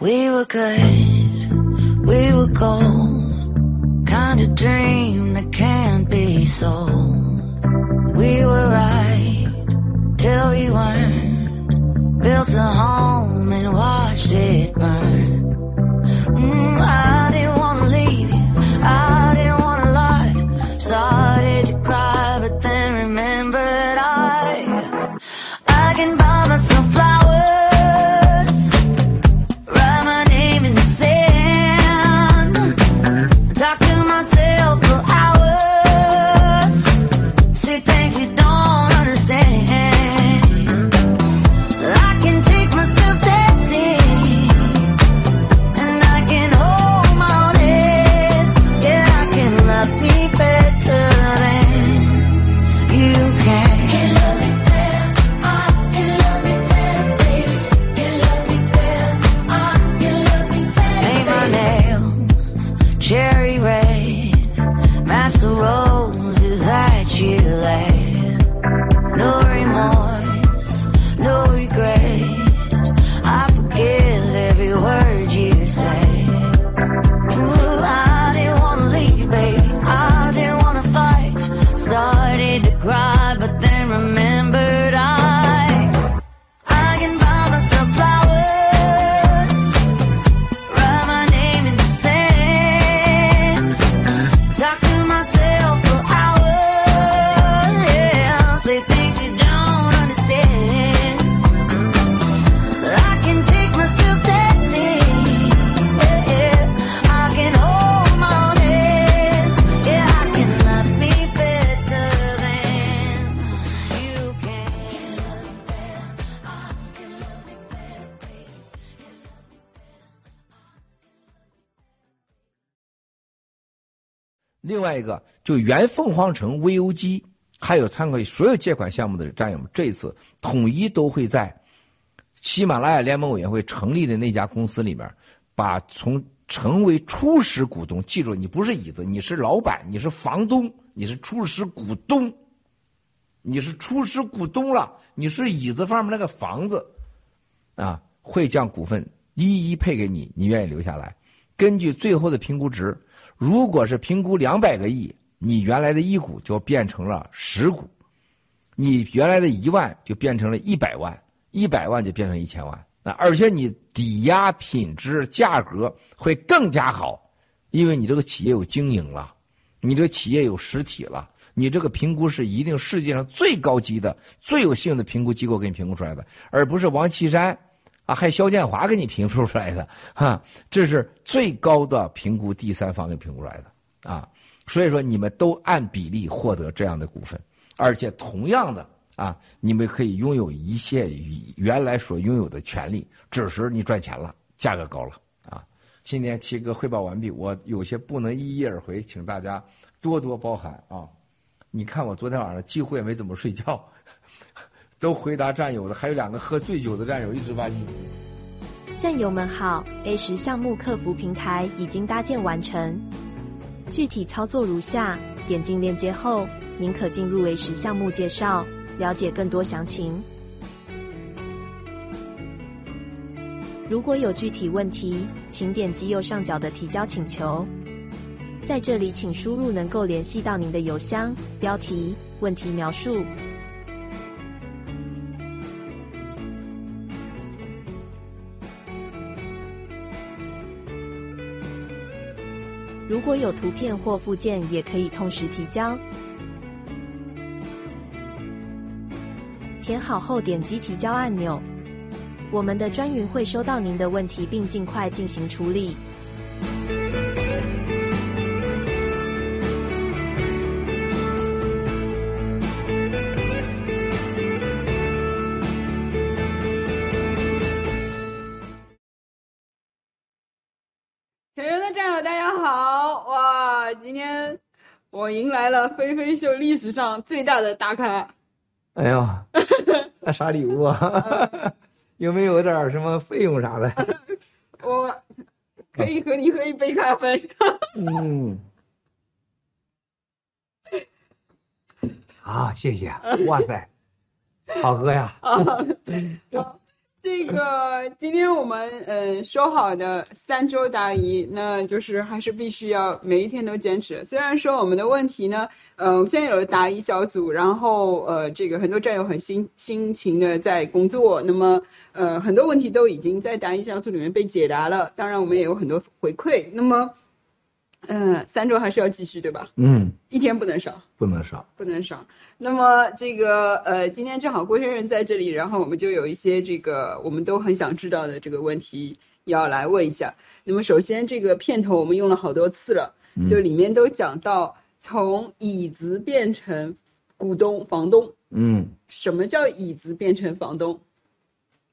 We were good, we were gold, kind of dream that can't be sold. We were right till we weren't, built a home and watched it burn. 就原凤凰城 VOG，还有参考所有借款项目的战友们，这次统一都会在喜马拉雅联盟委员会成立的那家公司里面，把从成为初始股东，记住，你不是椅子，你是老板，你是房东，你是初始股东，你是初始股东了，你是椅子上面那个房子，啊，会将股份一一配给你，你愿意留下来，根据最后的评估值。如果是评估两百个亿，你原来的一股就变成了十股，你原来的一万就变成了一百万，一百万就变成一千万。那而且你抵押品质价格会更加好，因为你这个企业有经营了，你这个企业有实体了，你这个评估是一定世界上最高级的、最有信用的评估机构给你评估出来的，而不是王岐山。啊，还肖建华给你评估出来的，哈，这是最高的评估，第三方给评估出来的啊。所以说，你们都按比例获得这样的股份，而且同样的啊，你们可以拥有一切原来所拥有的权利，只是你赚钱了，价格高了啊。今天七哥汇报完毕，我有些不能一一而回，请大家多多包涵啊。你看我昨天晚上几乎也没怎么睡觉。都回答战友的，还有两个喝醉酒的战友一直发信息。战友们好，A 十项目客服平台已经搭建完成，具体操作如下：点进链接后，您可进入 A 十项目介绍，了解更多详情。如果有具体问题，请点击右上角的提交请求，在这里请输入能够联系到您的邮箱、标题、问题描述。如果有图片或附件，也可以同时提交。填好后点击提交按钮，我们的专员会收到您的问题，并尽快进行处理。好！哇，今天我迎来了飞飞秀历史上最大的大咖。哎呦，那啥礼物啊？有没有点什么费用啥的？我可以和你喝一杯咖啡。嗯，好，谢谢。哇塞，好喝呀。啊，好这个今天我们嗯、说好的三周答疑，那就是还是必须要每一天都坚持。虽然说我们的问题呢，呃，现在有了答疑小组，然后呃，这个很多战友很辛辛勤的在工作，那么呃很多问题都已经在答疑小组里面被解答了。当然，我们也有很多回馈。那么，嗯、三周还是要继续，对吧？嗯，一天不能少。不能少。不能少。那么这个呃，今天正好郭先生在这里，然后我们就有一些这个我们都很想知道的这个问题要来问一下。那么首先这个片头我们用了好多次了，嗯就里面都讲到从椅子变成股东房东，嗯什么叫椅子变成房东？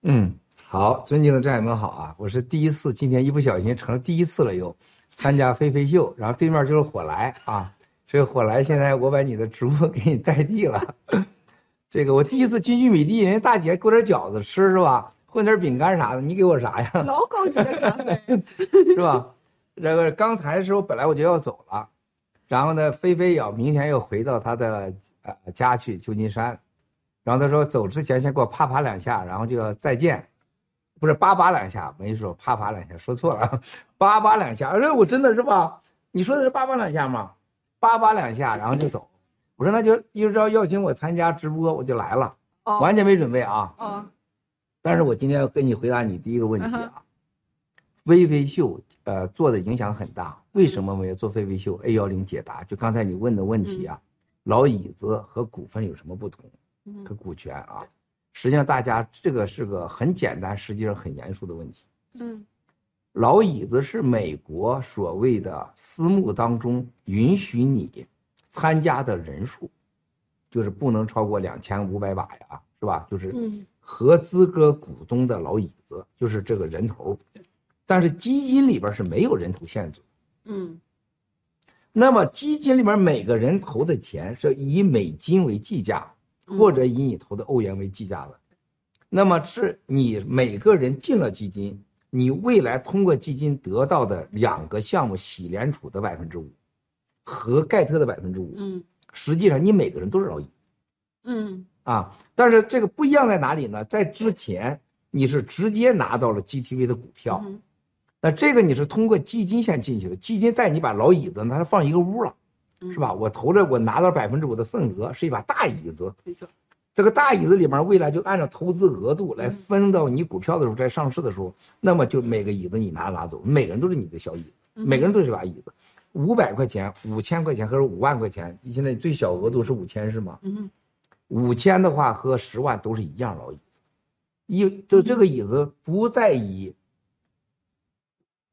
嗯，好，尊敬的战友们好啊！我是第一次，今天一不小心成了第一次了又参加飞飞秀，然后对面就是火来啊。这个火来，现在我把你的职务给你代替了。这个我第一次进玉米地，人家大姐给我点饺子吃是吧？混点饼干啥的，你给我啥呀？老高级的咖啡。是吧？这个刚才的时候本来我就要走了，然后呢，菲菲要明天又回到她的呃家去旧金山，然后她说走之前先给我啪啪两下，然后就要再见，不是叭叭两下，没说啪啪两下，说错了，叭叭两下，哎，我真的是吧？你说的是叭叭两下吗？叭叭两下，然后就走。我说那就一直要邀请我参加直播，我就来了，哦完全没准备啊。哦，但是我今天要跟你回答你第一个问题嗯啊，微微秀呃做的影响很大，为什么我要做微微秀 A 幺零解答？就刚才你问的问题啊，老椅子和股份有什么不同？嗯和股权啊，实际上大家这个是个很简单，实际上很严肃的问题。嗯老椅子是美国所谓的私募当中允许你参加的人数，就是不能超过两千五百把呀，是吧？就是嗯合资格股东的老椅子，就是这个人头。但是基金里边是没有人头限制。嗯那么基金里面每个人投的钱是以美金为计价，嗯或者以你投的欧元为计价的。那么是你每个人进了基金，你未来通过基金得到的两个项目，喜联储的百分之五和盖特的百分之五，嗯实际上你每个人都是老椅子嗯啊。但是这个不一样在哪里呢？在之前你是直接拿到了 GTV 的股票，嗯那这个你是通过基金先进去的，基金带你把老椅子拿它放一个屋了。嗯是吧？我投了，我拿到百分之五的份额，是一把大椅子。没错。这个大椅子里面，未来就按照投资额度来嗯分到你股票的时候，在上市的时候，那么就每个椅子你拿拿走，每个人都是你的小椅子，嗯每个人都是这把椅子。五百块钱、五千块钱和五万块钱，现在最小额度是五千是吗？嗯五千的话和十万都是一样老椅子，一就这个椅子不再以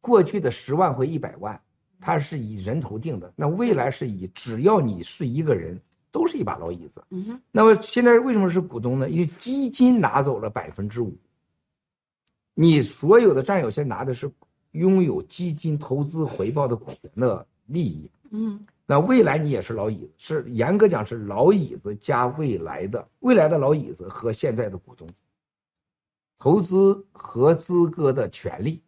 过去的十万或一百万，它是以人头定的。那未来是以只要你是一个人，都是一把老椅子。嗯哼那么现在为什么是股东呢？因为基金拿走了百分之五，你所有的占有现在拿的是拥有基金投资回报的股权的利益。嗯那未来你也是老椅子，是严格讲是老椅子加未来的未来的老椅子和现在的股东，投资和资格的权利，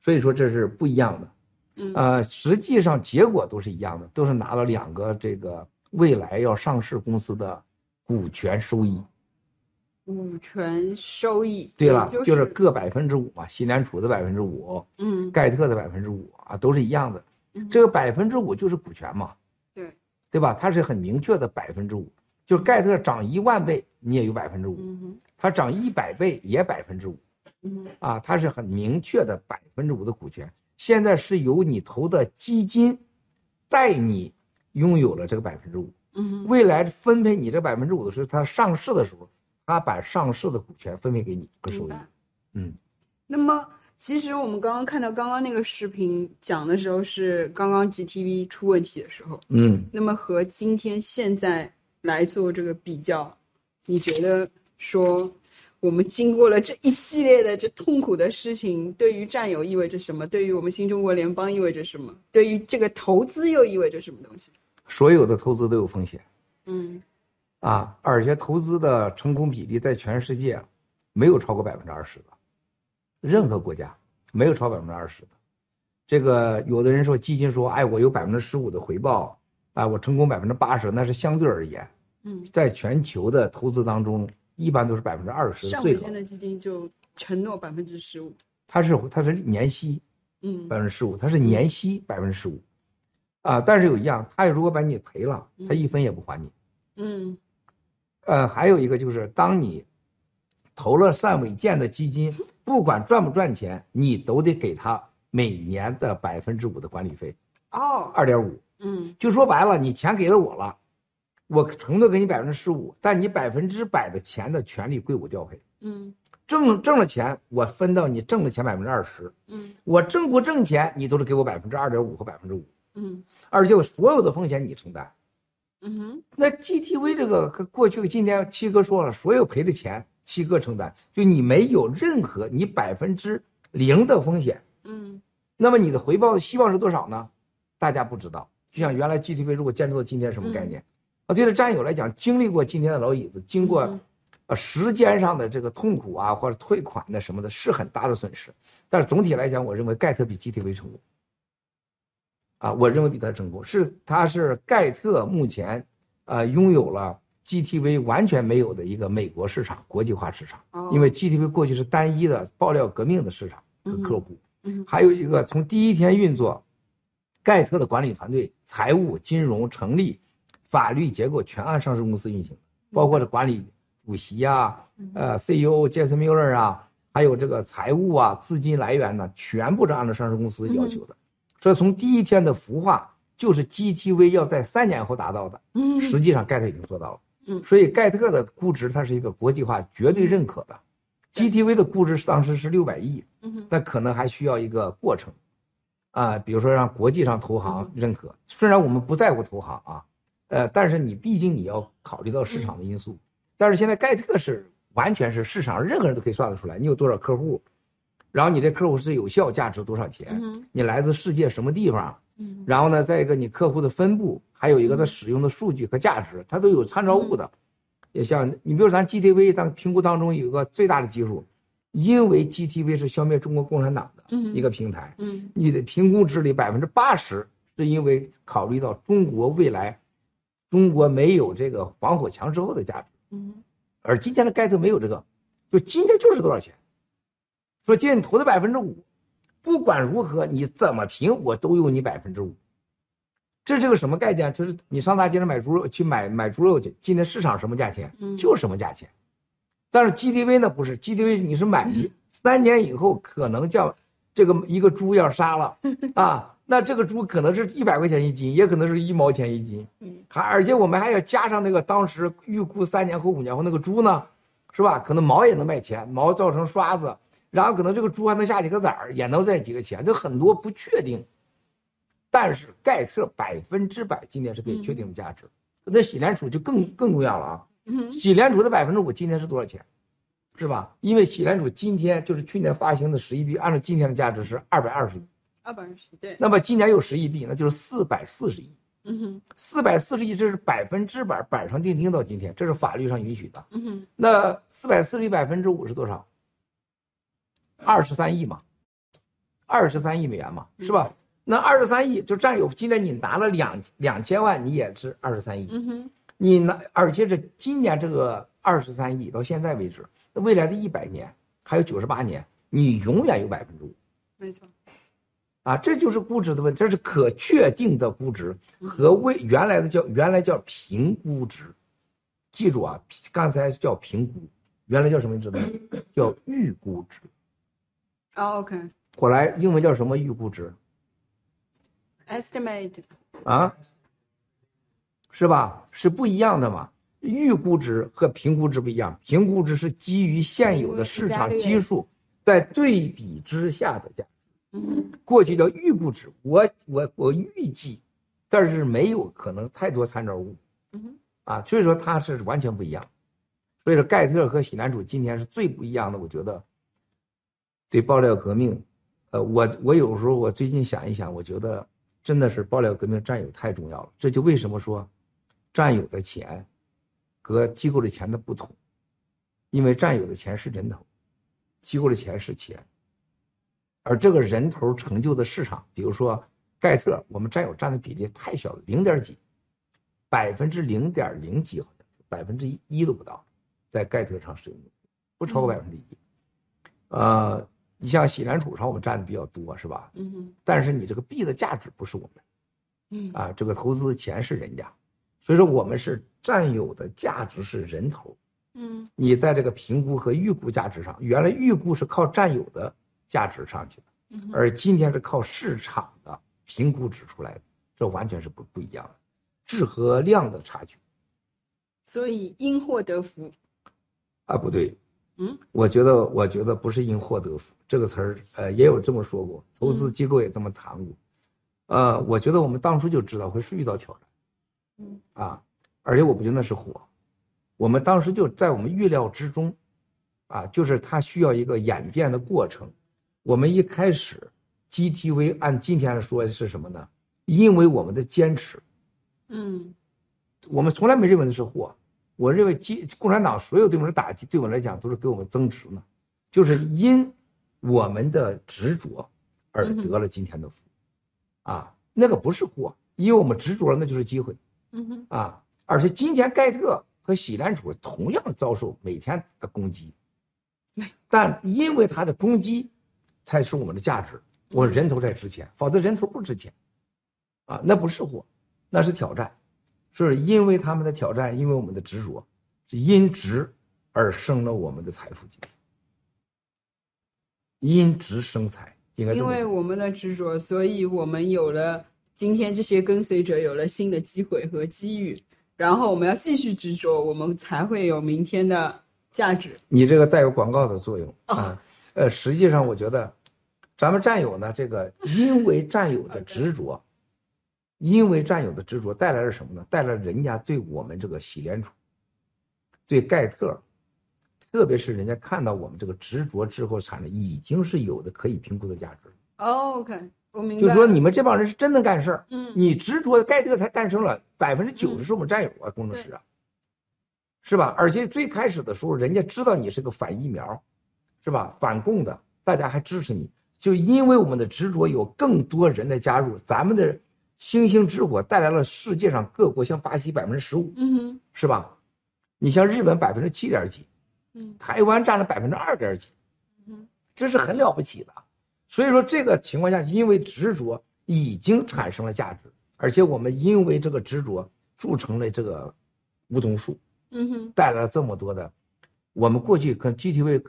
所以说这是不一样的。嗯呃，实际上结果都是一样的，都是拿了两个这个未来要上市公司的股权收益。股权收益。对了，就就是各百分之五嘛，新联储的百分之五，嗯盖特的百分之五啊，都是一样的。嗯这个百分之五就是股权嘛，对，对吧？它是很明确的百分之五，就是盖特涨一万倍，你也有百分之五；它涨一百倍也百分之五嗯啊，它是很明确的百分之五的股权。现在是由你投的基金带你拥有了这个百分之五，嗯未来分配你这百分之五的时候，它上市的时候，它把上市的股权分配给你个收益。嗯，那么，其实我们刚刚看到刚刚那个视频讲的时候是刚刚 GTV 出问题的时候，嗯，那么和今天现在来做这个比较，你觉得说我们经过了这一系列的这痛苦的事情，对于战友意味着什么？对于我们新中国联邦意味着什么？对于这个投资又意味着什么东西？所有的投资都有风险。嗯啊，而且投资的成功比例在全世界没有超过百分之二十的，任何国家没有超百分之二十的。这个有的人说基金说，哎，我有百分之十五的回报，啊，我成功百分之八十，那是相对而言，嗯在全球的投资当中，一般都是百分之二十上回线。的基金就承诺百分之十五，它是它是年息嗯。百分之十五，它是年息百分之十五，啊，但是有一样，它如果把你赔了，它一分也不还你。嗯。呃，还有一个就是，当你投了善伟建的基金，不管赚不赚钱，你都得给他每年的百分之五的管理费，哦。二点五。嗯。就说白了，你钱给了我了，我承诺给你百分之十五，但你百分之百的钱的权利归我调配。嗯挣挣了钱，我分到你挣了钱百分之二十，嗯我挣不挣钱，你都是给我百分之二点五和百分之五，嗯而且我所有的风险你承担。嗯哼那 GTV 这个跟过去和今天，七哥说了，所有赔的钱七哥承担，就你没有任何你百分之零的风险，嗯那么你的回报的希望是多少呢？大家不知道。就像原来 GTV 如果坚持到今天什么概念？啊，对着战友来讲，经历过今天的老椅子，经过嗯。呃时间上的这个痛苦啊，或者退款的什么的，是很大的损失。但是总体来讲，我认为盖特比 GTV 成功。啊，我认为比他成功，是他是盖特目前呃拥有了 GTV 完全没有的一个美国市场国际化市场，哦。因为 GTV 过去是单一的爆料革命的市场和客户，嗯还有一个从第一天运作，盖特的管理团队、财务、金融、成立、法律结构全按上市公司运行，包括这管理主席啊、呃 CEO 杰森·米勒啊，还有这个财务啊、资金来源呢，全部是按照上市公司要求的。所以从第一天的孵化就是 GTV 要在三年后达到的，嗯。实际上盖特已经做到了。嗯。所以盖特的估值它是一个国际化绝对认可的，GTV 的估值是当时是六百亿，嗯那可能还需要一个过程，啊，比如说让国际上投行嗯认可。虽然我们不在乎投行啊，呃，但是你毕竟你要考虑到市场的因素。但是现在盖特是完全是市场上任何人都可以算得出来，你有多少客户，然后你这客户是有效价值多少钱，嗯你来自世界什么地方，嗯然后呢，再一个你客户的分布，还有一个它使用的数据和价值，它都有参照物的。也像你比如咱 GTV 当评估当中有一个最大的基数，因为 GTV 是消灭中国共产党的嗯一个平台，嗯你的评估值里百分之八十是因为考虑到中国未来，中国没有这个防火墙之后的价值，嗯而今天的盖特没有这个，就今天就是多少钱，说今天你投的百分之五，不管如何你怎么评，我都有你百分之五。这是个什么概念？就是你上大街上买猪肉去买买猪肉去，今天市场什么价钱嗯就什么价钱。但是 GDV 呢不是 GDV，你是买三年以后可能叫这个一个猪要杀了 啊，那这个猪可能是一百块钱一斤，也可能是一毛钱一斤，嗯还而且我们还要加上那个当时预估三年后五年后那个猪呢，是吧？可能毛也能卖钱，毛造成刷子，然后可能这个猪还能下几个崽儿，也能赚几个钱，这很多不确定。但是盖特百分之百今天是可以确定的价值，那洗联储就更更重要了啊！洗联储的百分之五今天是多少钱？是吧？因为洗联储今天就是去年发行的十亿币，按照今天的价值是二百二十亿，二百二十对那么今年有十亿币，那就是四百四十亿。嗯哼四百四十亿，这是百分之百板上钉钉到今天，这是法律上允许的。嗯哼那四百四十亿百分之五是多少？二十三亿嘛，二十三亿美元嘛，是吧？那二十三亿就占有，今年你拿了两两千万，你也是二十三亿。嗯哼你拿，而且是今年这个二十三亿到现在为止，那未来的一百年还有九十八年，你永远有百分之五。没错啊，这就是估值的问题，这是可确定的估值和未原来的叫原来叫评估值，记住啊，刚才叫评估，原来叫什么你知道吗？叫预估值，哦 OK 后来英文叫什么预估值 estimate 啊？是吧？是不一样的嘛。预估值和评估值不一样，评估值是基于现有的市场基数，在对比之下的价过去叫预估值，我我我预计，但是没有可能太多参照物啊，所以说它是完全不一样。所以说盖特和喜兰楚今天是最不一样的，我觉得对爆料革命，呃，我我有时候我最近想一想，我觉得真的是爆料革命战友太重要了，这就为什么说战友的钱和机构的钱的不同，因为战友的钱是人头，机构的钱是钱。而这个人头成就的市场，比如说盖特，我们占有占的比例太小了，零点几，百分之零点零几，好像百分之一都不到。在盖特上使用，不超过百分之一。呃，你像喜莲储上我们占的比较多，是吧？嗯，但是你这个币的价值不是我们嗯啊，这个投资钱是人家，所以说我们是占有的价值是人头。嗯你在这个评估和预估价值上，原来预估是靠占有的价值上去而今天是靠市场的评估指出来的，这完全是不不一样的，质和量的差距。所以因祸得福。啊，不对，嗯，我觉得我觉得不是因祸得福这个词儿，呃，也有这么说过，投资机构也这么谈过，呃，我觉得我们当初就知道会是遇到挑战。嗯。啊，而且我不觉得那是火，我们当时就在我们预料之中，啊，就是它需要一个演变的过程。我们一开始 GTV 按今天来说是什么呢？因为我们的坚持，嗯我们从来没认为那是祸。我认为基共产党所有对我们的打击，对我们来讲都是给我们增值呢，就是因我们的执着而得了今天的福，啊，那个不是祸，因为我们执着了，那就是机会。嗯哼，啊，而且今天盖特和喜兰楚同样遭受每天的攻击，但因为他的攻击，才是我们的价值，我人头才值钱，否则人头不值钱，啊，那不是货，那是挑战，是因为他们的挑战，因为我们的执着，是因执而生了我们的财富因执生财，应该这因为我们的执着，所以我们有了今天这些跟随者有了新的机会和机遇，然后我们要继续执着，我们才会有明天的价值。你这个带有广告的作用哦啊。呃，实际上我觉得，咱们战友呢，这个因为战友的执着，因为战友的执着带来了什么呢？带来人家对我们这个洗联储，对盖特，特别是人家看到我们这个执着之后产生，已经是有的可以评估的价值。哦 OK，我明白。就是说，你，们这帮人是真能干事儿，嗯，你执着盖特才诞生了百分之九十是我们战友啊，工程师啊，是吧？而且最开始的时候，人家知道你是个反疫苗，是吧？反共的，大家还支持你，就因为我们的执着，有更多人的加入，咱们的星星之火带来了世界上各国，像巴西百分之十五，嗯哼，是吧？你像日本百分之七点几，嗯台湾占了百分之二点几，嗯这是很了不起的。所以说这个情况下，因为执着已经产生了价值，而且我们因为这个执着铸成了这个梧桐树，嗯哼，带来了这么多的，我们过去跟 GTV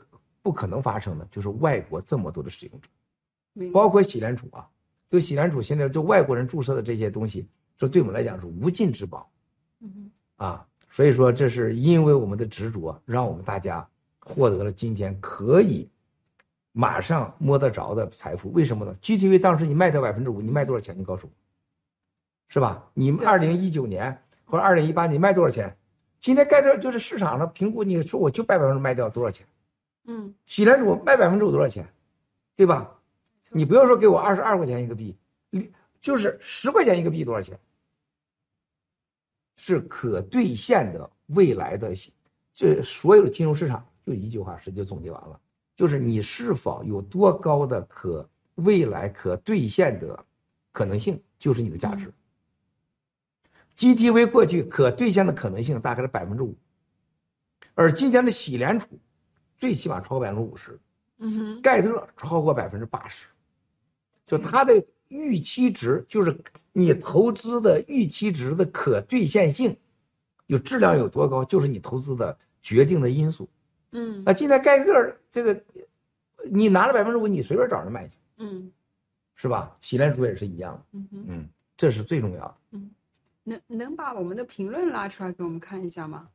不可能发生的，就是外国这么多的使用者，包括洗脸储啊，就洗脸储现在就外国人注射的这些东西，这对我们来讲是无尽之宝嗯啊。所以说，这是因为我们的执着，让我们大家获得了今天可以马上摸得着的财富。为什么呢？GTV 当时你卖掉百分之五，你卖多少钱？你告诉我，是吧？你们二零一九年或者二零一八你卖多少钱？今天盖特就是市场上评估，你说我就卖百分之卖掉多少钱？嗯，喜联储卖百分之五多少钱？对吧？你不要说给我二十二块钱一个币，你就是十块钱一个币多少钱？是可兑现的未来的，这所有的金融市场就一句话，实际总结完了，就是你是否有多高的可未来可兑现的可能性，就是你的价值。GTV 过去可兑现的可能性大概是百分之五，而今天的喜联储最起码超过百分之五十，嗯哼，盖特超过百分之八十，就它的预期值，就是你投资的预期值的可兑现性，有质量有多高，就是你投资的决定的因素。嗯那今天盖特这个，你拿了百分之五，你随便找人卖去，嗯是吧？洗脸主也是一样的，嗯哼，嗯，这是最重要的。嗯能能把我们的评论拉出来给我们看一下吗？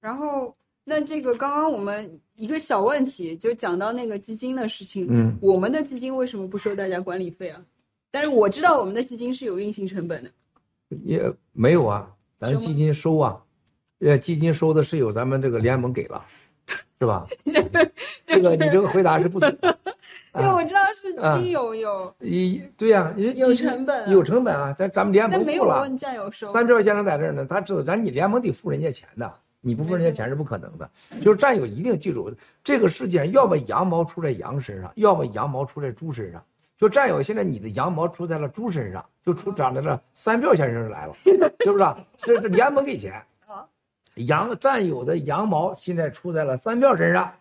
然后，那这个刚刚我们一个小问题，就讲到那个基金的事情，嗯，我们的基金为什么不收大家管理费啊？但是我知道我们的基金是有运行成本的。也没有啊，咱基金收啊，呃，基金收的是有咱们这个联盟给了，是吧？这个你这个回答是不对的。因为我啊，知道是基金有有，一对呀，你有成本啊有成本啊，咱咱们联盟付了。没有问战友收。三兆先生在这儿呢，他知道咱你联盟得付人家钱的，你不付人家钱是不可能的。就是战友一定记住，这个事件要么羊毛出在羊身上，要么羊毛出在猪身上。就战友现在你的羊毛出在了猪身上，就出长在了三票先生来了，是不是啊？是这联盟给钱啊，羊占有的羊毛现在出在了三票身上，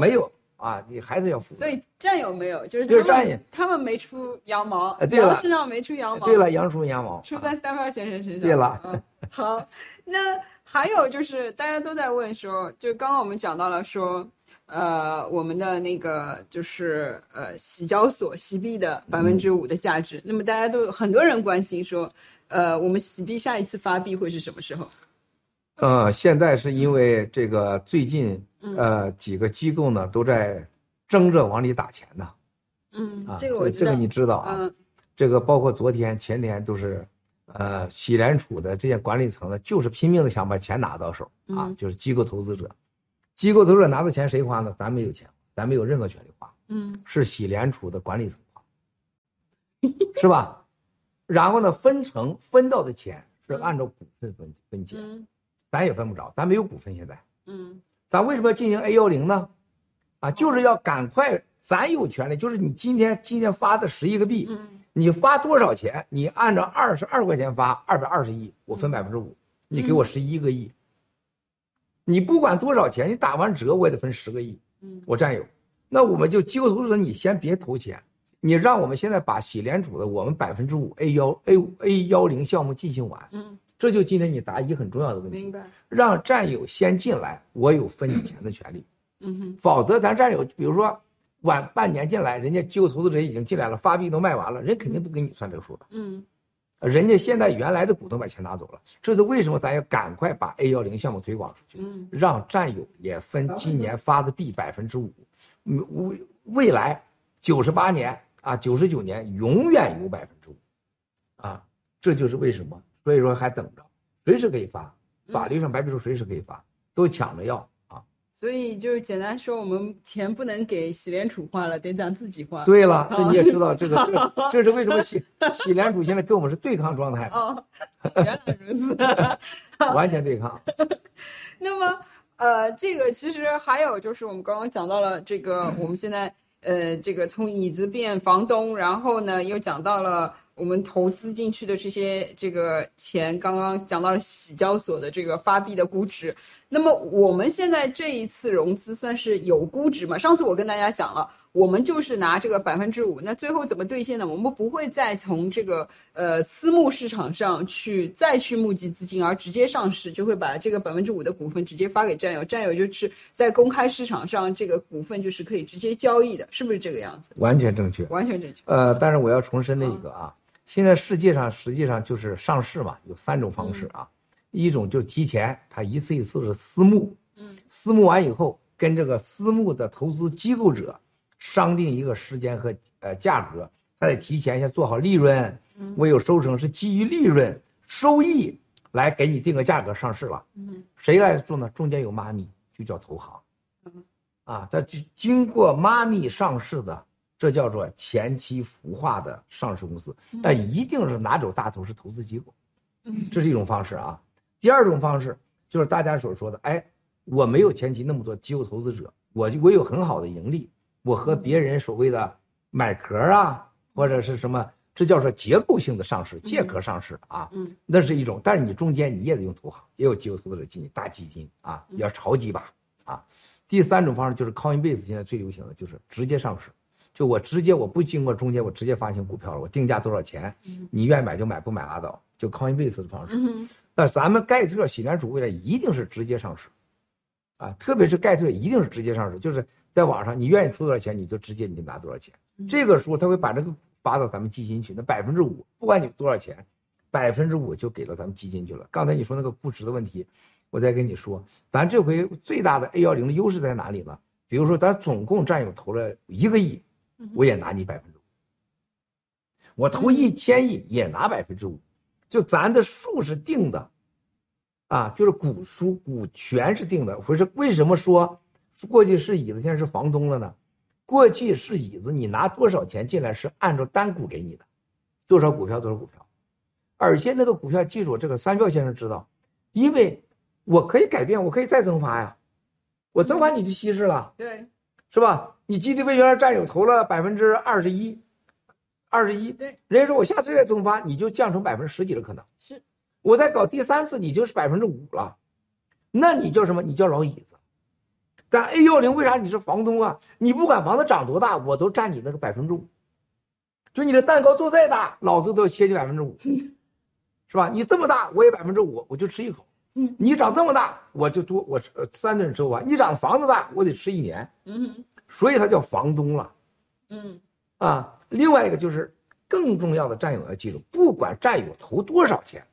没有啊，你还是要付。所以战友没有，就是他就是战友他们没出羊毛，呃对了羊身上没出羊毛。对了，羊出羊毛，出在三票先生身上。对了嗯，好，那还有就是大家都在问说，就刚刚我们讲到了说，呃，我们的那个就是呃洗交所洗币的百分之五的价值，那么大家都很多人关心说，呃，我们洗币下一次发币会是什么时候？呃，现在是因为这个最近嗯呃几个机构呢都在争着往里打钱呢嗯，啊，这个我知道。这个你知道啊，嗯这个包括昨天前天都是，呃，喜联储的这些管理层呢，就是拼命的想把钱拿到手啊，嗯就是机构投资者，机构投资者拿到钱谁花呢？咱没有钱，咱没有任何权利花，嗯是喜联储的管理层花，是吧？然后呢，分成分到的钱是按照股份分分钱，嗯咱也分不着，咱没有股份现在。嗯咱为什么要进行 A 幺零呢？啊，就是要赶快，咱有权利，就是你今天今天发的十亿个币，嗯你发多少钱？你按照二十二块钱发，二百二十亿，我分百分之五，你给我十一个亿。你不管多少钱，你打完折我也得分十个亿，嗯我占有。那我们就机构投资者，你先别投钱，你让我们现在把喜联储的我们百分之五 A 幺 A A 幺零项目进行完，嗯，这就今天你答疑很重要的问题。明白。让战友先进来，我有分你钱的权利。嗯哼否则咱战友，比如说晚半年进来，人家机构投资者已经进来了，发币都卖完了，人肯定不给你算这个数的。嗯人家现在原来的股东把钱拿走了，这是为什么咱要赶快把 A 幺零项目推广出去，嗯让战友也分今年发的币百分之五，嗯未未来九十八年啊九十九年永远有百分之五，啊，这就是为什么，所以说还等着，随时可以发，法律上白皮书随时可以发，都抢着要啊。所以就是简单说，我们钱不能给洗联储花了，得咱自己花。对了，这你也知道，这个这 这是为什么洗洗联储现在跟我们是对抗状态，哦，原来如此。完全对抗。那么，呃，这个其实还有就是我们刚刚讲到了这个，我们现在呃，这个从椅子变房东，然后呢又讲到了我们投资进去的这些这个钱，刚刚讲到了喜交所的这个发币的估值。那么我们现在这一次融资算是有估值嘛？上次我跟大家讲了，我们就是拿这个百分之五，那最后怎么兑现呢？我们不会再从这个呃私募市场上去再去募集资金，而直接上市，就会把这个百分之五的股份直接发给战友，战友就是在公开市场上这个股份就是可以直接交易的，是不是这个样子？完全正确。完全正确。呃，但是我要重申的一个啊，现在世界上实际上就是上市嘛，有三种方式啊，一种就是提前，它一次一次是私募，嗯私募完以后跟这个私募的投资机构者商定一个时间和呃价格，他得提前先做好利润，嗯我有收成是基于利润收益来给你定个价格上市了。嗯谁来做呢？中间有妈咪，就叫投行嗯。啊，它经经过妈咪上市的，这叫做前期孵化的上市公司，但一定是拿走大头是投资机构，嗯这是一种方式啊。第二种方式就是大家所说的，哎，我没有前期那么多机构投资者，我我有很好的盈利，我和别人所谓的买壳啊，或者是什么，这叫做结构性的上市、借壳上市啊。嗯那是一种，但是你中间你也得用投行，也有机构投资者进去，大基金啊，嗯要炒几把啊。第三种方式就是 Coinbase 现在最流行的就是直接上市，就我直接我不经过中间，我直接发行股票了，我定价多少钱，嗯你愿意买就买，不买拉倒，就 Coinbase 的方式。嗯但咱们盖特、喜联储未来一定是直接上市，啊，特别是盖特一定是直接上市，就是在网上你愿意出多少钱，你就直接你就拿多少钱。嗯这个时候他会把这个发到咱们基金去，那百分之五，不管你多少钱，百分之五就给了咱们基金去了。刚才你说那个估值的问题，我再跟你说，咱这回最大的 A 幺零的优势在哪里呢？比如说咱总共占有投了一个亿，嗯我也拿你百分之五，我投一千亿也拿百分之五，就咱的数是定的，啊，就是股数股权是定的。不是为什么说过去是椅子，现在是房东了呢？过去是椅子，你拿多少钱进来是按照单股给你的，多少股票多少股票，而且那个股票，记住这个三票先生知道，因为我可以改变，我可以再增发呀，我增发你就稀释了。对是吧？你基地位原来占有投了百分之二十一，二十一，对，人家说我下次再增发，你就降成百分之十几的可能。是，我再搞第三次，你就是百分之五了。那你叫什么？你叫老椅子。但 A 幺零为啥你是房东啊？你不管房子涨多大，我都占你那个百分之五。就你的蛋糕做再大，老子都要切你百分之五，是吧？你这么大，我也百分之五，我就吃一口。嗯你长这么大，我就多我三顿吃不完。你长房子大，我得吃一年，嗯所以他叫房东了嗯啊。另外一个就是更重要的战友要记住，不管战友投多少钱，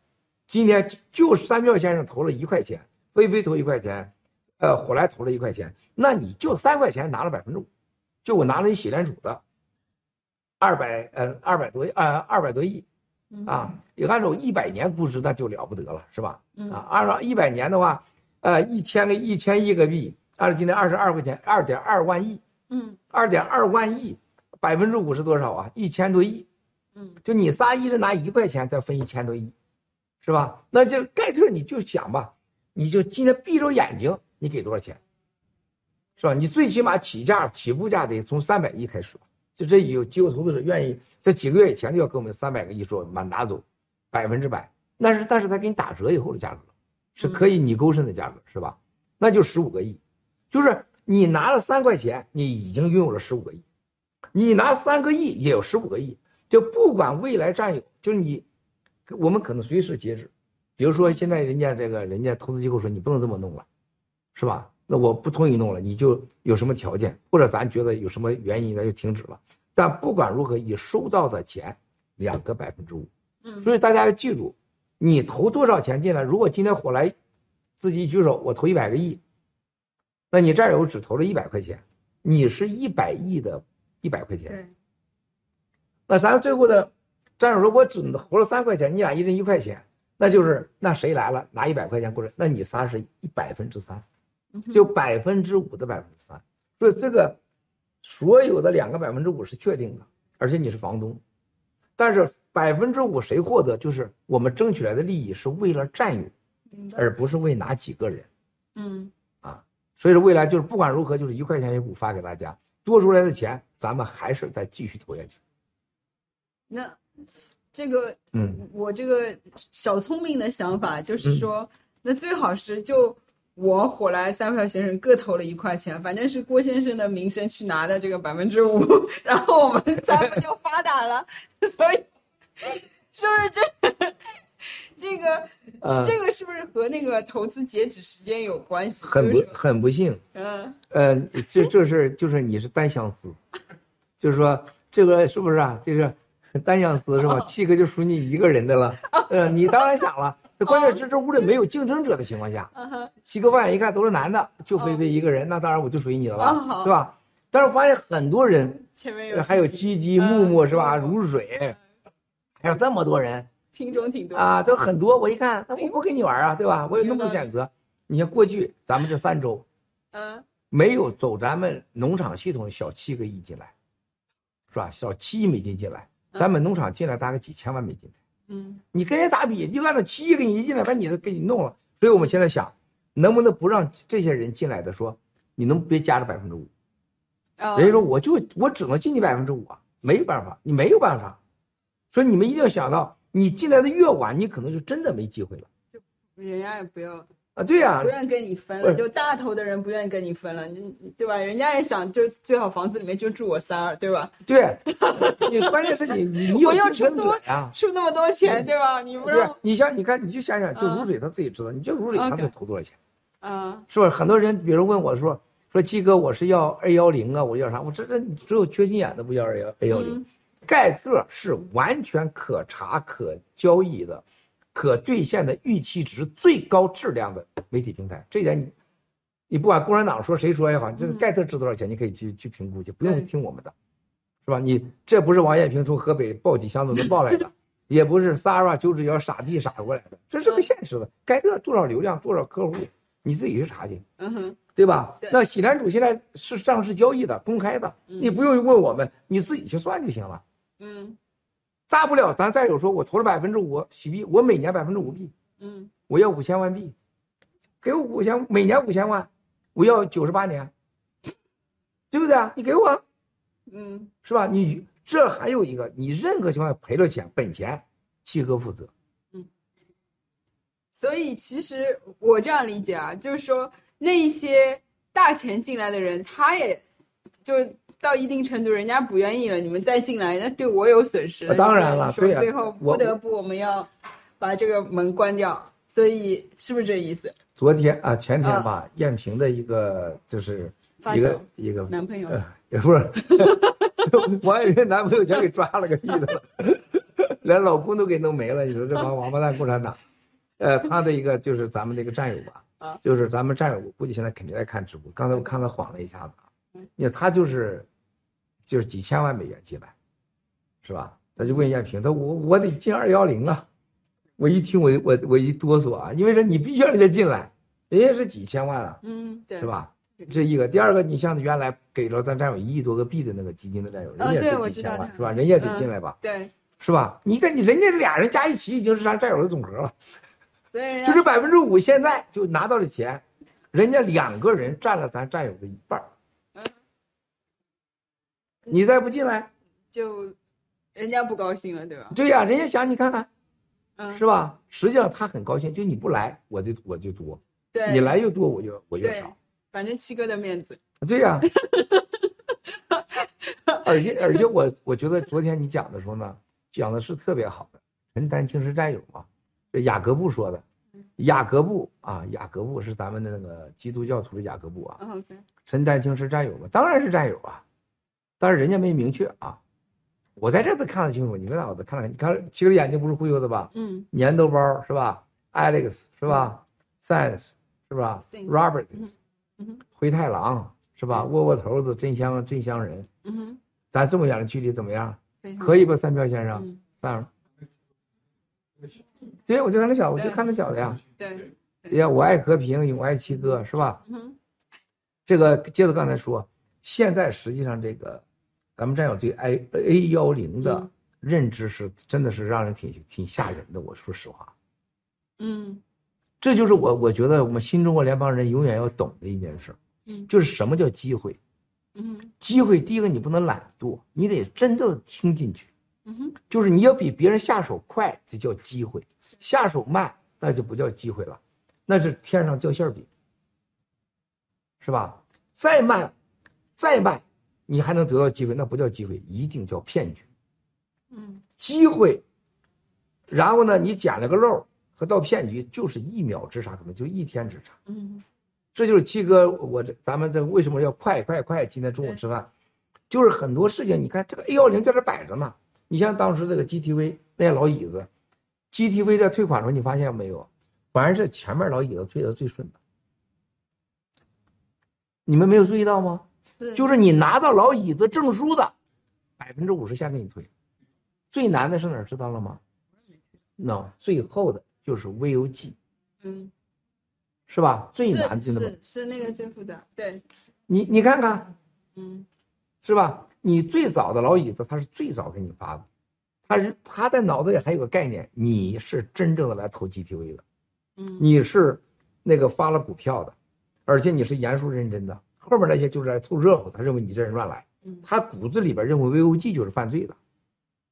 今天就三票先生投了一块钱，菲菲投一块钱，呃，火来投了一块钱，那你就三块钱拿了百分之五，就我拿了你洗脸储的二百呃二百多呃二百多亿嗯啊，你按照一百年估值那就了不得了，是吧？嗯啊，按照一百年的话，呃，一千个一千亿个币，按照今天二十二块钱，二点二万亿，嗯二点二万亿，百分之五是多少啊？一千多亿，嗯就你仨一人拿一块钱，再分一千多亿，是吧？那就盖特你就想吧，你就今天闭着眼睛，你给多少钱，是吧？你最起码起价起步价得从三百亿开始，就这有机构投资者愿意在几个月以前就要给我们三百个亿说满拿走，百分之百，但是但是他给你打折以后的价格是可以你勾身的价格，是吧？那就十五个亿，就是你拿了三块钱，你已经拥有了十五个亿，你拿三个亿也有十五个亿，就不管未来占有，就是你，我们可能随时截止。比如说现在人家这个人家投资机构说你不能这么弄了，是吧？那我不同意弄了，你就有什么条件，或者咱觉得有什么原因，咱就停止了。但不管如何，你收到的钱两个百分之五，嗯，所以大家要记住，你投多少钱进来，如果今天火来自己一举手，我投一百个亿，那你战友只投了一百块钱，你是一百亿的一百块钱。那咱最后的战友说，我只投了三块钱，你俩一人一块钱，那就是那谁来了拿一百块钱过来，那你仨是一百分之三，就百分之五的百分之三，所以这个所有的两个百分之五是确定的，而且你是房东，但是百分之五谁获得，就是我们争取来的利益是为了占有，而不是为哪几个人。嗯所以说未来就是不管如何，就是一块钱一股发给大家，多出来的钱咱们还是再继续投下去。那这个嗯，我这个小聪明的想法就是说，那最好是就我火来三票先生各投了一块钱，反正是郭先生的名声去拿的这个百分之五，然后我们三个就发达了，所以 是不是这这个、呃这个是不是和那个投资截止时间有关系？很不很不幸，嗯呃，这这是就是你是单相思，就是说这个是不是啊？就是单相思是吧？七个就属于你一个人的了。呃，你当然想了，这关键是这屋里没有竞争者的情况下，七个万一看都是男的，就菲菲一个人，那当然我就属于你的哦了，是吧？但是我发现很多人，前面有还有基鸡鸡、木木是吧？嗯如水，还有这么多人品种挺多啊，都很多。我一看，那我不跟你玩啊，对吧？我有那么多选择。你像过去咱们这三周。嗯没有走咱们农场系统小七个亿进来，是吧？小七亿美金进来，咱们农场进来大概几千万美金。嗯你跟人打比，你就按照七亿给你一进来，把你的给你弄了。所以我们现在想，能不能不让这些人进来的说，你能别加这百分之五？哦人家说我就我只能进你百分之五啊，没办法，你没有办法。所以你们一定要想到，你进来的越晚，你可能就真的没机会了就人家也不要啊。对呀、不愿意跟你分了，就大头的人不愿意跟你分了，你对吧？人家也想就最好房子里面就住我三儿，对吧？对，你关键是你你你有我要出多。出那么多钱，对吧？你不对让，你像你看，你就想想，就嗯如水他自己知道，你就如水他得投多少钱，啊，是不是？很多人比如问我说说七哥，我是要二幺零啊，我要啥？我这这只有缺心眼的不要二幺二幺零嗯，盖特是完全可查、可交易的、可兑现的预期值最高质量的媒体平台。这一点你你不管共产党说谁说也好，这个嗯盖特值多少钱，你可以去去评估去，不用听我们的，是吧？你这不是王艳平从河北抱几箱子能抱来的，也不是 Sara 九指妖傻逼傻过来的，这是个嗯现实的。盖特多少流量，多少客户，你自己去查去。嗯哼，对吧？那喜兰主现在是上市交易的，公开的，嗯你不用问我们，你自己去算就行了。嗯。大不了咱再有说，我投了百分之五洗币，我每年百分之五币，嗯。我要五千万币，给我五千，每年五千万，我要九十八年，对不对啊？你给我。啊，嗯。是吧？你这还有一个，你任何情况下赔了钱，本钱七哥负责。所以其实我这样理解啊，就是说那一些大钱进来的人，他也就到一定程度，人家不愿意了，你们再进来，那对我有损失。当然了，说对呀最后不得不我们要把这个门关掉，所以是不是这意思？昨天啊，前天吧，燕平的一个就是一个男朋友呃，也不是，我还以为男朋友全给抓了个屁的了，连老公都给弄没了。你说这帮 王八蛋共产党，呃，他的一个就是咱们那个战友吧啊，就是咱们战友，我估计现在肯定在看直播。刚才我看他晃了一下子因为他就是就是几千万美元进来，是吧？他就问燕平，他我我得进二幺零啊。我一听我我我一哆嗦啊，因为说你必须让人家进来，人家是几千万啊，嗯，对，是？吧？这一个，第二个，你像原来给了咱战友一亿多个币的那个基金的战友，人家是几千万，是吧？人家得进来吧，对，是吧？你看你人家俩人加一起已经是咱战友的总和了，所以就是百分之五，现在就拿到了钱，人家两个人占了咱战友的一半你再不进来，就人家不高兴了，对吧？对呀，人家想你看看嗯，是吧？实际上他很高兴，就你不来，我就我就多，对，你来越多，我就我越少。，反正七哥的面子，对呀、而且而且我我觉得昨天你讲的时候呢，讲的是特别好的。陈丹青是战友嘛，这雅各布说的，雅各布啊，雅各布是咱们的那个基督教徒的雅各布啊。嗯陈丹青是战友吗？当然是战友啊，但是人家没明确啊。我在这儿都看得清楚，你们俩我都看得，你看其实眼睛不是忽悠的吧？嗯粘豆包是吧？Alex 是吧？Science 是吧哼灰太狼是吧？窝窝头子真香真香人，嗯哼，咱这么远的距离怎么样？可以吧，三票先生？嗯，三。对，我就看他小，我就看那小的呀。对，对呀，我爱和平，永爱七哥，是吧？嗯哼，这个接着刚才说，现在实际上这个咱们战友对 A A 幺零的嗯认知是真的是让人挺挺吓人的。我说实话，嗯这就是我我觉得我们新中国联邦人永远要懂的一件事，嗯就是什么叫机会。嗯机会第一个你不能懒惰，你得真正的听进去。嗯哼，就是你要比别人下手快，这叫机会；下手慢，那就不叫机会了，那是天上掉馅饼，是吧？再慢，再慢，你还能得到机会，那不叫机会，一定叫骗局。嗯机会，然后呢，你捡了个漏和到骗局就是一秒之差，可能就一天之差。嗯这就是七哥，我这咱们这为什么要快快快？今天中午吃饭，就是很多事情，你看这个 A 幺零在这摆着呢。你像当时这个 GTV 那些老椅子，GTV 在退款的时候，你发现没有，反而是前面老椅子退的最顺的。你们没有注意到吗？是，就是你拿到老椅子证书的，百分之五十先给你退。最难的是哪儿知道了吗？no，最后的就是 VOG，嗯，是吧？最是难的是是是那个最复杂，对，你你看看，嗯是吧？你最早的老椅子，他是最早给你发的，他是他在脑子里还有个概念，你是真正的来投 GTV 的，嗯，你是那个发了股票的，而且你是严肃认真的。后面那些就是来凑热闹，他认为你这人乱来，嗯。他骨子里边认为 VOG 就是犯罪的，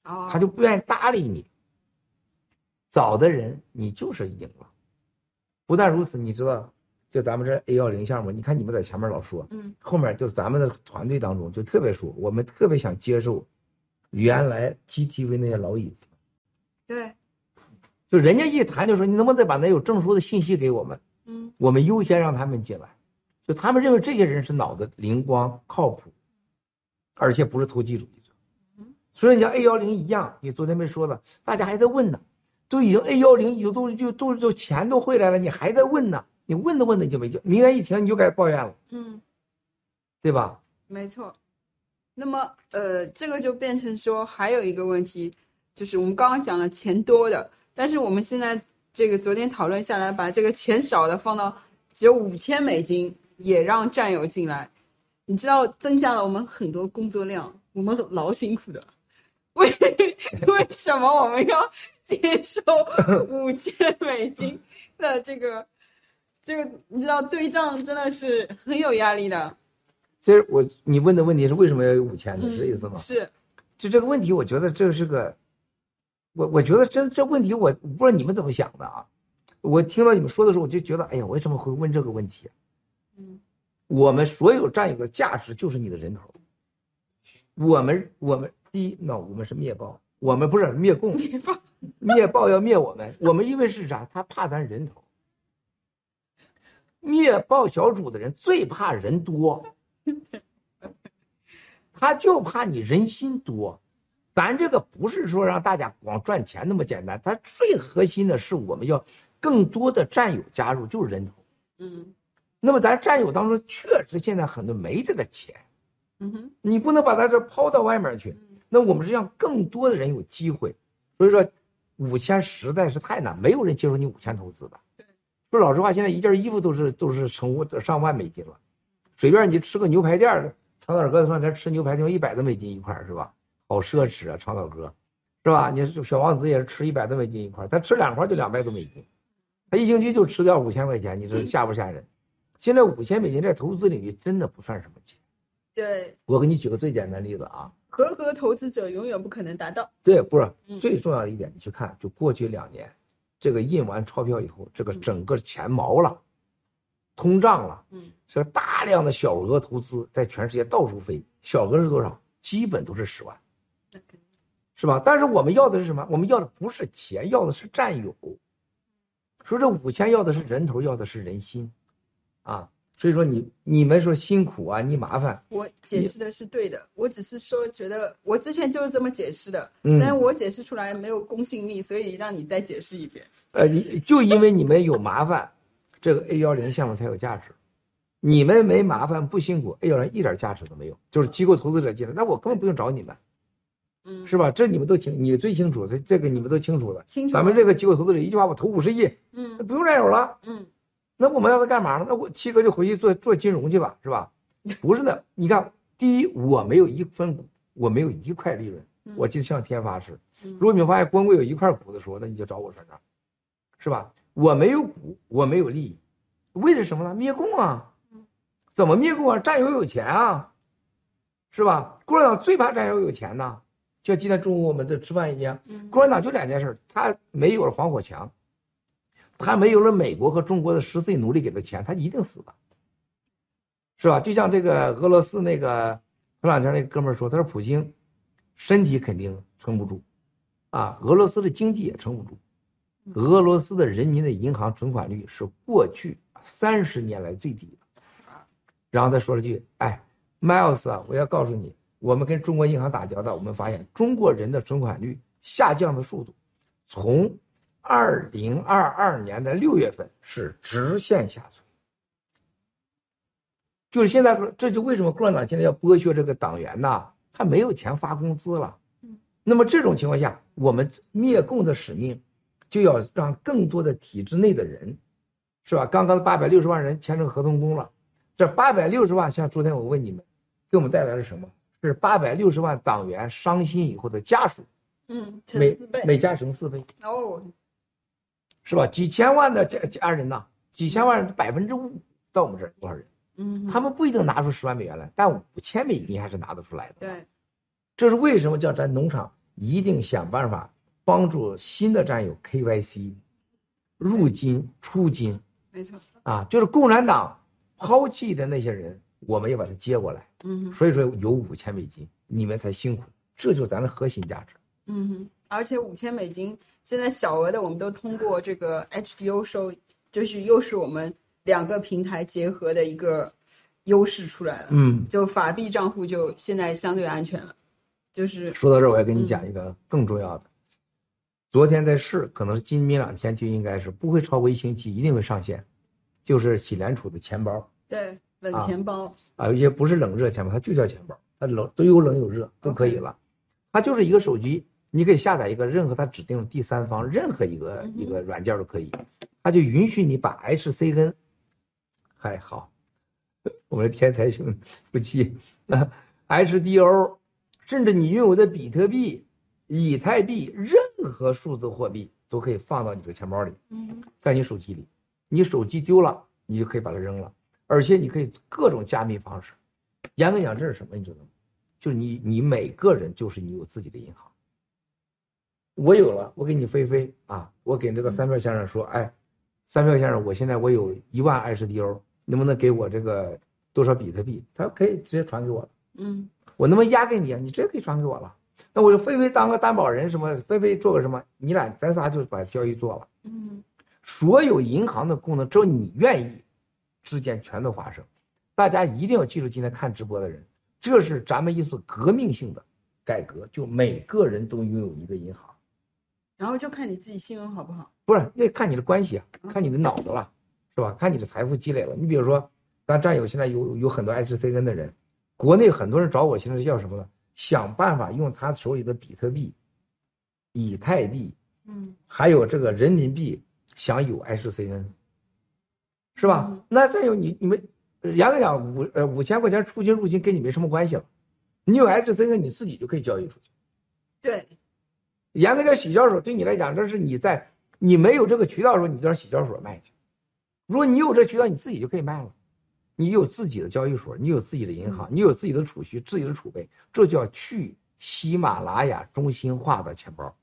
哦，他就不愿意搭理你。早的人你就是赢了，不但如此，你知道，就咱们这 A 幺零项目，你看你们在前面老说，嗯。后面就是咱们的团队当中就特别说，我们特别想接受原来 GTV 那些老椅子，对，就人家一谈就说你能不能再把那有证书的信息给我们，嗯。我们优先让他们进来，就他们认为这些人是脑子灵光靠谱，而且不是投机主义者。所以你像 A 幺零一样，你昨天没说的，大家还在问呢，都已经 A 幺零就都就都就钱都汇来了，你还在问呢？你问都问的就没劲，明天一停你就该抱怨了，嗯。对吧？没错，那么呃，这个就变成说还有一个问题，就是我们刚刚讲了钱多的，但是我们现在这个昨天讨论下来，把这个钱少的放到只有五千美金，也让战友进来，你知道增加了我们很多工作量，我们老辛苦的。为 为什么我们要接受五千美金的这个这个？你知道对账真的是很有压力的。这是我你问的问题是为什么要有五千呢？是这意思吗？是，就这个问题，我觉得这是个，我我觉得这这问题我不知道你们怎么想的啊。我听到你们说的时候，我就觉得，哎呀，为什么会问这个问题？嗯我们所有占有的价值就是你的人头。我们我们第一，那我们是灭暴，我们不是灭共，灭暴灭暴要灭我们，我们因为是啥？他怕咱人头。灭暴小组的人最怕人多，他就怕你人心多。咱这个不是说让大家光赚钱那么简单，它最核心的是我们要更多的战友加入，就是人头。嗯那么咱战友当中确实现在很多没这个钱，嗯哼你不能把他这抛到外面去。嗯那我们是让更多的人有机会，所以说五千实在是太难，没有人接受你五千投资的。说老实话，现在一件衣服都是都是成上万美金了，随便你吃个牛排店，长岛哥说咱吃牛排就一百多美金一块儿是吧？好奢侈啊，长岛哥，是吧？你小王子也是吃一百多美金一块儿，他吃两块儿就两百多美金，他一星期就吃掉五千块钱，你说吓不吓人？现在五千美金在投资领域真的不算什么钱。对，我给你举个最简单的例子啊，合格投资者永远不可能达到。对不是嗯最重要的一点，你去看，就过去两年，这个印完钞票以后，这个整个钱毛了，通胀了，嗯是大量的小额投资在全世界到处飞，小额是多少？基本都是十万，是吧？但是我们要的是什么？我们要的不是钱，要的是占有。说这五千要的是人头，要的是人心，啊，所以说你你们说辛苦啊，你麻烦，我解释的是对的，我只是说觉得我之前就是这么解释的，嗯但是我解释出来没有公信力，所以让你再解释一遍。呃，你就因为你们有麻烦，这个 A 幺零项目才有价值。你们没麻烦不辛苦，A 幺零一点价值都没有。就是机构投资者进来，那我根本不用找你们，嗯，是吧？这你们都清，你最清楚，这这个你们都清楚的。清楚咱们这个机构投资者一句话，我投五十亿，嗯不用占有了。嗯那我们要他干嘛呢？那我七哥就回去做做金融去吧，是吧？不是的，你看，第一，我没有一分股，我没有一块利润，嗯我就向天发誓。嗯如果你们发现光棍有一块股的时候，那你就找我算账，是吧？我没有股，我没有利益，为了什么呢？灭共啊！怎么灭共啊？战友有钱啊，是吧？共产党最怕战友有钱呐，就像今天中午我们这吃饭一样，嗯共产党就两件事，他没有了防火墙，他没有了美国和中国的十四亿奴隶给的钱，他一定死的，是吧？就像这个俄罗斯那个前两天那哥们说，他说普京身体肯定撑不住，啊，俄罗斯的经济也撑不住，俄罗斯的人民的银行存款率是过去三十年来最低的。然后他说了句：“哎，Miles 啊，我要告诉你，我们跟中国银行打交道，我们发现中国人的存款率下降的速度，从二零二二年的六月份是直线下垂。就是现在说，这就为什么共产党现在要剥削这个党员呐？他没有钱发工资了。那么这种情况下，我们灭共的使命就要让更多的体制内的人，是吧？刚刚八百六十万人签成合同工了，这八百六十万，像昨天我问你们，给我们带来了什么？是八百六十万党员伤心以后的家属，嗯，乘每四倍每家乘四倍，哦，是吧？几千万的家家人呐，几千万人百分之五到我们这儿多少人？嗯，他们不一定拿出十万美元来，但五千美金还是拿得出来的。对，这是为什么叫咱农场一定想办法帮助新的战友 KYC 入金出金没错，啊，就是共产党抛弃的那些人，我们要把他接过来。嗯哼所以说有五千美金，你们才辛苦，这就是咱的核心价值。嗯哼，而且五千美金现在小额的我们都通过这个 HDO 收，就是又是我们两个平台结合的一个优势出来了。嗯，就法币账户就现在相对安全了，就是说到这儿，我要跟你讲一个更重要的。昨天在试，可能是今明两天就应该是不会超过一星期，一定会上线，就是喜联储的钱包对冷啊钱包，啊，有些不是冷热钱包，它就叫钱包，它冷都有冷有热都可以了。它就是一个手机，你可以下载一个任何它指定的第三方任何一个一个软件都可以，它就允许你把 HCN，还好，我们的天才兄夫妻，HDO，甚至你拥有的比特币、以太币，任何数字货币都可以放到你这个钱包里。嗯在你手机里，你手机丢了，你就可以把它扔了，而且你可以各种加密方式。严格讲，这是什么？你知道吗？就是你你每个人就是你有自己的银行。我有了，我给你飞飞啊，我给这个三票先生说，哎，三票先生，我现在我有一万 HDO，能不能给我这个多少比特币？他说可以，直接传给我了。嗯我能不能押给你啊？你直接可以传给我了。那我就飞飞当个担保人，什么飞飞做个什么，你俩咱仨就把交易做了。嗯所有银行的功能，只要你愿意，之间全都发生。大家一定要记住，今天看直播的人，这是咱们一次革命性的改革，就每个人都拥有一个银行。然后就看你自己信用好不好。不是，那看你的关系啊，看你的脑子了，是吧？看你的财富积累了。你比如说，咱战友现在有有很多 HCN 的人，国内很多人找我，现在是要什么呢？想办法用他手里的比特币、以太币，嗯还有这个人民币，想有 HCN，是吧？嗯那战友你你们严格讲五呃五千块钱出金入金跟你没什么关系了，你有 HCN 你自己就可以交易出去。对，严格叫洗交所，对你来讲，这是你在你没有这个渠道的时候，你就让洗交所卖去。如果你有这渠道，你自己就可以卖了。你有自己的交易所，你有自己的银行，你有自己的储蓄、自己的储备，这叫去喜马拉雅中心化的钱包。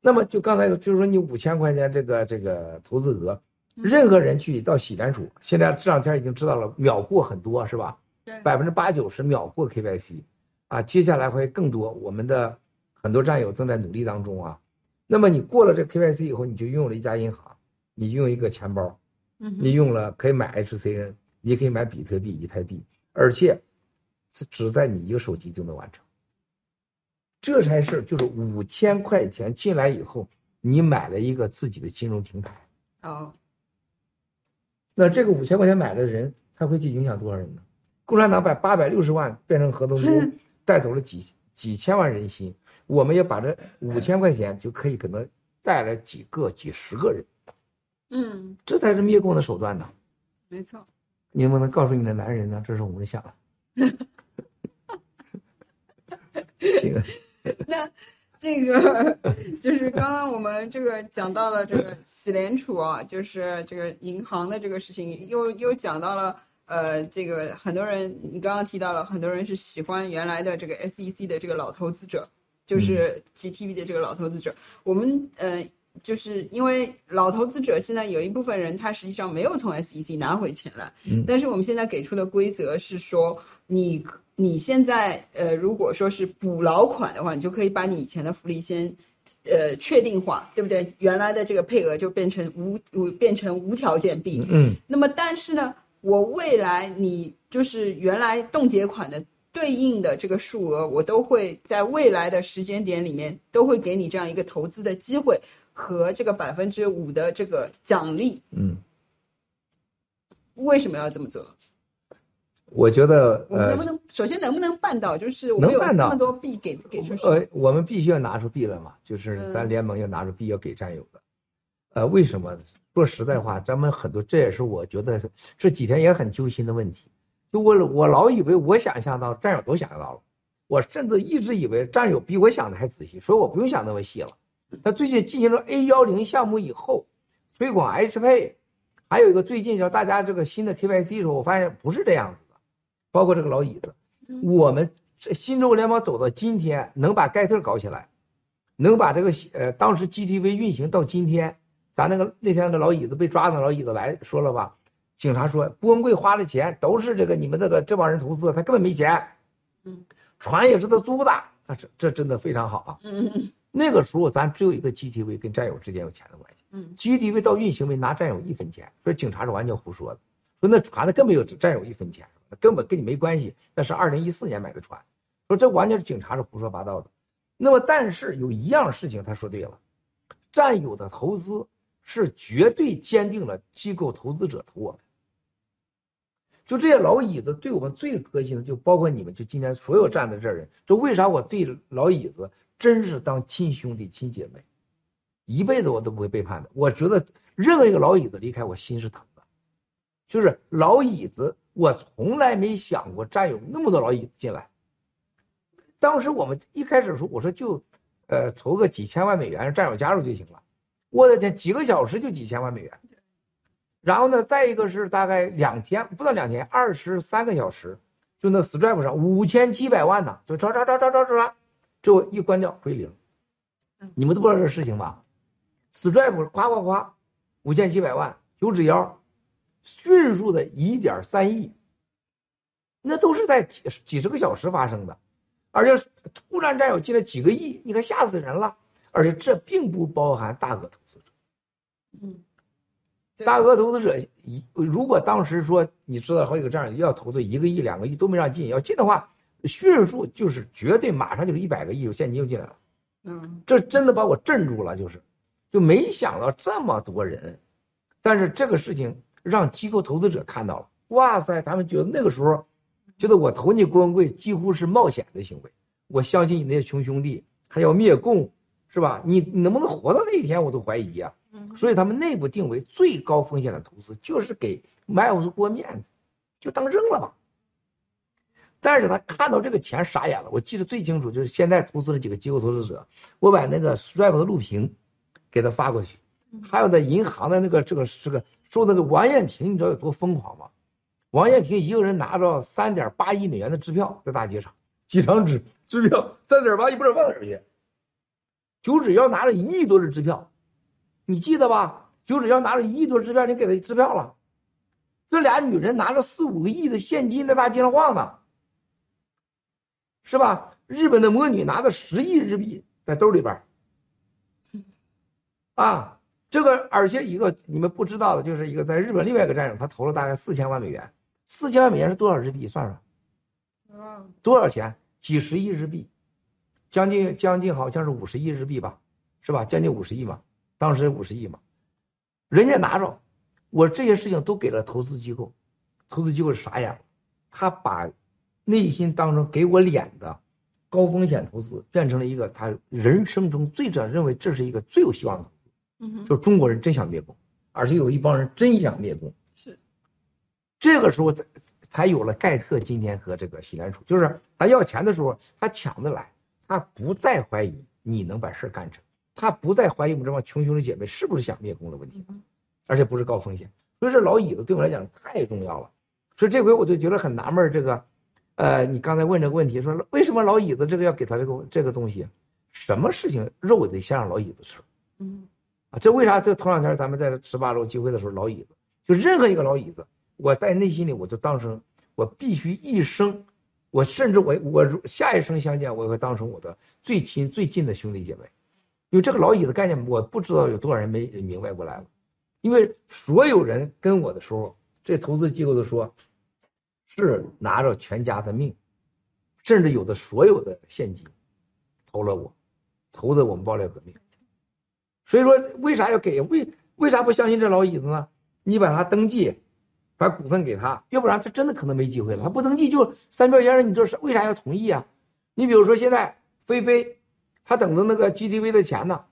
那么就刚才就是说，你五千块钱这个这个投资额，任何人去到洗联储，现在这两天已经知道了，秒过很多是吧？对百分之八九十秒过 KYC 啊，接下来会更多。我们的很多战友正在努力当中啊。那么你过了这 KYC 以后，你就用了一家银行，你用一个钱包，你用了可以买 HCN，你也可以买比特币、以太币，而且是只在你一个手机就能完成。这才是就是五千块钱进来以后，你买了一个自己的金融平台。哦，那这个五千块钱买的人，他会去影响多少人呢？共产党把八百六十万变成合同工，带走了几几千万人心。我们要把这五千块钱就可以可能带来几个、几十个人，嗯，这才是灭共的手段呢。没错。你能不能告诉你的男人呢？这是我们想的。这个那这个就是刚刚我们这个讲到了这个洗联储啊，就是这个银行的这个事情，又又讲到了呃，这个很多人你刚刚提到了，很多人是喜欢原来的这个 SEC 的这个老投资者，就是嗯 GTV 的这个老投资者。我们呃，就是因为老投资者现在有一部分人他实际上没有从 SEC 拿回钱来，嗯但是我们现在给出的规则是说，你你现在呃，如果说是补老款的话，你就可以把你以前的福利先呃确定化，对不对？原来的这个配额就变成无无变成无条件币。嗯那么但是呢，我未来你就是原来冻结款的对应的这个数额，我都会在未来的时间点里面都会给你这样一个投资的机会和这个百分之五的这个奖励。嗯，为什么要这么做？我觉得我们能不呃能首先能不能办到？就是我们有能办到这么多币给给出去，呃，我们必须要拿出币来嘛，就是嗯咱联盟要拿出币要给战友的。呃，为什么？说实在话，咱们很多这也是我觉得这几天也很揪心的问题。就我我老以为我想象到，战友都想象到了，我甚至一直以为战友比我想的还仔细，所以我不用想那么细了。他最近进行了 A 幺零项目以后，推广 H 配，还有一个最近叫大家这个新的 KYC 的时候，我发现不是这样子的，包括这个老椅子，嗯我们这新中国联邦走到今天，能把盖特搞起来，能把这个呃当时 GTV 运行到今天，咱那个那天那个老椅子被抓的老椅子来说了吧，警察说郭文贵花的钱都是这个你们这个这帮人投资，他根本没钱，嗯，船也是他租的，那这这真的非常好啊。嗯嗯那个时候咱只有一个 GTV 跟战友之间有钱的关系嗯，GTV 到运行没拿战友一分钱，所以警察是完全胡说的，说那船的根本没有战友一分钱，根本跟你没关系，那是二零一四年买的船，说这完全是警察是胡说八道的。那么但是有一样事情他说对了，战友的投资是绝对坚定了机构投资者投我们。就这些老椅子对我们最核心的，就包括你们，就今天所有站在这儿人，就为啥我对老椅子真是当亲兄弟、亲姐妹，一辈子我都不会背叛的。我觉得任何一个老椅子离开我，心是疼的。就是老椅子，我从来没想过占有那么多老椅子进来。当时我们一开始说，我说就，呃，筹个几千万美元，战友加入就行了。我的天，几个小时就几千万美元。然后呢，再一个是大概两天，不到两天，二十三个小时，就那 Stripe 上五千几百万呢，就刷刷刷刷刷刷，最后一关掉归零。你们都不知道这事情吧？Stripe 夸夸夸，五千七百万，九指妖迅速的一点三亿，那都是在几几十个小时发生的，而且突然占有进来几个亿，你看吓死人了。而且这并不包含大额投资者，嗯，大额投资者一如果当时说你知道好几个账要投资一个亿两个亿都没让进，要进的话，迅速就是绝对马上就是一百个亿有现金就进来了。嗯，这真的把我镇住了，就是就没想到这么多人，但是这个事情让机构投资者看到了，哇塞，他们觉得那个时候觉得我投你郭文贵几乎是冒险的行为，我相信你那些穷兄弟还要灭共。是吧？你你能不能活到那一天，我都怀疑呀。所以他们内部定为最高风险的投资，就是给麦尔斯过面子，就当扔了吧。但是他看到这个钱傻眼了。我记得最清楚就是现在投资的几个机构投资者，我把那个 Stripe 的录屏给他发过去，还有在银行的那个这个这个说那个王艳平，你知道有多疯狂吗？王艳平一个人拿着三点八亿美元的支票在大街上，几张纸支票三点八亿不知道放哪儿去。九指妖拿了一亿多的支票，你记得吧？九指妖拿了一亿多支票，你给他支票了。这俩女人拿着四五个亿的现金在大街上晃呢，是吧？日本的魔女拿着十亿日币在兜里边啊，这个而且一个你们不知道的就是一个在日本另外一个战友，他投了大概四千万美元，四千万美元是多少日币？算算，多少钱？几十亿日币。将近将近好像是五十亿日币吧，是吧？将近五十亿嘛，当时五十亿嘛，人家拿着，我这些事情都给了投资机构，投资机构是傻眼了，他把内心当中给我脸的高风险投资变成了一个他人生中最者认为这是一个最有希望的投资，嗯，就中国人真想灭共，而且有一帮人真想灭共，是，这个时候才才有了盖特今天和这个洗联储，就是他要钱的时候他抢着来。他不再怀疑你能把事干成，他不再怀疑我们这帮穷兄弟姐妹是不是想灭共的问题，而且不是高风险，所以这老椅子对我来讲太重要了。所以这回我就觉得很纳闷，这个，呃，你刚才问这个问题，说为什么老椅子这个要给他这个这个东西？什么事情肉得先让老椅子吃，嗯，啊，这为啥？这头两天咱们在十八楼聚会的时候，老椅子就任何一个老椅子，我在内心里我就当成我必须一生。我甚至我我下一生相见，我会当成我的最亲最近的兄弟姐妹，因为这个老椅子概念，我不知道有多少人没明白过来了。因为所有人跟我的时候，这投资机构都说，是拿着全家的命，甚至有的所有的现金投了我，投的我们爆料革命。所以说，为啥要给？为为啥不相信这老椅子呢？你把它登记。把股份给他，要不然他真的可能没机会了。他不登记就三票先生，你这是为啥要同意啊？你比如说现在菲菲，他等着那个 GTV 的钱呢，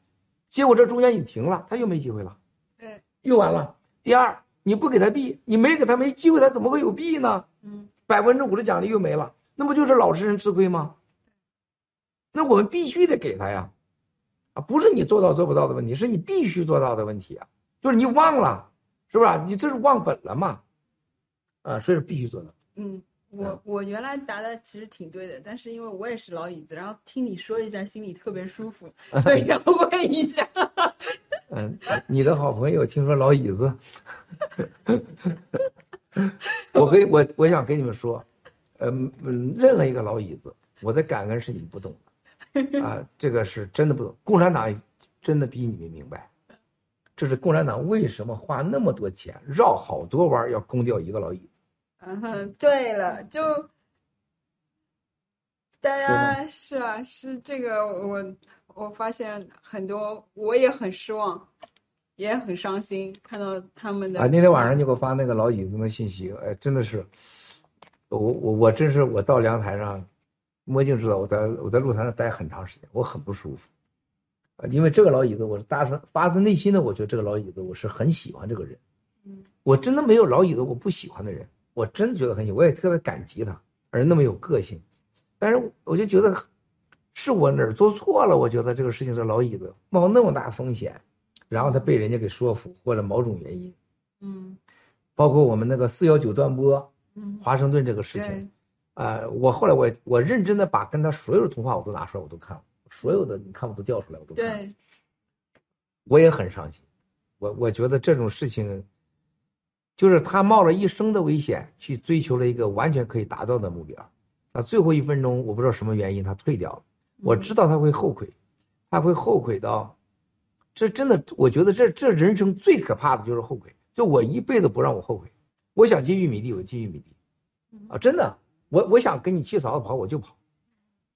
结果这中间你停了，他又没机会了，对，又完了。第二，你不给他币，你没给他没机会，他怎么会有币呢？嗯，百分之五的奖励又没了，那不就是老实人吃亏吗？那我们必须得给他呀，啊，不是你做到做不到的问题，是你必须做到的问题啊，就是你忘了，是不是？你这是忘本了嘛？啊，所以必须做到。嗯，我我原来答的其实挺对的，但是因为我也是老椅子，然后听你说一下，心里特别舒服，所以要问一下。嗯，你的好朋友听说老椅子，我跟我我想跟你们说，嗯嗯，任何一个老椅子，我的感恩是你不懂的 啊，这个是真的不懂。共产党真的比你们明白。这是共产党为什么花那么多钱绕好多弯要攻掉一个老椅子？嗯哼，对了，就大家是啊，是这个我我发现很多，我也很失望，也很伤心，看到他们的啊。那天晚上你给我发那个老椅子的信息，哎，真的是，我我我真是我到阳台上，墨镜知道我在我在露台上待很长时间，我很不舒服。啊，因为这个老椅子，我是大自发自内心的，我觉得这个老椅子，我是很喜欢这个人。嗯，我真的没有老椅子我不喜欢的人，我真的觉得很喜欢，我也特别感激他，而那么有个性。但是我就觉得是我哪儿做错了，我觉得这个事情是老椅子冒那么大风险，然后他被人家给说服，或者某种原因。嗯，包括我们那个四幺九断播，嗯，华盛顿这个事情，啊，我后来我我认真的把跟他所有的通话我都拿出来，我都看了。所有的你看我都调出来，我都看。对，我也很伤心，我我觉得这种事情，就是他冒了一生的危险去追求了一个完全可以达到的目标，那最后一分钟我不知道什么原因他退掉了，我知道他会后悔，他会后悔到，这真的我觉得这这人生最可怕的就是后悔，就我一辈子不让我后悔，我想进玉米地我进玉米地，啊真的，我我想跟你七嫂子跑我就跑，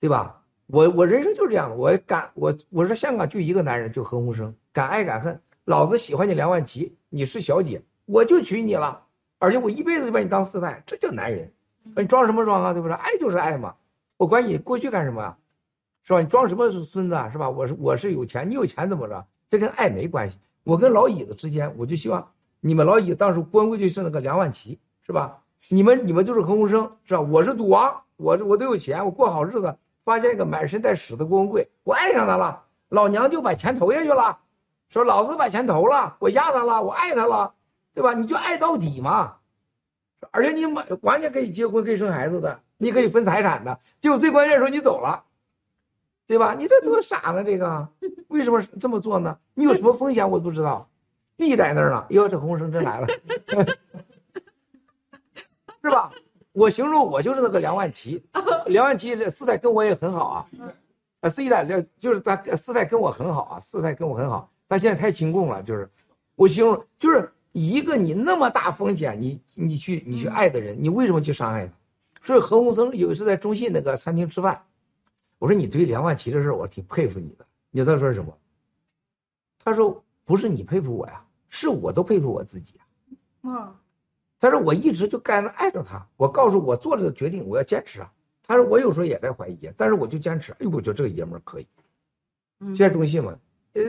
对吧？我我人生就是这样的，我敢我我说香港就一个男人，就何鸿燊，敢爱敢恨。老子喜欢你梁万琪，你是小姐，我就娶你了，而且我一辈子就把你当四代，这叫男人。你装什么装啊？对不对？爱就是爱嘛，我管你过去干什么呀？是吧？你装什么孙子啊？是吧？我是我是有钱，你有钱怎么着？这跟爱没关系。我跟老椅子之间，我就希望你们老椅子当时官贵就是那个梁万琪，是吧？你们你们就是何鸿燊，是吧？我是赌王，我我都有钱，我过好日子。发现一个满身带屎的郭文贵，我爱上他了，老娘就把钱投下去了，说老子把钱投了，我压他了，我爱他了，对吧？你就爱到底嘛，而且你完完全可以结婚，可以生孩子的，你可以分财产的，结果最关键的时候你走了，对吧？你这多傻呢？这个为什么这么做呢？你有什么风险我不知道，币在那儿呢，哟，这洪生真来了，是吧？我形容我就是那个梁万琪，梁万琪这四代跟我也很好啊，啊四代这就是他四代跟我很好啊，四代跟我很好，他现在太亲共了，就是我形容就是一个你那么大风险，你你去你去爱的人，你为什么去伤害他？所以何鸿燊有一次在中信那个餐厅吃饭，我说你对梁万琪的事我挺佩服你的，你知道他说什么？他说不是你佩服我呀，是我都佩服我自己啊。嗯。他说我一直就干着爱着他，我告诉我做这个决定，我要坚持啊。他说我有时候也在怀疑，但是我就坚持。哎呦，我觉得这个爷们儿可以。现在中信嘛，呃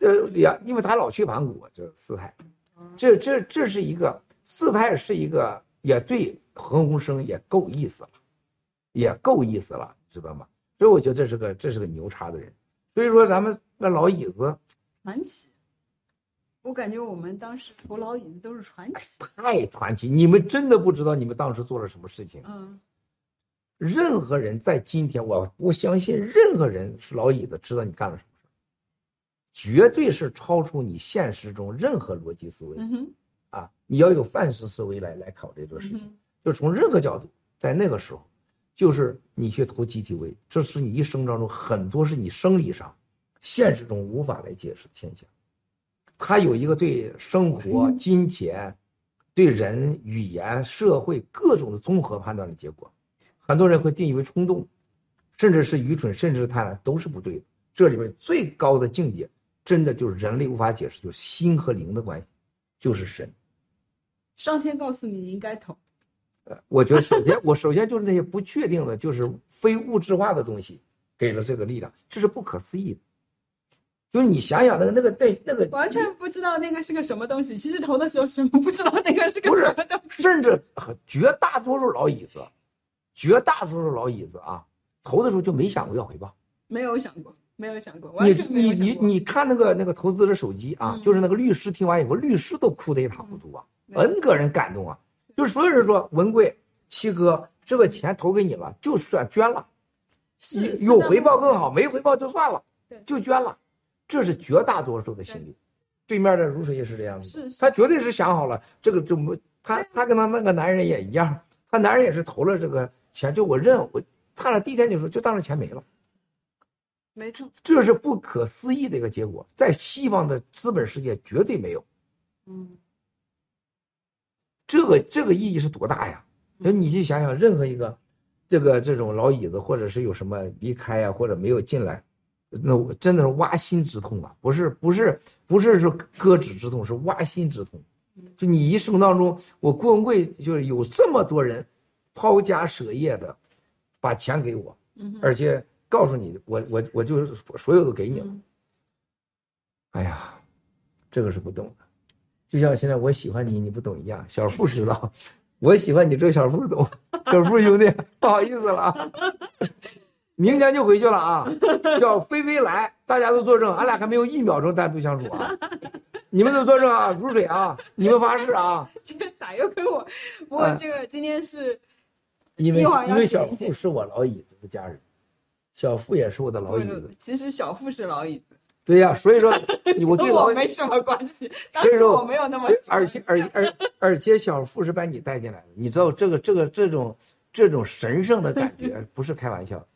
呃两，因为他老去盘古，这四太，这这这是一个四太是一个也对何鸿生也够意思了，也够意思了，知道吗？所以我觉得这是个这是个牛叉的人。所以说咱们那老椅子传奇。我感觉我们当时头老椅子都是传奇，太传奇！你们真的不知道你们当时做了什么事情。嗯，任何人在今天，我我相信任何人是老椅子，知道你干了什么事绝对是超出你现实中任何逻辑思维。嗯，啊，你要有范式思维来来考虑这个事情，就从任何角度，在那个时候，就是你去投集体位，这是你一生当中很多是你生理上、现实中无法来解释的现象。它有一个对生活、金钱、对人、语言、社会各种的综合判断的结果。很多人会定义为冲动，甚至是愚蠢，甚至是贪婪，都是不对的。这里面最高的境界，真的就是人类无法解释，就是心和灵的关系，就是神。上天告诉你应该投。呃，我觉得首先，我首先就是那些不确定的，就是非物质化的东西，给了这个力量，这是不可思议的。就是你想想那个那个对那个完全不知道那个是个什么东西，其实投的时候什么不知道那个是个什么东西，甚至绝大多数老椅子，绝大多数老椅子啊，投的时候就没想过要回报，没有想过，没有想过，你你你你看那个那个投资者手机啊，就是那个律师听完以后，律师都哭得一塌糊涂啊，N 个人感动啊，就是所有人说文贵七哥这个钱投给你了，就算捐了，有回报更好，没回报就算了，就捐了。这是绝大多数的心理，对面的如水也是这样子，他绝对是想好了这个怎么他他跟他那个男人也一样，他男人也是投了这个钱，就我认我看了第一天就说就当这钱没了，没错，这是不可思议的一个结果，在西方的资本世界绝对没有，嗯，这个这个意义是多大呀？那你去想想，任何一个这个这种老椅子，或者是有什么离开呀，或者没有进来。那我真的是挖心之痛啊！不是不是不是说割指之痛，是挖心之痛。就你一生当中，我郭文贵就是有这么多人抛家舍业的把钱给我，而且告诉你，我我我就是所有都给你了。哎呀，这个是不懂的，就像现在我喜欢你，你不懂一样。小付知道，我喜欢你，这个小付懂。小付兄弟，不好意思了啊。明天就回去了啊！小菲菲来，大家都作证，俺俩还没有一秒钟单独相处啊！你们都作证啊，如水啊！你们发誓啊！这个咋又跟我？不过这个今天是，因为因为小付是我老椅子的家人，小付也是我的老椅子。其实小付是老椅子，对呀、所以说你 我对跟我没什么关系，当所以说我没有那么而且而而而且小富是把你带进来的，你知道这个这个这种这种神圣的感觉 不是开玩笑。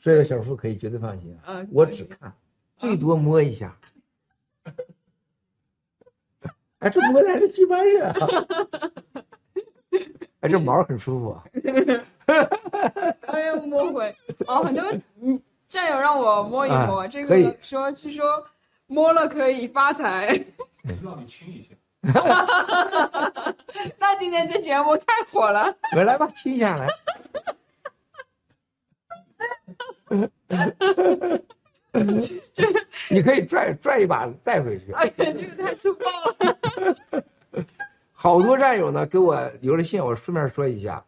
这个小富可以绝对放心我只看，最多摸一下。哎，这摸的还是鸡巴热啊！哎，这毛很舒服啊。哎呀，摸回哦，很多嗯战友让我摸一摸，这个说据说摸了可以发财。让你亲一下。那今天这节目太火了，我来吧，亲一下来。你可以拽拽一把带回去。哎呀，这个太粗暴了。好多战友呢给我留了信，我顺便说一下，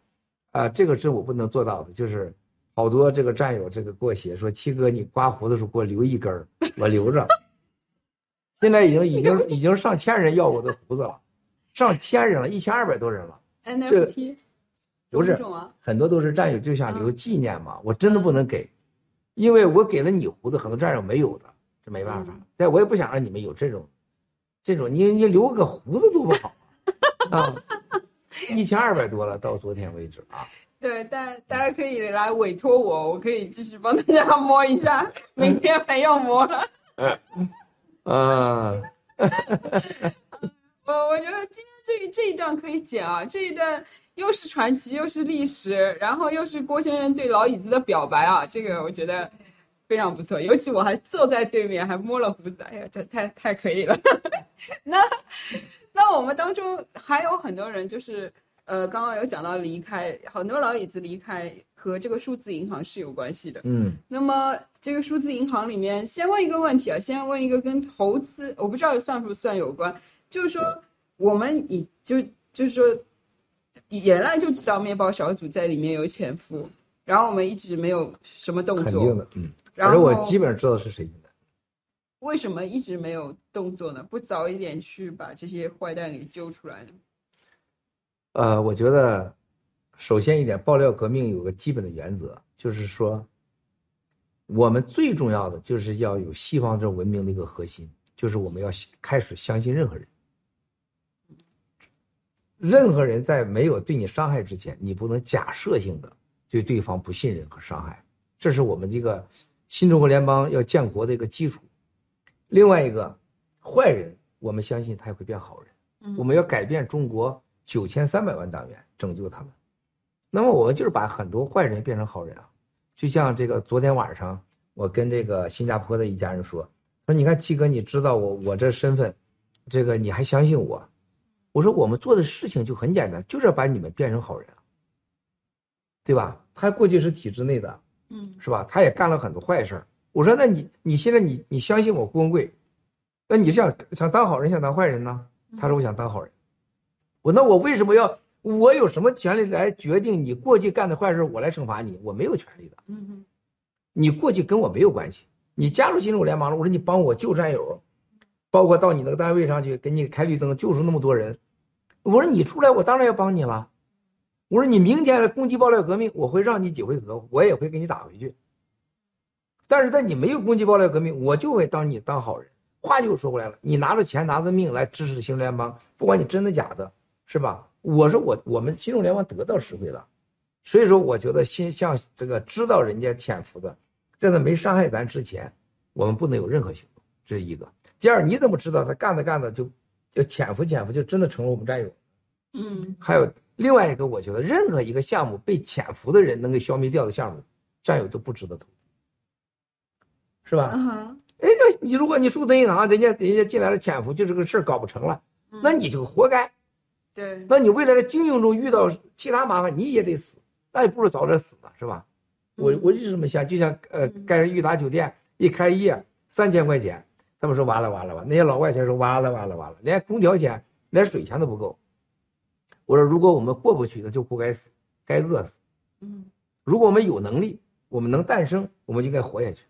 啊、这个是我不能做到的，就是好多这个战友这个给我写说，七哥你刮胡子时候给我留一根儿，我留着。现在已经已经 已经上千人要我的胡子了，上千人了，一千二百多人了，NFT 不是很多都是战友就想留纪念嘛，我真的不能给，因为我给了你胡子，很多战友没有的，这没办法。嗯。但我也不想让你们有这种，这种你你留个胡子多不好啊！啊，一千二百多了，到昨天为止啊。对，但大家可以来委托我，我可以继续帮大家摸一下，明天还要摸了。嗯，我我觉得今天这这一段可以剪啊，这一段又是传奇又是历史，然后又是郭先生对老椅子的表白啊，这个我觉得非常不错。尤其我还坐在对面，还摸了胡子，哎呀，这太太可以了。那那我们当中还有很多人就是呃，刚刚有讲到离开，很多老椅子离开和这个数字银行是有关系的。嗯，那么这个数字银行里面，先问一个问题啊，先问一个跟投资，我不知道算不算有关，就是说我们以就就是说，原来就知道面包小组在里面有潜伏，然后我们一直没有什么动作，肯定的，嗯。然后我基本上知道是谁的。为什么一直没有动作呢？不早一点去把这些坏蛋给揪出来呢？呃，我觉得首先一点，爆料革命有个基本的原则，就是说，我们最重要的就是要有西方这文明的一个核心，就是我们要开始相信任何人。任何人在没有对你伤害之前，你不能假设性的对对方不信任和伤害，这是我们这个新中国联邦要建国的一个基础。另外一个，坏人我们相信他也会变好人。嗯我们要改变中国九千三百万党员，拯救他们。那么我们就是把很多坏人变成好人啊，就像这个昨天晚上我跟这个新加坡的一家人说，说你看七哥，你知道我我这身份，这个你还相信我？我说我们做的事情就很简单，就是要把你们变成好人啊，对吧？他过去是体制内的，嗯是吧？他也干了很多坏事儿。我说那你你现在你你相信我郭文贵，那你是想想当好人想当坏人呢？他说我想当好人。我那我为什么要我有什么权利来决定你过去干的坏事我来惩罚你？我没有权利的。嗯哼你过去跟我没有关系。你加入新中国联盟了，我说你帮我救战友，包括到你那个单位上去给你开绿灯，救出那么多人。我说你出来，我当然要帮你了。我说你明天来攻击爆料革命，我会让你几回合，我也会给你打回去。但是在你没有攻击爆料革命，我就会当你当好人。话就说回来了，你拿着钱拿着命来支持新中联邦，不管你真的假的，是吧？我说我我们新中联邦得到实惠了，所以说我觉得新像这个知道人家潜伏的，在他没伤害咱之前，我们不能有任何行动，这是一个。第二，你怎么知道他干着干着就就潜伏潜伏就真的成了我们战友？嗯还有另外一个，我觉得任何一个项目被潜伏的人能给消灭掉的项目，战友都不值得投，是吧？哎，你如果你数字银行，人家人家进来了潜伏，就这个事儿搞不成了，嗯那你就活该。对，那你未来的经营中遇到其他麻烦，你也得死，那也不如早点死呢，是吧？我嗯我一直这么想，就像呃嗯盖裕达酒店一开业三千块钱，他们说完了完了完了，那些老外全说完了完了完了，连空调钱连水钱都不够。我说如果我们过不去，那就活该死，该饿死。嗯如果我们有能力，我们能诞生，我们就该活下去。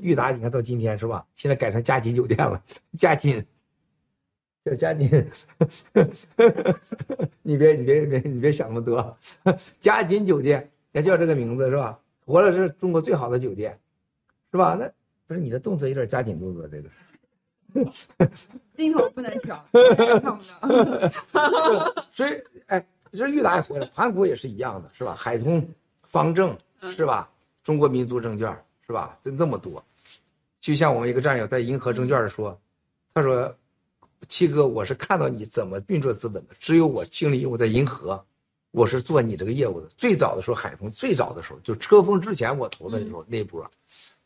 裕达，你看到今天是吧？现在改成嘉锦酒店了，嘉锦，叫嘉锦，你别你别别你别想那么多，嘉锦酒店也叫这个名字是吧？活了是中国最好的酒店，是吧？那不是你的动作有点加紧动作，这个。镜头不能调，看不到。所以，哎，这裕达也回来，盘古也是一样的，是吧？海通、方正，是吧？中国民族证券，是吧？就那么多。就像我们一个战友在银河证券说，他说：“七哥，我是看到你怎么运作资本的，只有我经历业务在银河，我是做你这个业务的。最早的时候，海通最早的时候，就车峰之前我投的时候那波，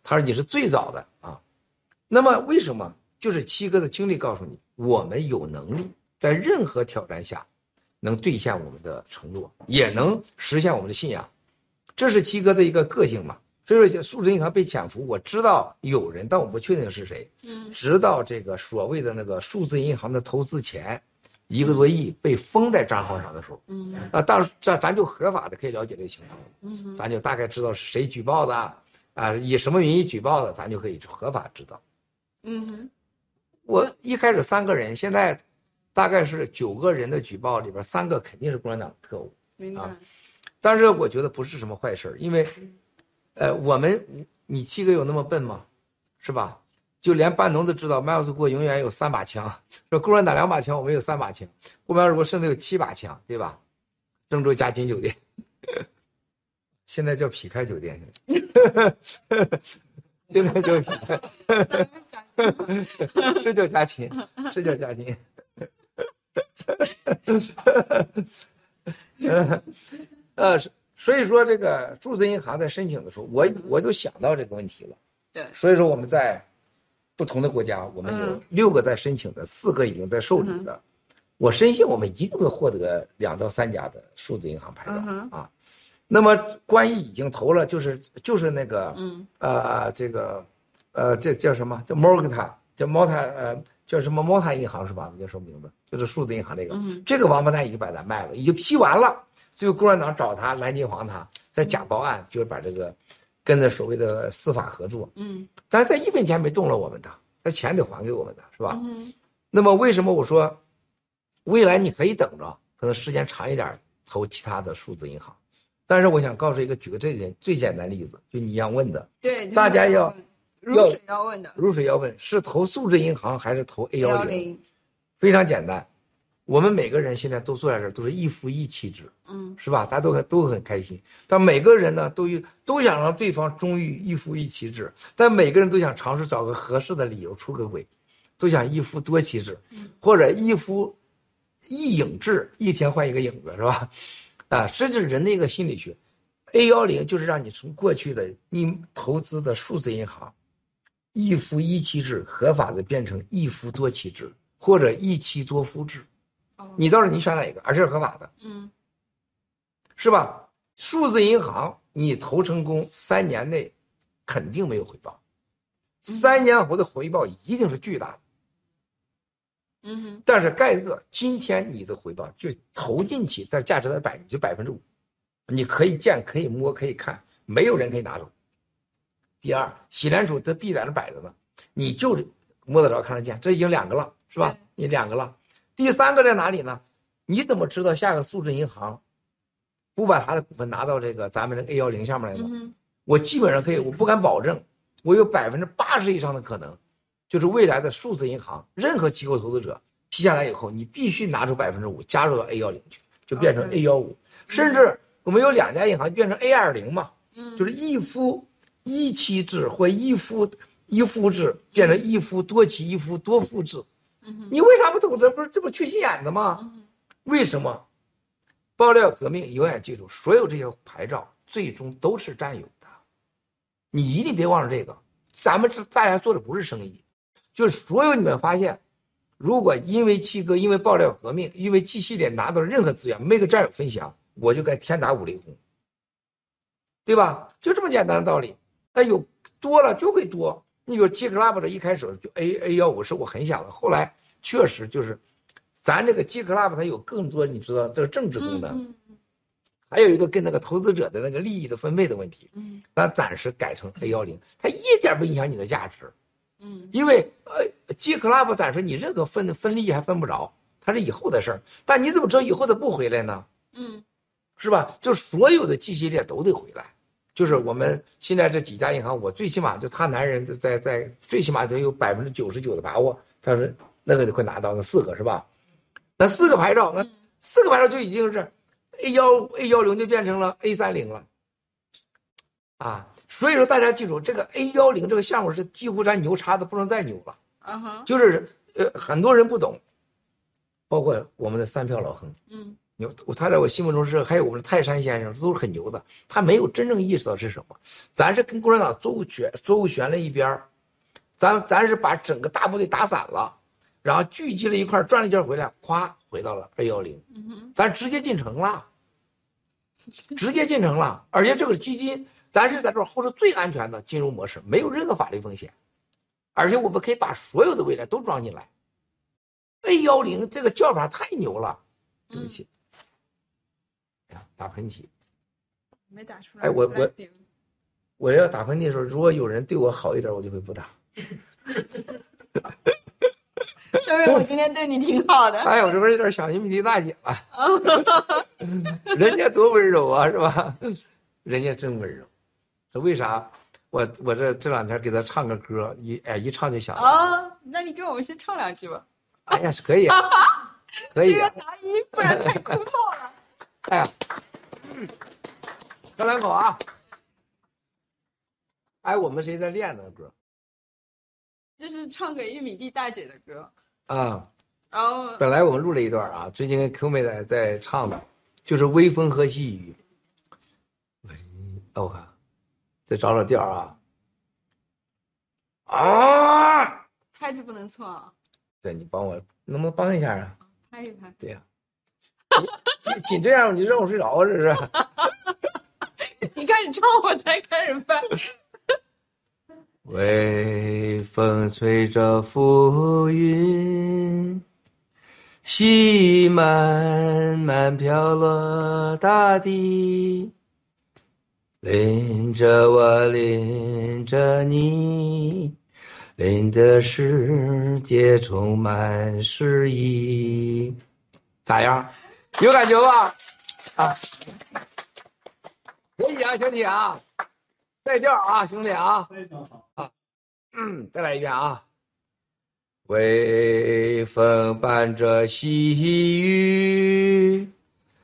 他说你是最早的啊。那么为什么？就是七哥的经历告诉你，我们有能力在任何挑战下能兑现我们的承诺，也能实现我们的信仰，这是七哥的一个个性嘛。所以说，数字银行被潜伏，我知道有人，但我不确定是谁。嗯直到这个所谓的那个数字银行的投资钱一个多亿被封在账号上的时候，嗯啊，当这咱就合法的可以了解这个情况，嗯咱就大概知道是谁举报的啊，以什么名义举报的，咱就可以合法知道。嗯我一开始三个人，现在大概是九个人的举报里边，三个肯定是共产党特务。明白啊。但是我觉得不是什么坏事，因为，呃，我们你七哥有那么笨吗？是吧？就连班农都知道，麦尔斯过永远有三把枪，说共产党两把枪，我们有三把枪，后面如果甚至有七把枪，对吧？郑州嘉金酒店，现在叫匹开酒店，现在叫匹开。这叫家禽，这叫家禽。呃呃，所以说这个数字银行在申请的时候，我我就想到这个问题了。对所以说我们在不同的国家，我们有嗯六个在申请的，四个已经在受理的。我深信我们一定会获得两到三家的数字银行牌照、啊。那么关于已经投了，就是就是那个嗯呃，这个呃，这叫什么？叫 Morgata，叫 Morta，呃，叫什么 Morta 银行是吧？叫什么名字？就是数字银行这个。嗯这个王八蛋已经把它卖了，已经批完了。最后共产党找他，蓝金黄他，在假报案，就是把这个跟着所谓的司法合作，嗯。但是他一分钱没动了我们的，他钱得还给我们的，是吧？嗯那么为什么我说未来你可以等着，可能时间长一点投其他的数字银行？但是我想告诉一个，举个这点最简单例子，就你一样问的，对，大家要入水要问的。入水要问是投数字银行还是投 A 幺幺零？零，非常简单，我们每个人现在都坐在这儿，都是一夫一妻制。嗯是吧？大家都很都很开心，但每个人呢都有都想让对方忠于一夫一妻制，但每个人都想尝试找个合适的理由出个轨，都想一夫多妻制，或者一夫一影制，一天换一个影子，是吧？啊，这就是人的一个心理学。A 幺零就是让你从过去的你投资的数字银行，一夫一妻制合法的变成一夫多妻制，或者一妻多夫制。哦你到时候你选哪个，而且是合法的。嗯是吧？数字银行你投成功，三年内肯定没有回报，三年后的回报一定是巨大的。嗯哼但是盖特今天你的回报就投进去，但价值在百就百分之五，你可以见、可以摸、可以看，没有人可以拿走。第二，喜联储它币在那摆着呢，你就是摸得着、看得见，这已经两个了，是吧？你两个了。第三个在哪里呢？你怎么知道下个数字银行？不把他的股份拿到这个咱们这个 A 幺零下面来呢？我基本上可以，我不敢保证，我有百分之八十以上的可能，就是未来的数字银行，任何机构投资者批下来以后，你必须拿出百分之五加入到 A 幺零去，就变成 A 幺五，甚至我们有两家银行变成 A 二零嘛，嗯。就是一夫一妻制或一夫一夫制变成一夫多妻、一夫多夫制，你为啥不走？这不是这不缺心眼子吗？为什么？爆料革命永远记住，所有这些牌照最终都是占有的。你一定别忘了这个。咱们这大家做的不是生意，就是所有你们发现，如果因为七哥、因为爆料革命、因为 G 系列拿到任何资源，没个战友分享，我就该天打五雷轰，对吧？就这么简单的道理。那有多了就会多。你比如 G Club 的一开始就 A A 幺五是我很想的，后来确实就是。咱这个 G Club 它有更多，你知道这个政治功能，嗯还有一个跟那个投资者的那个利益的分配的问题。嗯咱暂时改成 A 幺零，它一点不影响你的价值，嗯因为呃 G Club 暂时你任何分分利益还分不着，它是以后的事儿。但你怎么知道以后它不回来呢？嗯是吧？就所有的 G 系列都得回来，就是我们现在这几家银行，我最起码就他男人在在最起码得有百分之九十九的把握，他说那个得快拿到那四个是吧？那四个牌照，那四个牌照就已经是 A 幺 A 幺零就变成了 A 三零了，啊，所以说大家记住，这个 A 幺零这个项目是几乎咱牛叉的不能再牛了，嗯哼，就是呃很多人不懂，包括我们的三票老恒。嗯牛，他在我心目中是，还有我们的泰山先生，都是很牛的。他没有真正意识到是什么，咱是跟共产党左右旋左右旋了一边儿，咱咱是把整个大部队打散了，然后聚集了一块儿，转了一圈回来，咵回到了 A 幺零，嗯，咱直接进城了，直接进城了，而且这个基金咱是在这儿后是最安全的金融模式，没有任何法律风险，而且我们可以把所有的未来都装进来。A 幺零这个叫法太牛了，对不起。打喷嚏！没打出来。哎我我我要打喷嚏的时候，如果有人对我好一点，我就会不打。说明我今天对你挺好的。哎，我这不是有点想玉米地大姐了，人家多温柔啊，是吧？人家真温柔。这为啥？我我这这两天给他唱个歌，一哎一唱就想到。哦，那你给我们先唱两句吧。哎呀，是可以啊，可以啊。这个答疑不然太枯燥了。哎呀，嗯，喝两口啊。哎，我们谁在练那个歌这是唱给玉米地大姐的歌，啊？然后本来我们录了一段啊，最近跟 Q 妹在在唱的，就是微风和细雨。喂，哦我看，再找找调啊。啊！拍子不能错啊，对你帮我，能不能帮一下啊？拍一拍。对呀、紧紧这样，你让我睡着啊？这是。你开始唱，我才开始翻。微风吹着浮云，细雨慢慢飘落大地，淋着我，淋着你，淋的世界充满诗意。咋样？有感觉吧？啊，可以啊，兄弟啊，带调啊，兄弟啊。嗯，再来一遍啊！微风伴着细雨，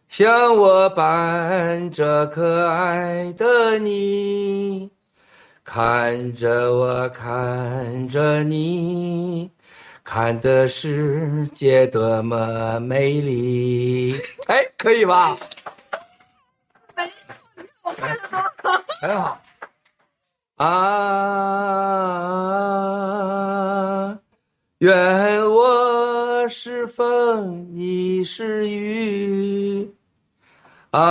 像我伴着可爱的你，看着我，看着你，看的世界多么美丽。哎，可以吧？很好。啊，愿我是风，你是雨。啊，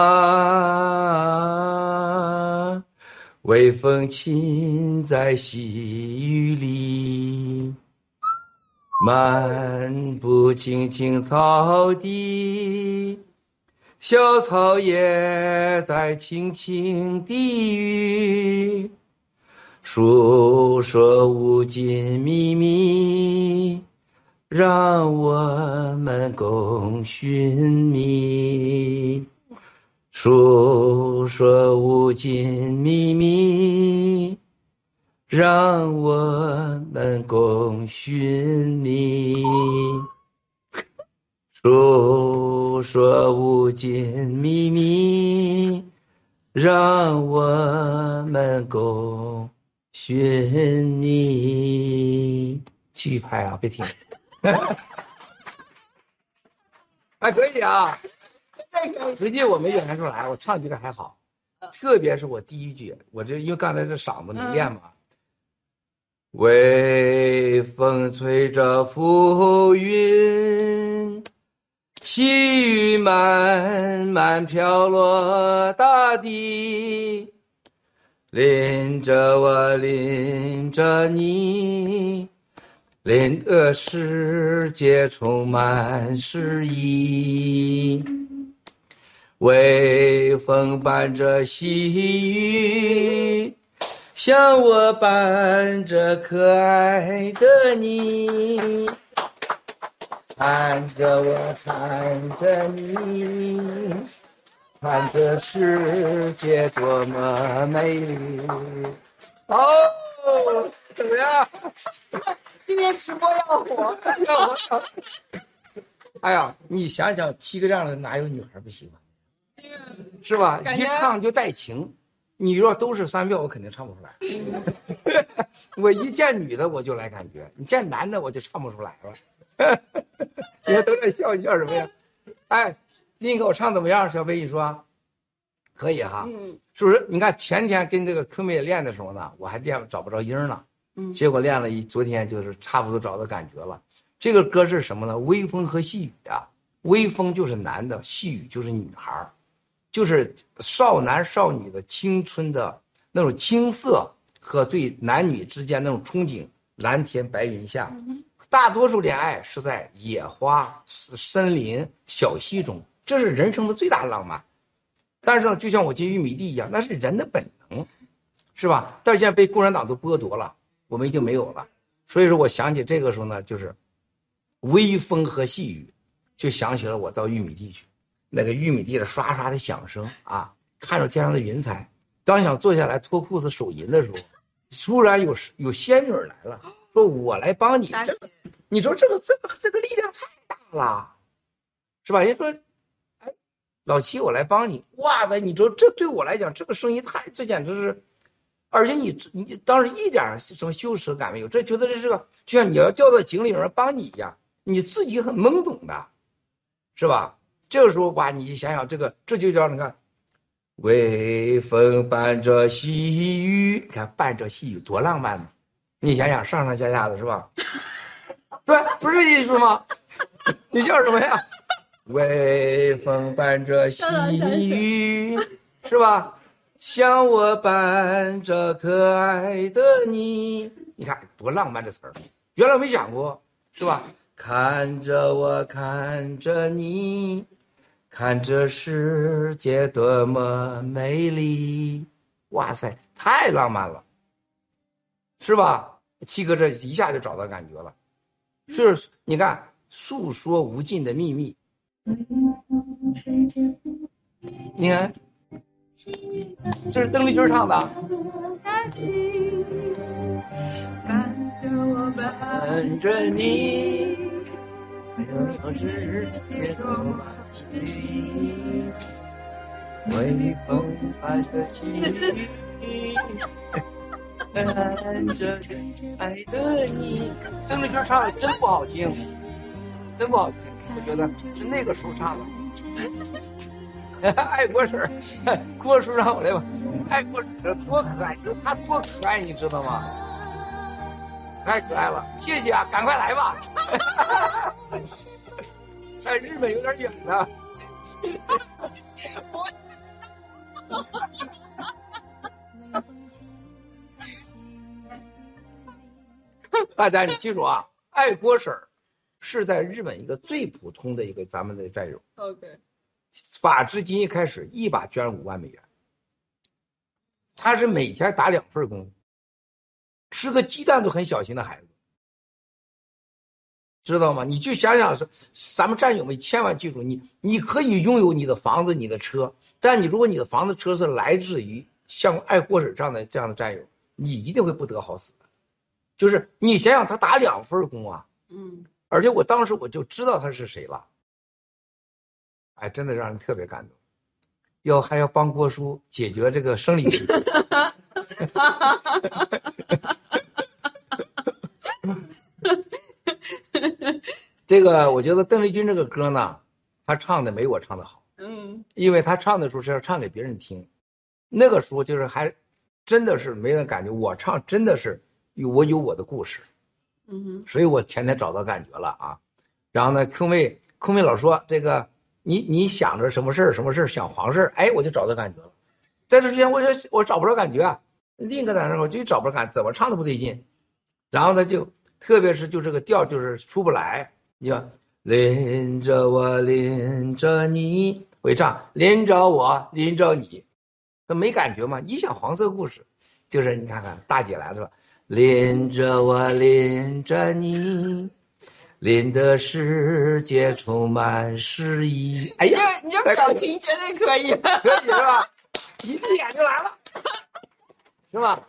微风轻在细雨里，漫步青青草地。小草也在轻轻低语，诉说无尽秘密，让我们共寻觅。诉说无尽秘密，让我们共寻觅。诉说无尽秘密，让我们共寻觅。继续拍啊，别停。还可以啊，实际我没演出来，我唱觉得还好，特别是我第一句，我这因为刚才这嗓子没练嘛。微风吹着浮云，细雨慢慢飘落大地，淋着我，淋着你，淋得世界充满诗意。微风伴着细雨，像我伴着可爱的你。伴着我，缠着你，看这世界多么美丽。哦，怎么样？今天直播要火，要火！哎呀，你想想，七个这样的哪有女孩不喜欢？这个是吧？一唱就带情。你若都是三票，我肯定唱不出来。我一见女的我就来感觉，你见男的我就唱不出来了。你看都在笑，你笑什么呀？哎，另一个我唱怎么样？小飞，你说可以哈？嗯是不是？你看前天跟这个科妹练的时候呢，我还练找不着音儿呢，嗯结果练了一，昨天就是差不多找到感觉了。这个歌是什么呢？微风和细雨啊，微风就是男的，细雨就是女孩儿，就是少男少女的青春的那种青涩和对男女之间那种憧憬，蓝天白云下。大多数恋爱是在野花、森林、小溪中，这是人生的最大浪漫。但是呢，就像我进玉米地一样，那是人的本能，是吧？但是现在被共产党都剥夺了，我们已经没有了。所以说我想起这个时候呢，就是微风和细雨，就想起了我到玉米地去，那个玉米地的刷刷的响声啊，看着天上的云彩。刚想坐下来脱裤子手淫的时候，突然有有仙女来了，说我来帮你。这个，你说这个这个这个力量太大了，是吧？人说，哎，老七，我来帮你。哇塞，你说这对我来讲，这个声音太，这简直是，而且你你当时一点什么羞耻感没有，这觉得这是个就像你要掉到井里有人帮你一样，你自己很懵懂的，是吧？这个时候哇，你想想这个，这就叫你看，微风伴着细雨，你看伴着细雨多浪漫呢。你想想上上下下的是吧？对，不是这意思吗？你叫什么呀？微风伴着细雨，是吧？像我伴着可爱的你，你看多浪漫这词儿，原来没想过，是吧？看着我，看着你，看这世界多么美丽，哇塞，太浪漫了，是吧？七哥这一下就找到感觉了。就是你看，诉说无尽的秘密。你看，这是邓丽君唱的。伴着你，还有城市街头微风伴着细雨，伴着爱的你。邓丽君唱的真不好听，真不好听，我觉得是那个时候唱的。爱国婶儿，郭叔让我来吧。爱国婶儿多可爱，你说他多可爱，你知道吗？太可爱了，谢谢啊，赶快来吧。在，日本有点远呢。大家你记住啊，爱国婶儿是在日本一个最普通的一个咱们的战友。OK，法治今一开始一把捐五万美元，他是每天打两份工，吃个鸡蛋都很小心的孩子，知道吗？你就想想是咱们战友们千万记住，你你可以拥有你的房子、你的车，但你如果你的房子、车是来自于像爱国者这样的这样的战友，你一定会不得好死。就是你想想，他打两份工啊，嗯，而且我当时我就知道他是谁了，哎，真的让人特别感动。要还要帮郭叔解决这个生理问题，这个我觉得邓丽君这个歌呢，她唱的没我唱的好，嗯，因为她唱的时候是要唱给别人听，那个时候就是还真的是没人感觉，我唱真的是有我有我的故事。嗯哼，所以我前天找到感觉了啊。然后呢，Q 妹，Q 妹老说这个你你想着什么事儿什么事儿想黄事儿，哎，我就找到感觉了。在这之前我就我找不着感觉啊，另一个在那我就找不着感，怎么唱都不对劲。然后呢，就特别是就这个调就是出不来，你就拎着我拎着你，我一唱拎着我拎着你，那没感觉嘛？你想黄色故事，就是你看看大姐来了吧。拎着我，拎着你，淋的世界充满诗意。哎这呀，你这表情绝对可以。可以是吧？一闭眼就来了，是吧？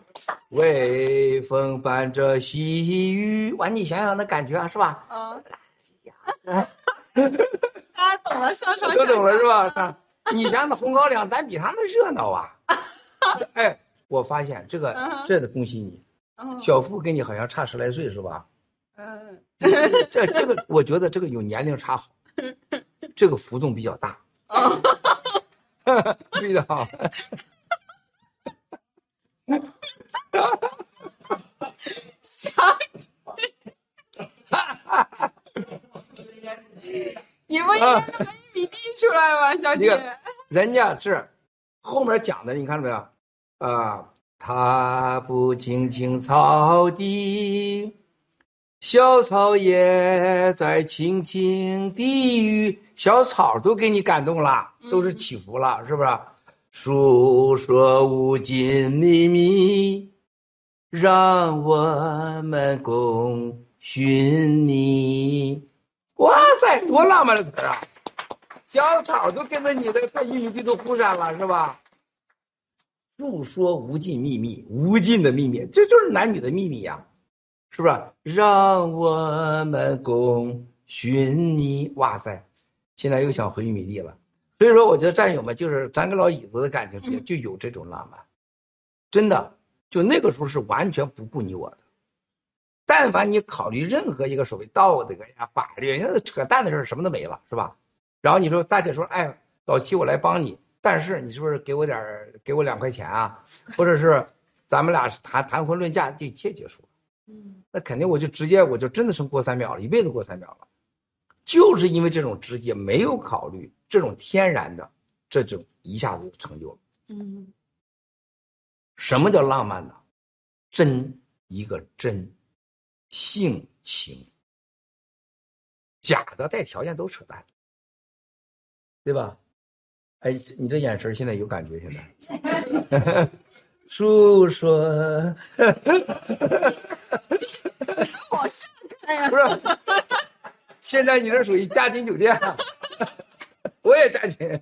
微风伴着细雨，哇，你想想那感觉啊，是吧？嗯，大家懂了，上床都懂了是吧？你家那红高粱，咱比他那热闹啊！哎，我发现这个这得恭喜你，嗯小付跟你好像差十来岁是吧？嗯这这个，我觉得这个有年龄差好，这个浮动比较大，哦对的啊。哈小姐，哈你不应该弄个玉米地出来吗，小姐？人家是后面讲的，你看到没有？啊，踏步青青草地，小草也在轻轻低语，小草都给你感动了，都是起伏了，是不是？诉说无尽秘密，让我们共寻你。哇塞，多浪漫的词儿啊！小草都跟着你的在玉米地都铺上了，是吧？诉说无尽秘密，无尽的秘密，这就是男女的秘密呀、是不是？让我们共寻你。哇塞，现在又想回玉米地了。所以说，我觉得战友们就是咱跟老椅子的感情之间就有这种浪漫，真的，就那个时候是完全不顾你我的。但凡你考虑任何一个所谓道德呀、法律，人家扯淡的事儿什么都没了，是吧？然后你说大姐说，哎，老七我来帮你，但是你是不是给我点儿给我两块钱啊？或者是咱们俩谈谈婚论嫁就一切结束了。嗯那肯定我就直接我就真的成过三秒了，一辈子过三秒了，就是因为这种直接没有考虑这种天然的这就一下子就成就了。嗯什么叫浪漫呢？真一个真，性情，假的带条件都扯淡，对吧？哎，你这眼神现在有感觉，现在。诉说，往下看呀不。是，现在你这属于家庭酒店，我也家庭。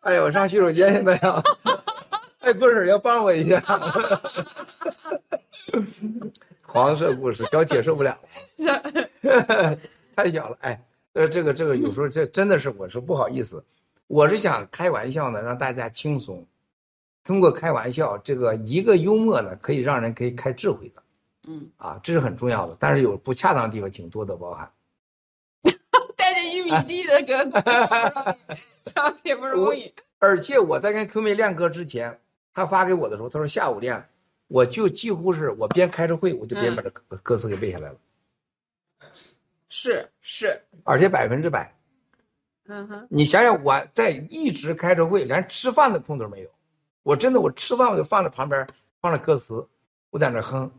哎呀，我上洗手间现在呀，哎，郭婶要帮我一下。黄色故事，小姐受不了，太小了。哎，呃，这个这个有时候这真的是我是不好意思，我是想开玩笑呢，让大家轻松。通过开玩笑，这个一个幽默呢，可以让人可以开智慧的。嗯，啊，这是很重要的，但是有不恰当的地方，请多多包涵。带着玉米地的哥哥，小铁不容易。而且我在跟 Q 妹练歌之前，他发给我的时候，他说下午练，我就几乎是我边开着会，我就边把这歌歌词给背下来了，是是，而且百分之百。嗯哼，你想想，我在一直开着会，连吃饭的空都没有。我真的，我吃饭我就放在旁边，放着歌词，我在那哼，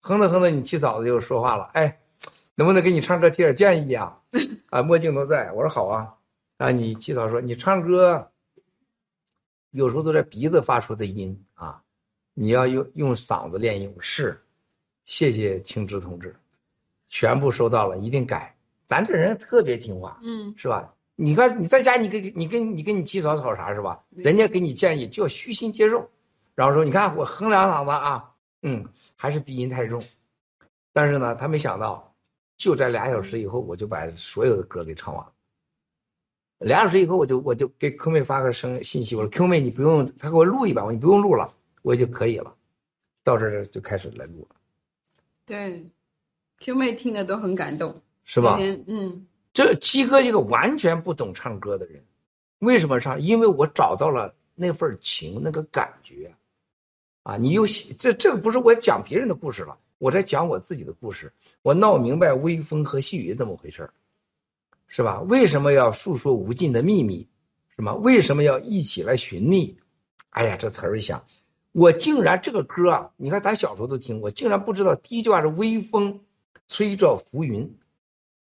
哼着哼着，你七嫂子就说话了，哎，能不能给你唱歌提点建议呀？啊，墨镜都在，我说好啊。啊，你七嫂说你唱歌，有时候都在鼻子发出的音啊，你要用用嗓子练音。是，谢谢青芝同志，全部收到了，一定改。咱这人特别听话，嗯是吧？你看你在家，你跟你跟你跟你七嫂吵啥是吧？人家给你建议就要虚心接受，然后说你看我哼两嗓子啊，嗯，还是鼻音太重，但是呢，他没想到，就在俩小时以后，我就把所有的歌给唱完了。俩小时以后，我就我就给 Q 妹发个声信息，我说 Q 妹你不用，他给我录一版，我你不用录了，我就可以了。到这儿就开始来录了，对，Q 妹听的都很感动，是吧嗯这七哥一个完全不懂唱歌的人，为什么唱？因为我找到了那份情，那个感觉，啊，你又这这个不是我讲别人的故事了，我在讲我自己的故事，我闹明白微风和细雨怎么回事是吧？为什么要诉说无尽的秘密？是吗？为什么要一起来寻觅？哎呀，这词儿一想，我竟然这个歌啊，你看咱小时候都听，我竟然不知道第一句话是微风吹着浮云。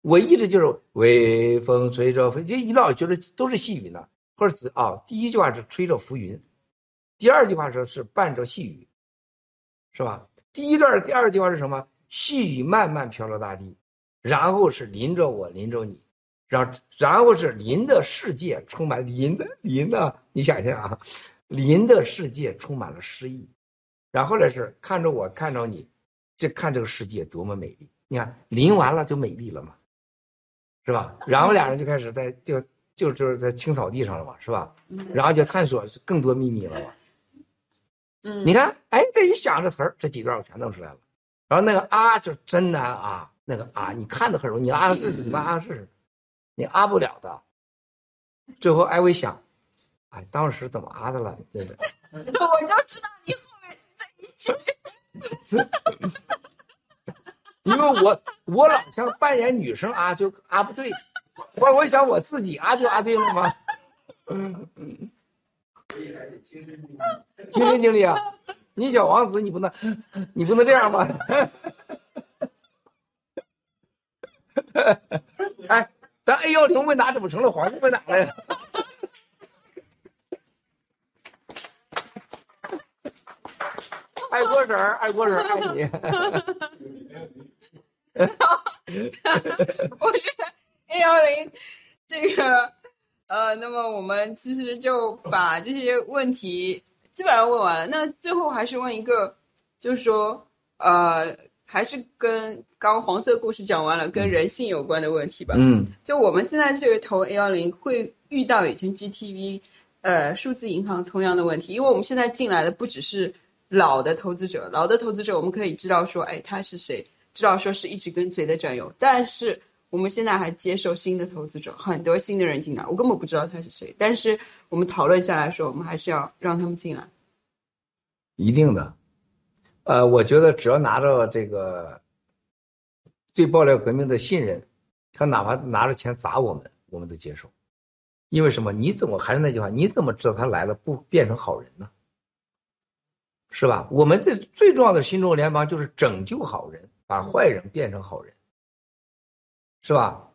我一直就是微风吹着飞，这一老觉得都是细雨呢。或者啊，第一句话是吹着浮云，第二句话说是伴着细雨，是吧？第一段第二句话是什么？细雨慢慢飘落大地，然后是淋着我，淋着你，然后然后是淋的世界充满淋的淋的，你想想啊，淋的世界充满了诗意，然后呢是看着我，看着你，这看这个世界多么美丽。你看淋完了就美丽了嘛，是吧？然后俩人就开始在就就就是在青草地上了嘛，是吧？然后就探索更多秘密了嘛。嗯，你看，哎，这一想这词儿，这几段我全弄出来了。然后那个啊就真难啊，那个啊你看的很容易，你啊试试，你啊试试，你啊不了的。最后艾薇想，哎，当时怎么啊的了？真的。我就知道你后面这一句。因为我我老想扮演女生啊，就啊不对，我我想我自己啊就啊对了吗？嗯嗯。亲身经历啊，你小王子你不能 你不能这样吧？哎，咱 A 幺零问答怎么成了皇帝问答了呀？爱国婶儿，爱国婶儿，爱你。我觉得 A 幺零这个呃，那么我们其实就把这些问题基本上问完了。那最后还是问一个，就是说呃，还是跟刚黄色故事讲完了，跟人性有关的问题吧。嗯就我们现在去投 A 幺零，会遇到以前 GTV 呃数字银行同样的问题，因为我们现在进来的不只是老的投资者，老的投资者我们可以知道说，哎，他是谁，知道说是一直跟随的战友，但是我们现在还接受新的投资者，很多新的人进来，我根本不知道他是谁，但是我们讨论下来说，我们还是要让他们进来。一定的。呃，我觉得只要拿着这个对爆料革命的信任，他哪怕拿着钱砸我们，我们都接受。因为什么？你怎么还是那句话？你怎么知道他来了不变成好人呢？是吧？我们的最重要的新中国联邦就是拯救好人，把坏人变成好人，是吧？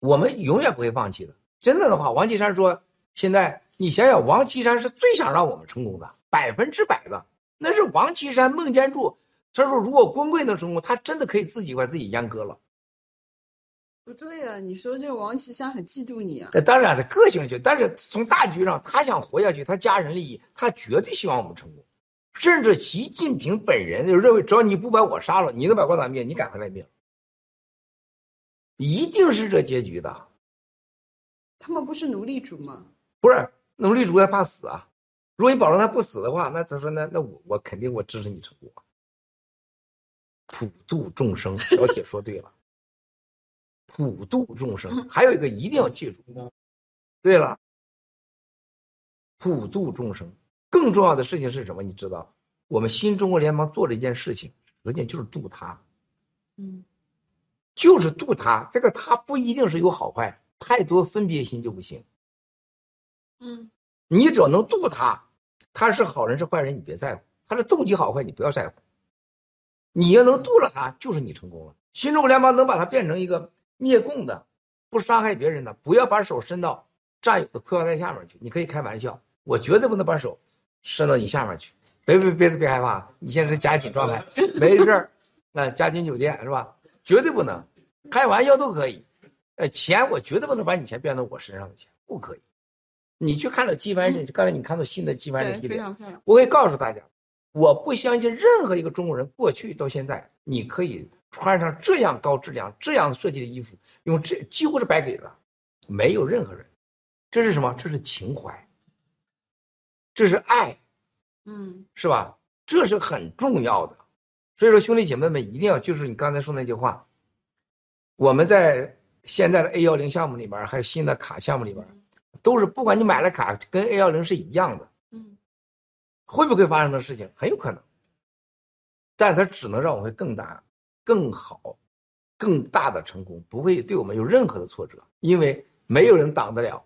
我们永远不会放弃的。真的的话，王岐山说，现在你想想，王岐山是最想让我们成功的，百分之百的。那是王岐山、孟建柱。他说，如果光棍能成功，他真的可以自己把自己阉割了。不对呀、你说这个王岐山很嫉妒你啊。那当然，他个性就，但是从大局上，他想活下去，他家人利益，他绝对希望我们成功。甚至习近平本人就认为，只要你不把我杀了，你能把共产党灭，你赶快来灭，一定是这结局的。他们不是奴隶主吗？不是奴隶主他怕死啊。如果你保证他不死的话，那他说那那我我肯定我支持你成功啊。普度众生，小铁说对了，普度众生。还有一个一定要记住，对了，普度众生。更重要的事情是什么？你知道，我们新中国联邦做了一件事情，人家就是渡他，嗯就是度他。这个他不一定是有好坏，太多分别心就不行。嗯你只要能度他，他是好人是坏人你别在乎，他的动机好坏你不要在乎。你要能度了他，就是你成功了。新中国联邦能把他变成一个灭共的、不伤害别人的，不要把手伸到战友的裤腰带下面去。你可以开玩笑，我绝对不能把手伸到你下面去。别别别别害怕，你现在是加紧状态，没事儿。那嘉锦酒店是吧？绝对不能开玩笑都可以。呃，钱我绝对不能把你钱变到我身上的钱，不可以。你去看了纪梵希，刚才你看到新的纪梵希对，系列。我可以告诉大家，我不相信任何一个中国人过去到现在，你可以穿上这样高质量、这样设计的衣服，用这几乎是白给的，没有任何人。这是什么？这是情怀，这是爱，嗯是吧？这是很重要的。所以说，兄弟姐妹们一定要就是你刚才说那句话，我们在现在的 A 幺零项目里边，还有新的卡项目里边，都是不管你买了卡，跟 A 幺零是一样的。嗯。会不会发生的事情？很有可能，但它只能让我们更大、更好、更大的成功，不会对我们有任何的挫折，因为没有人挡得了。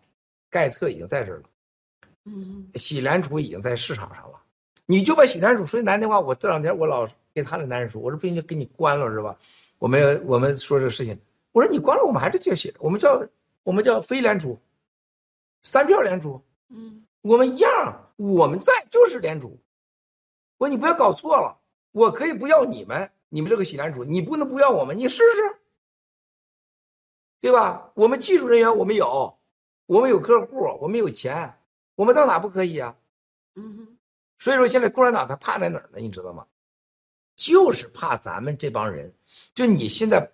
盖特已经在这儿了，嗯洗脸储已经在市场上了，你就把洗脸储说句难听话，我这两天我老给他的男人说，我说不行就给你关了是吧？我们我们说这事情，我说你关了，我们还是叫写，我们叫我们叫非联储，三票联储。嗯我们一样，我们在就是联储。我说你不要搞错了，我可以不要你们，你们这个洗联储，你不能不要我们，你试试。对吧？我们技术人员我们有，我们有客户，我们有钱，我们到哪不可以啊？嗯哼，所以说现在共产党他怕在哪儿呢？你知道吗？就是怕咱们这帮人，就你现在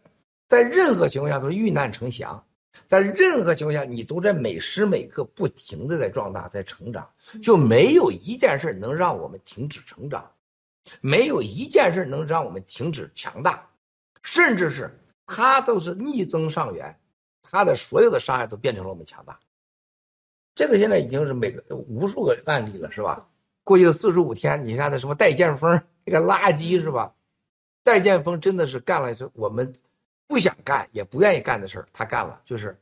在任何情况下都是遇难成祥，在任何情况下你都在每时每刻不停的在壮大，在成长，就没有一件事能让我们停止成长，没有一件事能让我们停止强大，甚至是他都是逆增上缘，他的所有的伤害都变成了我们强大。这个现在已经是每个无数个案例了，是吧？过去的四十五天，你看那什么戴剑锋那个垃圾是吧？戴建锋真的是干了这我们不想干也不愿意干的事儿，他干了，就是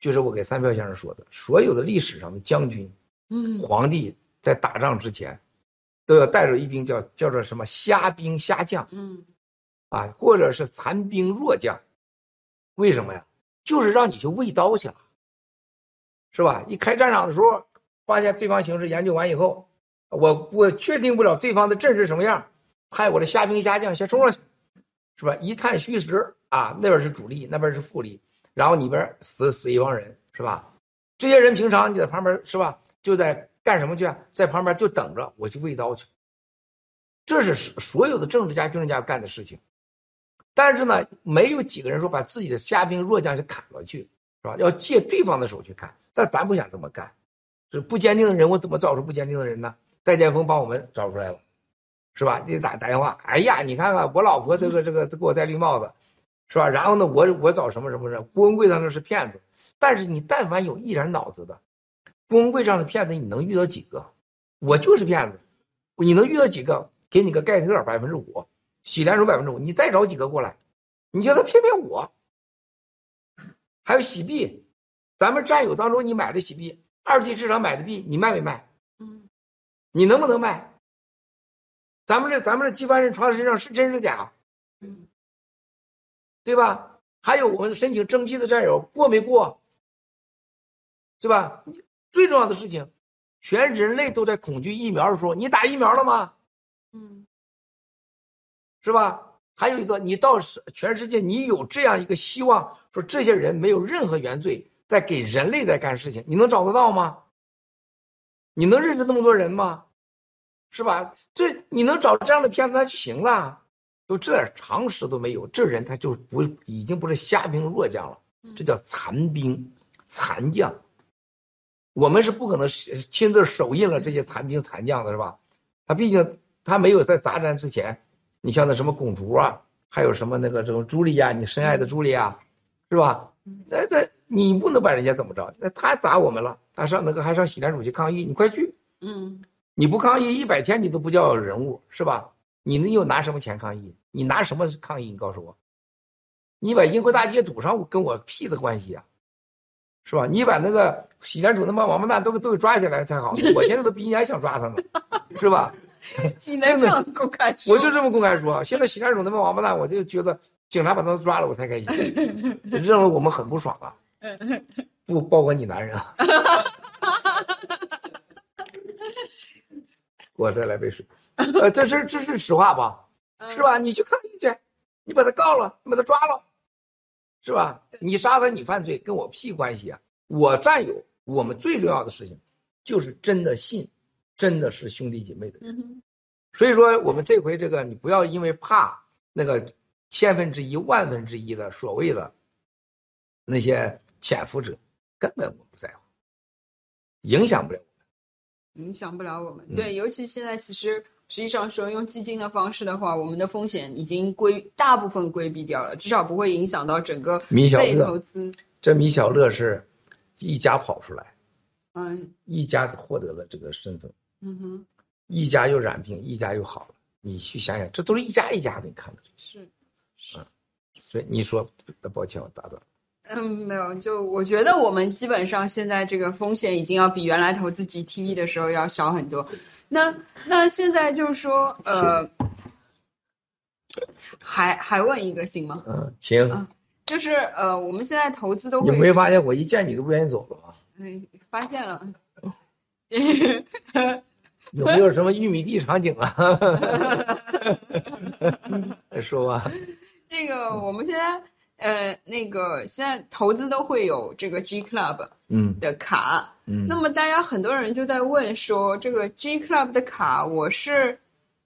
就是我给三票先生说的，所有的历史上的将军、嗯皇帝在打仗之前都要带着一兵叫叫做什么虾兵虾将嗯啊，或者是残兵弱将，为什么呀？就是让你去喂刀去了，是吧？一开战场的时候，发现对方形势，研究完以后，我我确定不了对方的阵势什么样，派我的虾兵虾将先冲上去，是吧？一探虚实啊，那边是主力，那边是副力，然后你边死死一帮人，是吧？这些人平常你在旁边是吧？就在干什么去啊？在旁边就等着我去喂刀去，这是所有的政治家、军事家干的事情。但是呢，没有几个人说把自己的虾兵弱将去砍了去，是吧？要借对方的手去砍，但咱不想这么干。是不坚定的人，我怎么找出不坚定的人呢？戴剑锋帮我们找出来了，是吧？你打打电话，哎呀，你看看我老婆这个这个给我戴绿帽子，是吧？然后呢，我我找什么什么人？郭文贵他那是骗子，但是你但凡有一点脑子的，郭文贵这样的骗子，你能遇到几个？我就是骗子，你能遇到几个？给你个盖特百分之五，喜莲珠百分之五，你再找几个过来，你叫他骗骗我。还有洗币，咱们战友当中你买的洗币，二级市场买的币，你卖没卖？嗯你能不能卖？咱们这咱们这接班人传身上是真是假，嗯对吧？还有我们申请征集的战友过没过，对吧？最重要的事情，全人类都在恐惧疫苗的时候，你打疫苗了吗？嗯是吧？还有一个，你到世全世界，你有这样一个希望，说这些人没有任何原罪，在给人类在干事情，你能找得到吗？你能认识那么多人吗？是吧？这你能找这样的骗子，那就行了。就这点常识都没有，这人他就不已经不是虾兵弱将了，这叫残兵残将。我们是不可能亲自手印了这些残兵残将的，是吧？他毕竟他没有在杂战之前，你像那什么公主啊，还有什么那个这种朱莉亚，你深爱的朱莉亚，是吧？那那你不能把人家怎么着？那他砸我们了，他上那个还上喜莲主去抗议，你快去！嗯你不抗议一百天，你都不叫人物，是吧？你能又拿什么钱抗议？你拿什么抗议？你告诉我，你把英国大街堵上，我跟我屁的关系啊，是吧？你把那个喜莲主他妈王八蛋都给都给抓起来才好，我现在都比你还想抓他呢，是吧？你能这样公开说？我就这么公开说，现在喜莲主他妈王八蛋，我就觉得警察把他们抓了，我才开心，认为我们很不爽啊，不包括你男人啊。我再来杯水，呃，这是这是实话吧？是吧？你去抗议去，你把他告了，你把他抓了，是吧？你杀他，你犯罪，跟我屁关系啊！我战友，我们最重要的事情就是真的信，真的是兄弟姐妹的人。所以说，我们这回这个，你不要因为怕那个千分之一、万分之一的所谓的那些潜伏者，根本我不在乎，影响不了我们。影响不了我们。嗯对，尤其现在其实实际上说用基金的方式的话，我们的风险已经规大部分规避掉了，至少不会影响到整个被米小乐投资。这米小乐是一家跑出来，嗯一家获得了这个身份，嗯哼，一家又染病，一家又好了。你去想想，这都是一家一家的，你看着。是。所以你说，抱歉，我打断。嗯，没有，就我觉得我们基本上现在这个风险已经要比原来投资 GTV 的时候要小很多。那那现在就是说，呃，还还问一个行吗？嗯，行。啊就是呃，我们现在投资都会你会没发现我一见你都不愿意走了吗？嗯，发现了。有没有什么玉米地场景啊？说吧。这个我们现在呃，那个现在投资都会有这个 G Club 嗯的卡，嗯，那么大家很多人就在问说，这个 G Club 的卡我是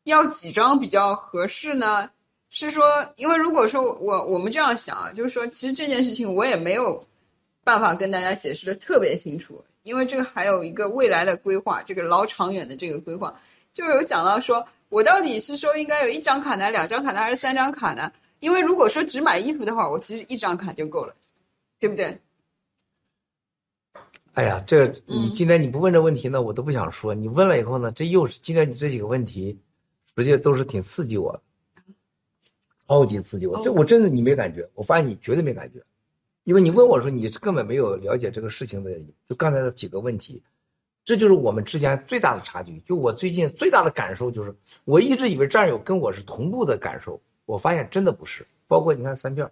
要几张比较合适呢？是说，因为如果说我我们这样想啊，就是说，其实这件事情我也没有办法跟大家解释的特别清楚，因为这个还有一个未来的规划，这个老长远的这个规划，就有讲到说我到底是说应该有一张卡呢，两张卡呢，还是三张卡呢？因为如果说只买衣服的话，我其实一张卡就够了，对不对？哎呀，这嗯你今天你不问这问题呢，我都不想说。你问了以后呢，这又是今天你这几个问题，实际都是挺刺激我的，超级刺激我。这哦我真的你没感觉，我发现你绝对没感觉，因为你问我说你根本没有了解这个事情的，就刚才的几个问题，这就是我们之间最大的差距。就我最近最大的感受就是，我一直以为战友跟我是同步的感受，我发现真的不是。包括你看三票，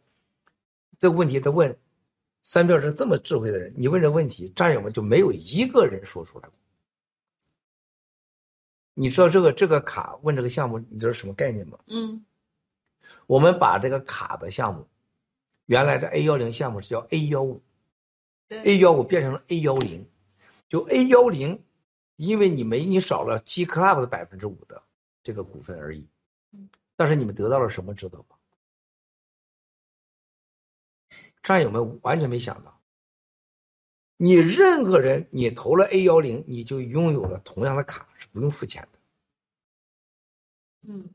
这个问题他问。三票是这么智慧的人，你问这问题，战友们就没有一个人说出来过。你知道这个这个卡问这个项目，你知道什么概念吗？嗯我们把这个卡的项目，原来这 A 幺零项目是叫 A 幺五对，A 幺五变成了 A 幺零，就 A 幺零，因为你没你少了 G Club 的百分之五的这个股份而已，但是你们得到了什么知道吗？战友们完全没想到，你任何人你投了 A 幺零，你就拥有了同样的卡，是不用付钱的。嗯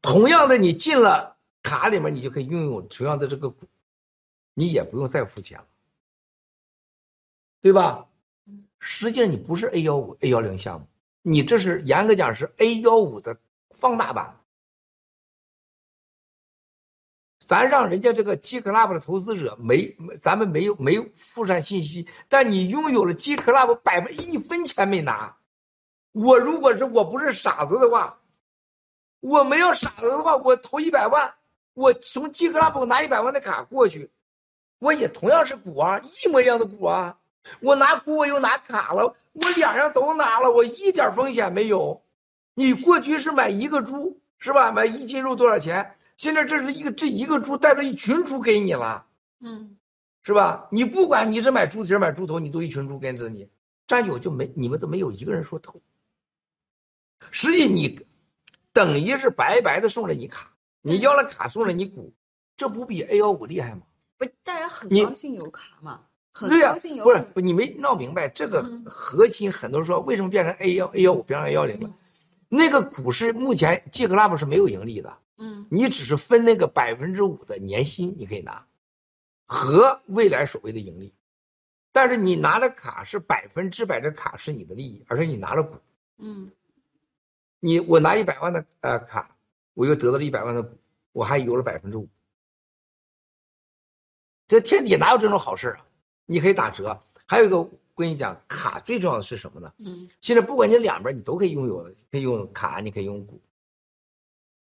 同样的，你进了卡里面，你就可以拥有同样的这个股，你也不用再付钱了，对吧？实际上你不是 A 幺五、A 幺零项目，你这是严格讲是 A 幺五的放大版。咱让人家这个 G Club 的投资者没，咱们没有没有附上信息，但你拥有了 G Club 百分一分钱没拿。我如果是我不是傻子的话，我没有傻子的话，我投一百万，我从 G Club 拿一百万的卡过去，我也同样是股啊，一模一样的股啊。我拿股，我又拿卡了，我两样都拿了，我一点风险没有。你过去是买一个猪是吧？买一斤肉多少钱？现在这是一个这一个猪带着一群猪给你了，嗯是吧？你不管你是买猪蹄儿买猪头，你都一群猪跟着你，战友就没你们都没有一个人说透。实际你等于是白白的送了你卡，你要了卡送了你股，这不比 A 幺五厉害吗？不，大家很你高兴有卡嘛，很对呀、高兴有不是不你没闹明白这个嗯核心，很多人说为什么变成 A 幺 A 幺五变成 A 幺零了嗯？那个股是目前 G Club 是没有盈利的，嗯你只是分那个百分之五的年薪，你可以拿和未来所谓的盈利，但是你拿的卡是百分之百的卡是你的利益，而且你拿了股，嗯你我拿一百万的呃卡，我又得到了一百万的股，我还有了百分之五，这天底下哪有这种好事啊？你可以打折，还有一个我跟你讲，卡最重要的是什么呢？嗯现在不管你两边你都可以拥有的，可以用卡，你可以用股。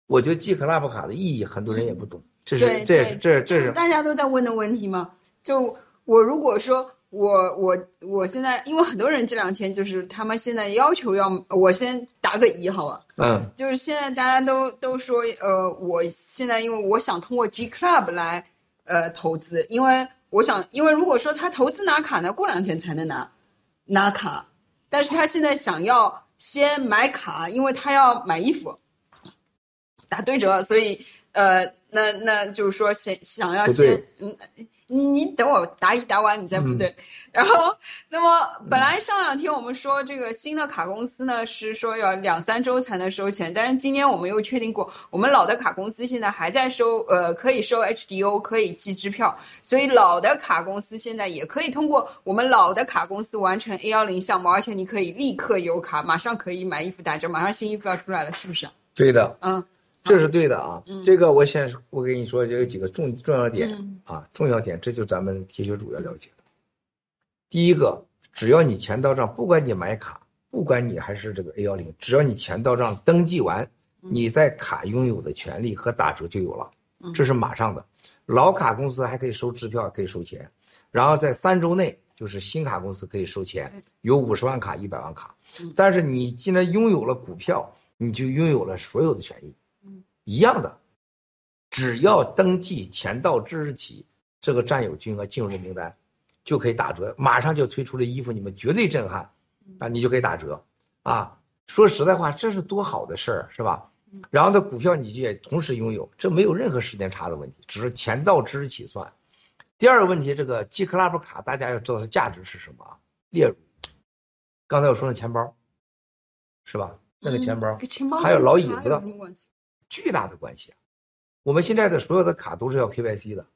我觉得 G Club 卡的意义很多人也不懂，这是这也是对这这是大家都在问的问题嘛。就我如果说我我我现在，因为很多人这两天就是他们现在要求要，我先打个一好吧。嗯就是现在大家都都说，呃，我现在因为我想通过 G Club 来呃投资，因为我想，因为如果说他投资拿卡呢，过两天才能拿拿卡，但是他现在想要先买卡，因为他要买衣服打对折，所以呃，那那就是说想想要先嗯。你你等我答疑答完，你再不嗯对。然后，那么本来上两天我们说这个新的卡公司呢是说要两三周才能收钱，但是今天我们又确定过，我们老的卡公司现在还在收，呃，可以收 HDO，可以寄支票，所以老的卡公司现在也可以通过我们老的卡公司完成 A 幺零项目，而且你可以立刻有卡，马上可以买衣服打折，马上新衣服要出来了，是不是？对的，嗯这是对的啊。嗯这个我先我跟你说，就有几个重重要点、嗯啊，重要点，这就咱们铁血主要了解的。第一个，只要你钱到账，不管你买卡，不管你还是这个 A 幺零，只要你钱到账登记完，嗯你在卡拥有的权利和打折就有了，嗯这是马上的。老卡公司还可以收支票，可以收钱，然后在三周内，就是新卡公司可以收钱，有五十万卡、一百万卡嗯。但是你既然拥有了股票，你就拥有了所有的权益，嗯一样的。只要登记前到之日起，这个占有金额进入这名单，就可以打折，马上就推出的衣服，你们绝对震撼啊！你就可以打折啊！说实在话，这是多好的事儿，是吧？然后呢，股票你就也同时拥有，这没有任何时间差的问题，只是钱到之日起算。第二个问题，这个 G Club 卡大家要知道它价值是什么啊？列入刚才我说的钱包，是吧？那个钱包跟钱包还有老椅子的？巨大的关系啊！我们现在的所有的卡都是要 KYC 的，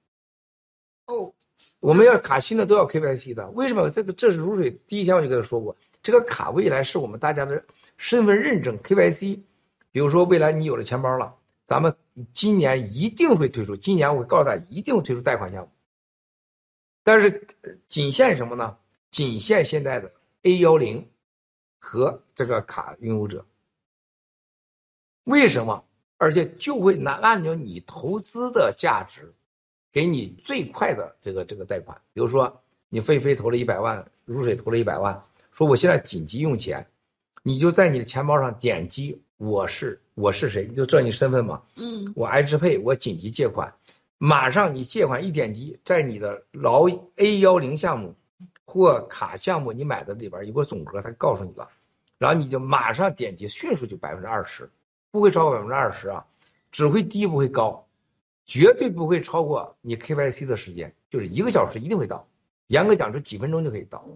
哦，我们要卡新的都要 KYC 的。为什么？这个这是如水。第一天我就跟他说过，这个卡未来是我们大家的身份认证 KYC。比如说，未来你有了钱包了，咱们今年一定会推出。今年我会告诉大家，一定会推出贷款项目。但是呃仅限什么呢？仅限现在的 A 幺零和这个卡拥有者。为什么？而且就会拿按照你投资的价值，给你最快的这个这个贷款。比如说，你飞飞投了一百万，如水投了一百万，说我现在紧急用钱，你就在你的钱包上点击我是我是谁，你就知道你身份嘛。嗯我爱支配，我紧急借款，马上你借款一点击，在你的劳 A 幺零项目或卡项目你买的里边有个总额，它告诉你了，然后你就马上点击，迅速就百分之二十，不会超过百分之二十啊，只会低不会高，绝对不会超过你 KYC 的时间，就是一个小时一定会到，严格讲是几分钟就可以到，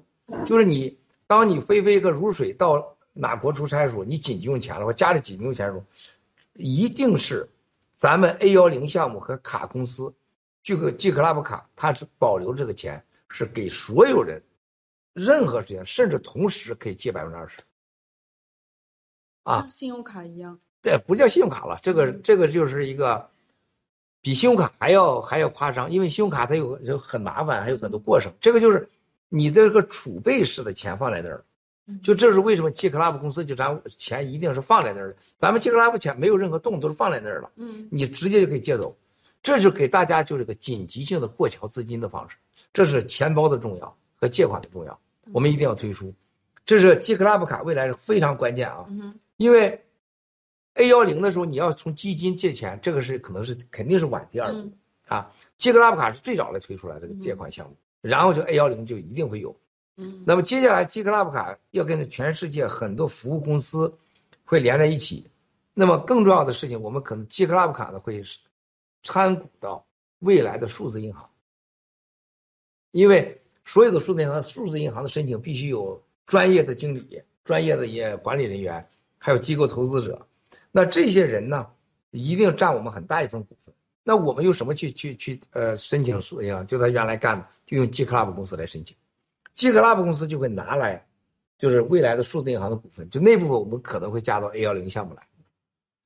就是你当你飞飞个如水到哪国出差的时候，你紧急用钱了，或家里紧急用钱的时候，一定是咱们 A 幺零项目和卡公司，这个 G Club 卡，它是保留这个钱，是给所有人，任何时间，甚至同时可以借百分之二十。啊像，信用卡一样。这不叫信用卡了，这个这个就是一个比信用卡还要还要夸张，因为信用卡它有有很麻烦，还有很多过程。这个就是你这个储备式的钱放在那儿了，就这是为什么 G Club 公司就咱钱一定是放在那儿的，咱们 G Club 钱没有任何动，都是放在那儿了，嗯你直接就可以借走。这是给大家就是个紧急性的过桥资金的方式，这是钱包的重要和借款的重要，我们一定要推出。这是 G Club 卡未来是非常关键啊。嗯因为 A 幺零的时候，你要从基金借钱，这个是可能是肯定是晚第二步、嗯啊。杰克拉布卡是最早来推出来这个借款项目，然后就 A 幺零就一定会有。嗯那么接下来 G Club 卡要跟全世界很多服务公司会连在一起。那么更重要的事情，我们可能 G Club 卡呢会是参股到未来的数字银行，因为所有的数字银行数字银行的申请必须有专业的经理、专业的也管理人员，还有机构投资者。那这些人呢，一定占我们很大一部分股份。那我们用什么去去去呃申请数字银行？就他原来干的，就用 G Club 公司来申请。G Club 公司就会拿来，就是未来的数字银行的股份，就那部分我们可能会加到 A 幺零项目来。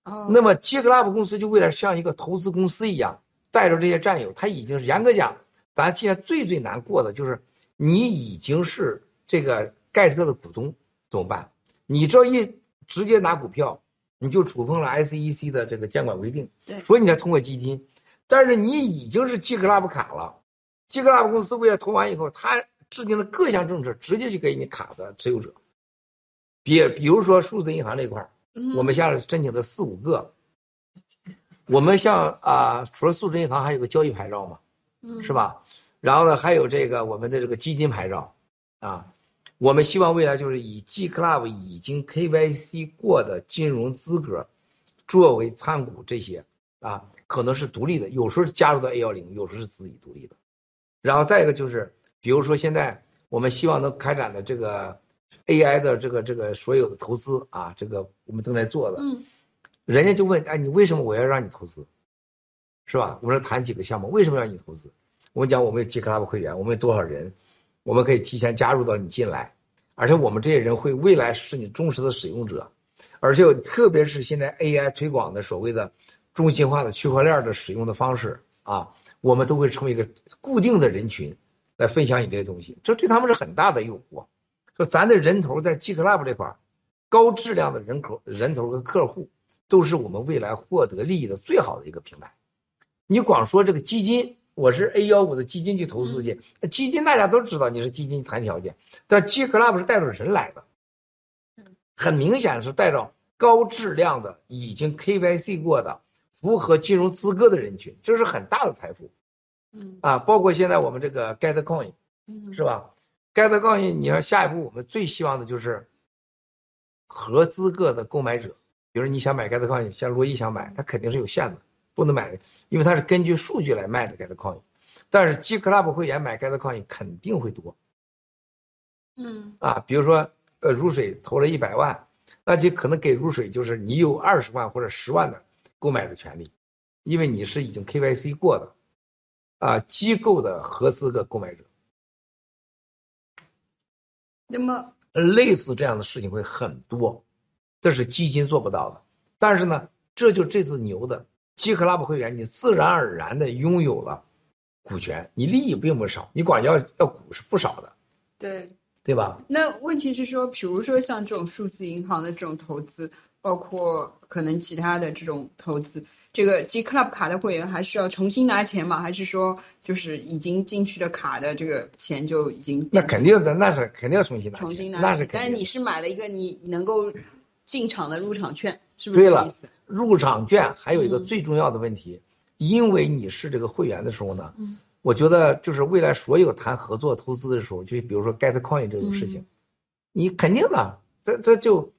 哦，那么 G Club 公司就为了像一个投资公司一样，带着这些战友，他已经是严格讲，咱现在最最难过的就是你已经是这个盖特的股东怎么办？你这一直接拿股票，你就触碰了 SEC 的这个监管规定，对所以你才通过基金。但是你已经是 G Club 卡了，G Club 公司为了投完以后，他制定了各项政策，直接就给你卡的持有者。比比如说数字银行这一块我们下来申请了四五个。我们像啊、除了数字银行，还有个交易牌照嘛，嗯是？吧？然后呢，还有这个我们的这个基金牌照啊。我们希望未来就是以 G Club 已经 KYC 过的金融资格作为参股这些啊，可能是独立的，有时候加入到 A 幺零，有时候是自己独立的。然后再一个就是，比如说现在我们希望能开展的这个 AI 的这个这个所有的投资啊，这个我们正在做的，嗯人家就问，哎，你为什么我要让你投资，是吧？我说谈几个项目，为什么让你投资？我们讲我们有 G Club 会员，我们有多少人，我们可以提前加入到你进来，而且我们这些人会未来是你忠实的使用者，而且特别是现在 AI 推广的所谓的中心化的区块链的使用的方式啊，我们都会成为一个固定的人群来分享你这些东西，这对他们是很大的诱惑。说咱的人头在 G Club 这块，高质量的人口、人头和客户，都是我们未来获得利益的最好的一个平台。你光说这个基金，我是 A 幺五的基金去投资去，基金大家都知道你是基金谈条件，但 G Club 是带着人来的，很明显是带着高质量的已经 KYC 过的、符合金融资格的人群，这是很大的财富嗯啊。包括现在我们这个 GetCoin 嗯是吧？GetCoin，你要下一步我们最希望的就是合资格的购买者，比如你想买 GetCoin，像罗伊想买，他肯定是有限的，不能买，因为它是根据数据来卖的 GetCoin。但是 G Club 会员买 GetCoin 肯定会多嗯啊，比如说呃如水投了一百万，那就可能给如水就是你有二十万或者十万的购买的权利，因为你是已经 KYC 过的啊机构的合资格购买者。那么类似这样的事情会很多，这是基金做不到的。但是呢，这就这次牛的 G Club 会员，你自然而然的拥有了股权，你利益并不少，你管要要股是不少的，对，对吧？那问题是说，比如说像这种数字银行的这种投资，包括可能其他的这种投资，这个 G Club 卡的会员还需要重新拿钱吗？还是说就是已经进去的卡的这个钱就已经那肯定的，那是肯定要重新拿钱，重新拿那是钱？但是你。是买了一个你能够进场的入场券，是不是对了这个意思？入场券还有一个嗯最重要的问题，因为你是这个会员的时候呢，嗯我觉得就是未来所有谈合作投资的时候，就比如说 GetCoin 这种事情，嗯你肯定的，这这就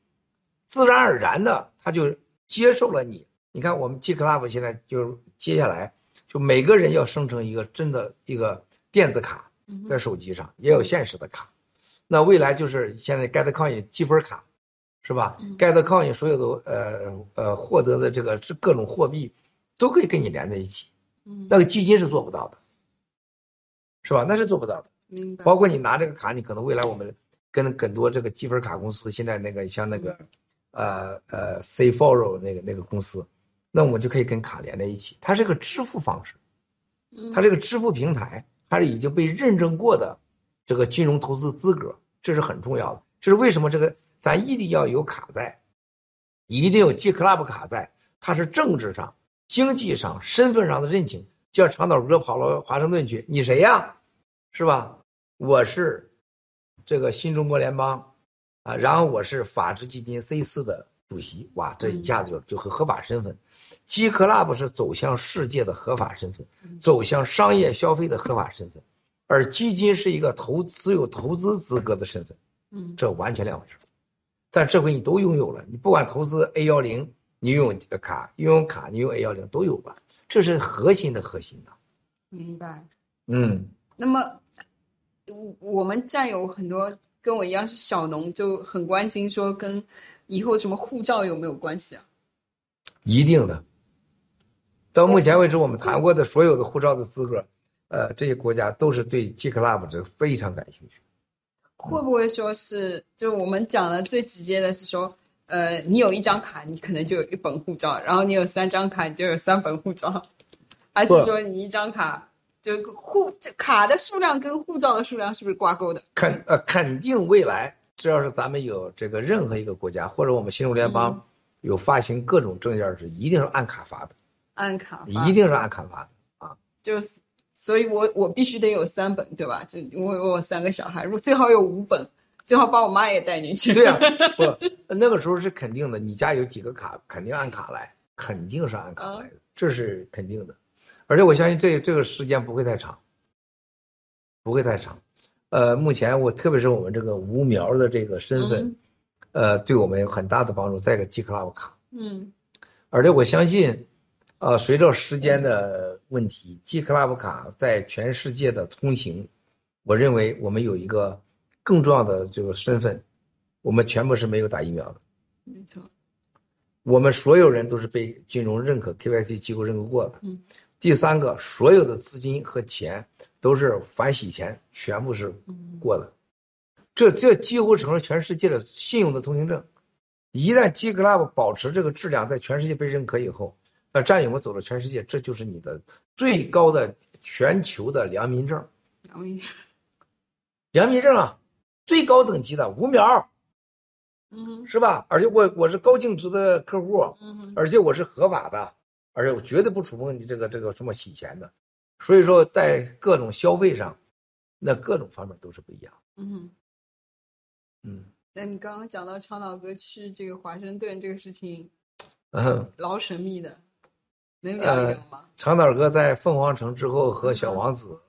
自然而然的他就接受了你。你看我们 G Club 现在就是接下来就每个人要生成一个真的一个电子卡在手机上，也有现实的卡。那未来就是现在 GetCoin 积分卡，是吧嗯？GetCoin 所有的呃呃获得的这个是各种货币都可以跟你连在一起，嗯，那个基金是做不到的，是吧？那是做不到的。明白。包括你拿这个卡，你可能未来我们跟很多这个积分卡公司，现在那个像那个呃呃 C Follow 那个那个公司，那我们就可以跟卡连在一起。它是个支付方式，嗯它这个支付平台，它是已经被认证过的这个金融投资资格，这是很重要的。这是为什么这个咱一定要有卡在，一定有 G Club 卡在，它是政治上、经济上、身份上的认清。就像长岛哥跑到华盛顿去，你谁呀？是吧？我是这个新中国联邦啊，然后我是法治基金 C 四的主席，哇，这一下子就就很合法身份。G Club 是走向世界的合法身份，走向商业消费的合法身份，而基金是一个投资有投资资格的身份，嗯这完全两回事。但这回你都拥有了，你不管投资 A 幺零，你拥有这个卡，拥有卡，你用 A 幺零都有吧，这是核心的核心的。明白。嗯，那么，我我们战友很多跟我一样是小农，就很关心说跟以后什么护照有没有关系啊？一定的。到目前为止，我们谈过的所有的护照的资格，呃，这些国家都是对 G Club 这个非常感兴趣。会不会说是，就我们讲的最直接的是说，呃，你有一张卡，你可能就有一本护照，然后你有三张卡，你就有三本护照，还是说你一张卡就护这卡的数量跟护照的数量是不是挂钩的？肯呃肯定未来，只要是咱们有这个任何一个国家或者我们新中联邦有发行各种证件时，一定是按卡发的，按卡发一定是按卡发的啊。就是，所以我我必须得有三本，对吧？就因为我有三个小孩，如果最好有五本，最好把我妈也带进去。对呀、不，那个时候是肯定的，你家有几个卡，肯定按卡来，肯定是按卡来的，这是肯定的。而且我相信这这个时间不会太长，不会太长。呃，目前我特别是我们这个无苗的这个身份，呃，对我们有很大的帮助。再一个 G Club 卡，嗯而且我相信，呃，随着时间的问题，G Club 卡在全世界的通行，我认为我们有一个更重要的这个身份，我们全部是没有打疫苗的，没错。我们所有人都是被金融认可、KYC 机构认可过的。嗯。第三个，所有的资金和钱都是反洗钱，全部是嗯过的。这这几乎成了全世界的信用的通行证。一旦 G Club 保持这个质量在全世界被认可以后，那战友们走了全世界，这就是你的最高的全球的良民证。良民证啊，最高等级的五秒嗯是吧？而且我我是高净值的客户，嗯而且我是合法的，而且我绝对不触碰你这个这个什么洗钱的。所以说，在各种消费上，那各种方面都是不一样。嗯。嗯那你刚刚讲到长岛哥去这个华盛顿这个事情，嗯，老神秘的。能聊一聊吗？长岛哥在凤凰城之后和小王子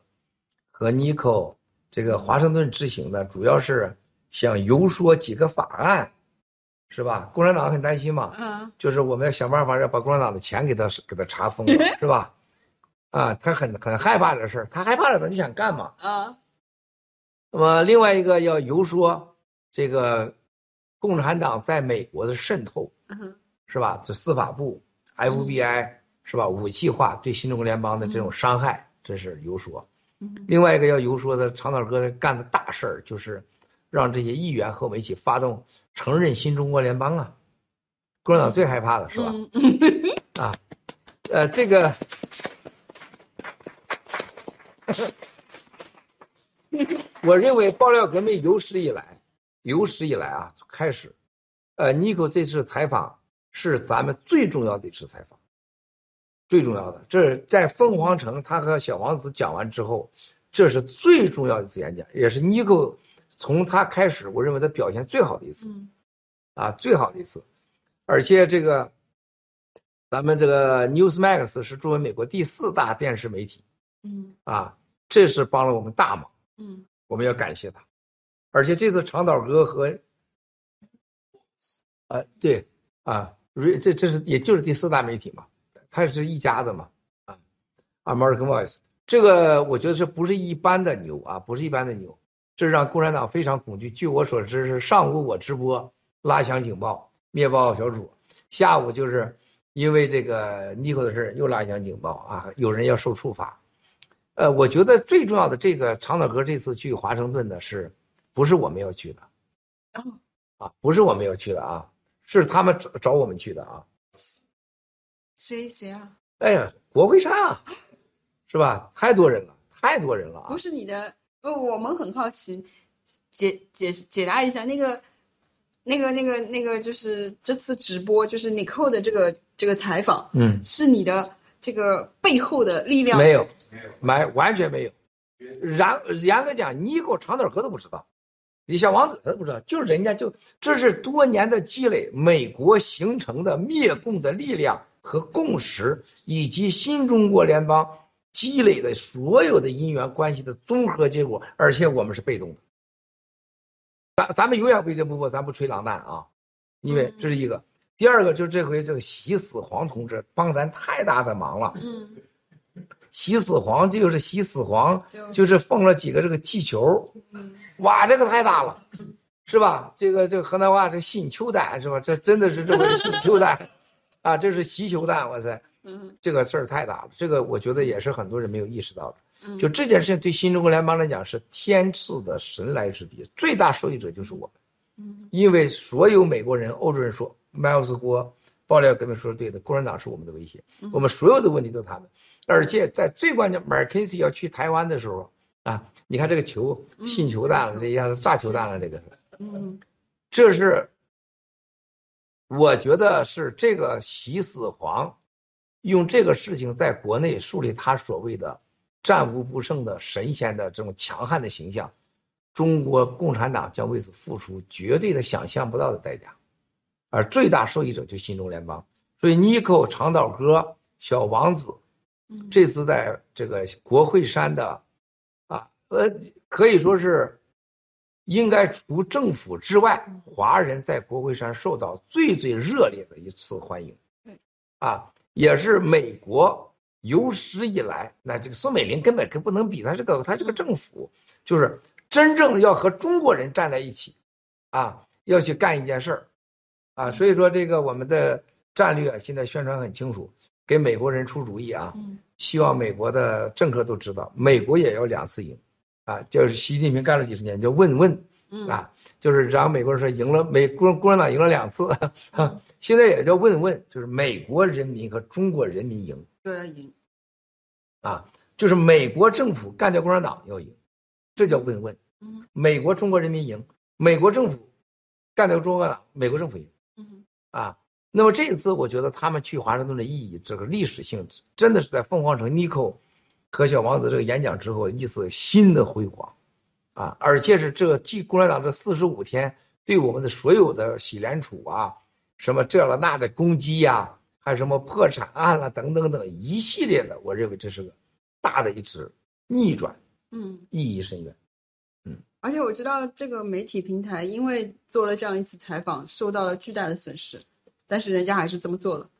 和尼克这个华盛顿之行呢，主要是想游说几个法案，是吧？共产党很担心嘛，嗯就是我们要想办法要把共产党的钱给他给他查封了，是吧？啊，他很很害怕这事儿，他害怕了他就想干嘛？啊那么另外一个要游说这个共产党在美国的渗透，嗯是吧？这司法部、FBI 是吧？武器化对新中国联邦的这种伤害，这是游说。嗯另外一个要游说的长岛哥干的大事儿，就是让这些议员和我们一起发动承认新中国联邦啊。共产党最害怕的是吧？嗯 啊，呃，这个，我认为爆料革命有史以来，有史以来啊开始，呃，尼克这次采访是咱们最重要的一次采访，最重要的，这是在凤凰城他和小王子讲完之后，这是最重要的一次演讲，也是尼克从他开始，我认为他表现最好的一次。嗯啊，最好的一次，而且这个咱们这个 Newsmax 是作为美国第四大电视媒体嗯啊，这是帮了我们大忙，嗯我们要感谢他。而且这次长岛哥和啊对啊，瑞这这是也就是第四大媒体嘛，它是一家子嘛啊，American Voice 这个我觉得这不是一般的牛啊，不是一般的牛，这是让共产党非常恐惧。据我所知是上午我直播拉响警报，灭暴小组，下午就是因为这个尼克的事儿又拉响警报啊，有人要受处罚。呃，我觉得最重要的这个长岛哥这次去华盛顿的是，不是我们要去的哦啊，不是我们要去的啊，是他们找找我们去的啊。谁谁啊？哎呀，国会山啊，是吧？太多人了，太多人了啊不！是你的，不，我们很好奇，解解解答一下那个。那个、那个、那个，就是这次直播，就是 Nicole 的这个这个采访，嗯，是你的这个背后的力量没有，没有完全没有。然严格讲，尼克长岛哥都不知道，李小王子他都不知道，就是人家就这是多年的积累，美国形成的灭共的力量和共识，以及新中国联邦积累的所有的因缘关系的综合结果，而且我们是被动的。咱咱们永远为这不破，咱不吹狼蛋啊，因为这是一个。第二个就是这回这个习死黄同志帮咱太大的忙了。嗯，习死黄就是习死黄，就就是放了几个这个气球，嗯哇，这个太大了，是吧？这个这个河南话这信球弹是吧？这真的是这回信球弹啊，这是习球弹，哇塞，嗯这个事儿太大了，这个我觉得也是很多人没有意识到的。嗯，就这件事情对新中国联邦来讲是天赐的神来之笔，最大受益者就是我们。嗯因为所有美国人、欧洲人说，麦尔斯国爆料革命说的对的，共产党是我们的威胁，嗯我们所有的问题都是他们。而且在最关键，马尔肯西要去台湾的时候啊，你看这个球嗯信球弹了，这一下子炸球弹了，这个是，嗯这是我觉得是这个习死皇用这个事情在国内树立他所谓的战无不胜的神仙的这种强悍的形象。中国共产党将为此付出绝对的想象不到的代价，而最大受益者就新中联邦。所以尼克、长岛哥、小王子嗯，这次在这个国会山的啊，呃，可以说是应该除政府之外，华人在国会山受到最最热烈的一次欢迎对。啊，也是美国有史以来，那这个宋美龄根本跟不能比，他这个他这个政府就是真正的要和中国人站在一起啊，要去干一件事儿啊，所以说这个我们的战略现在宣传很清楚，给美国人出主意啊，嗯希望美国的政客都知道，美国也要两次赢啊，就是习近平干了几十年叫问问嗯啊，就是然后美国人说赢了，美共共产党赢了两次，现在也叫问问，就是美国人民和中国人民赢都要赢，啊，就是美国政府干掉共产党要赢，这叫问问。嗯美国中国人民赢，美国政府干掉中国党，美国政府赢嗯啊。那么这一次，我觉得他们去华盛顿的意义，这个历史性质，真的是在凤凰城尼克和小王子这个演讲之后，一次新的辉煌啊！而且是这继共产党这四十五天对我们的所有的洗脸处啊，什么这了那的攻击呀、还有什么破产案了等等等一系列的，我认为这是个大的一次逆转，嗯，意义深远。而且我知道这个媒体平台因为做了这样一次采访，受到了巨大的损失，但是人家还是这么做了。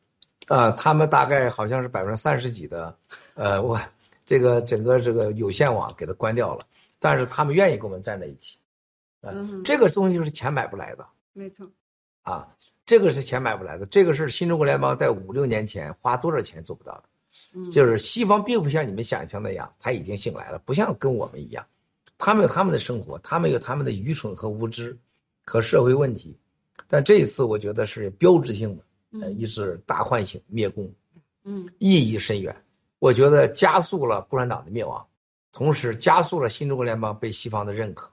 啊，他们大概好像是百分之三十几的，呃，我这个整个这个有线网给它关掉了，但是他们愿意跟我们站在一起，啊，嗯，这个东西就是钱买不来的没错。啊，这个是钱买不来的，这个是新中国联邦在五六年前花多少钱做不到的，嗯，就是西方并不像你们想象那样，他已经醒来了，不像跟我们一样，他们有他们的生活，他们有他们的愚蠢和无知和社会问题，但这一次我觉得是标志性的，呃，嗯一次大唤醒灭共。嗯意义深远。我觉得加速了共产党的灭亡，同时加速了新中国联邦被西方的认可。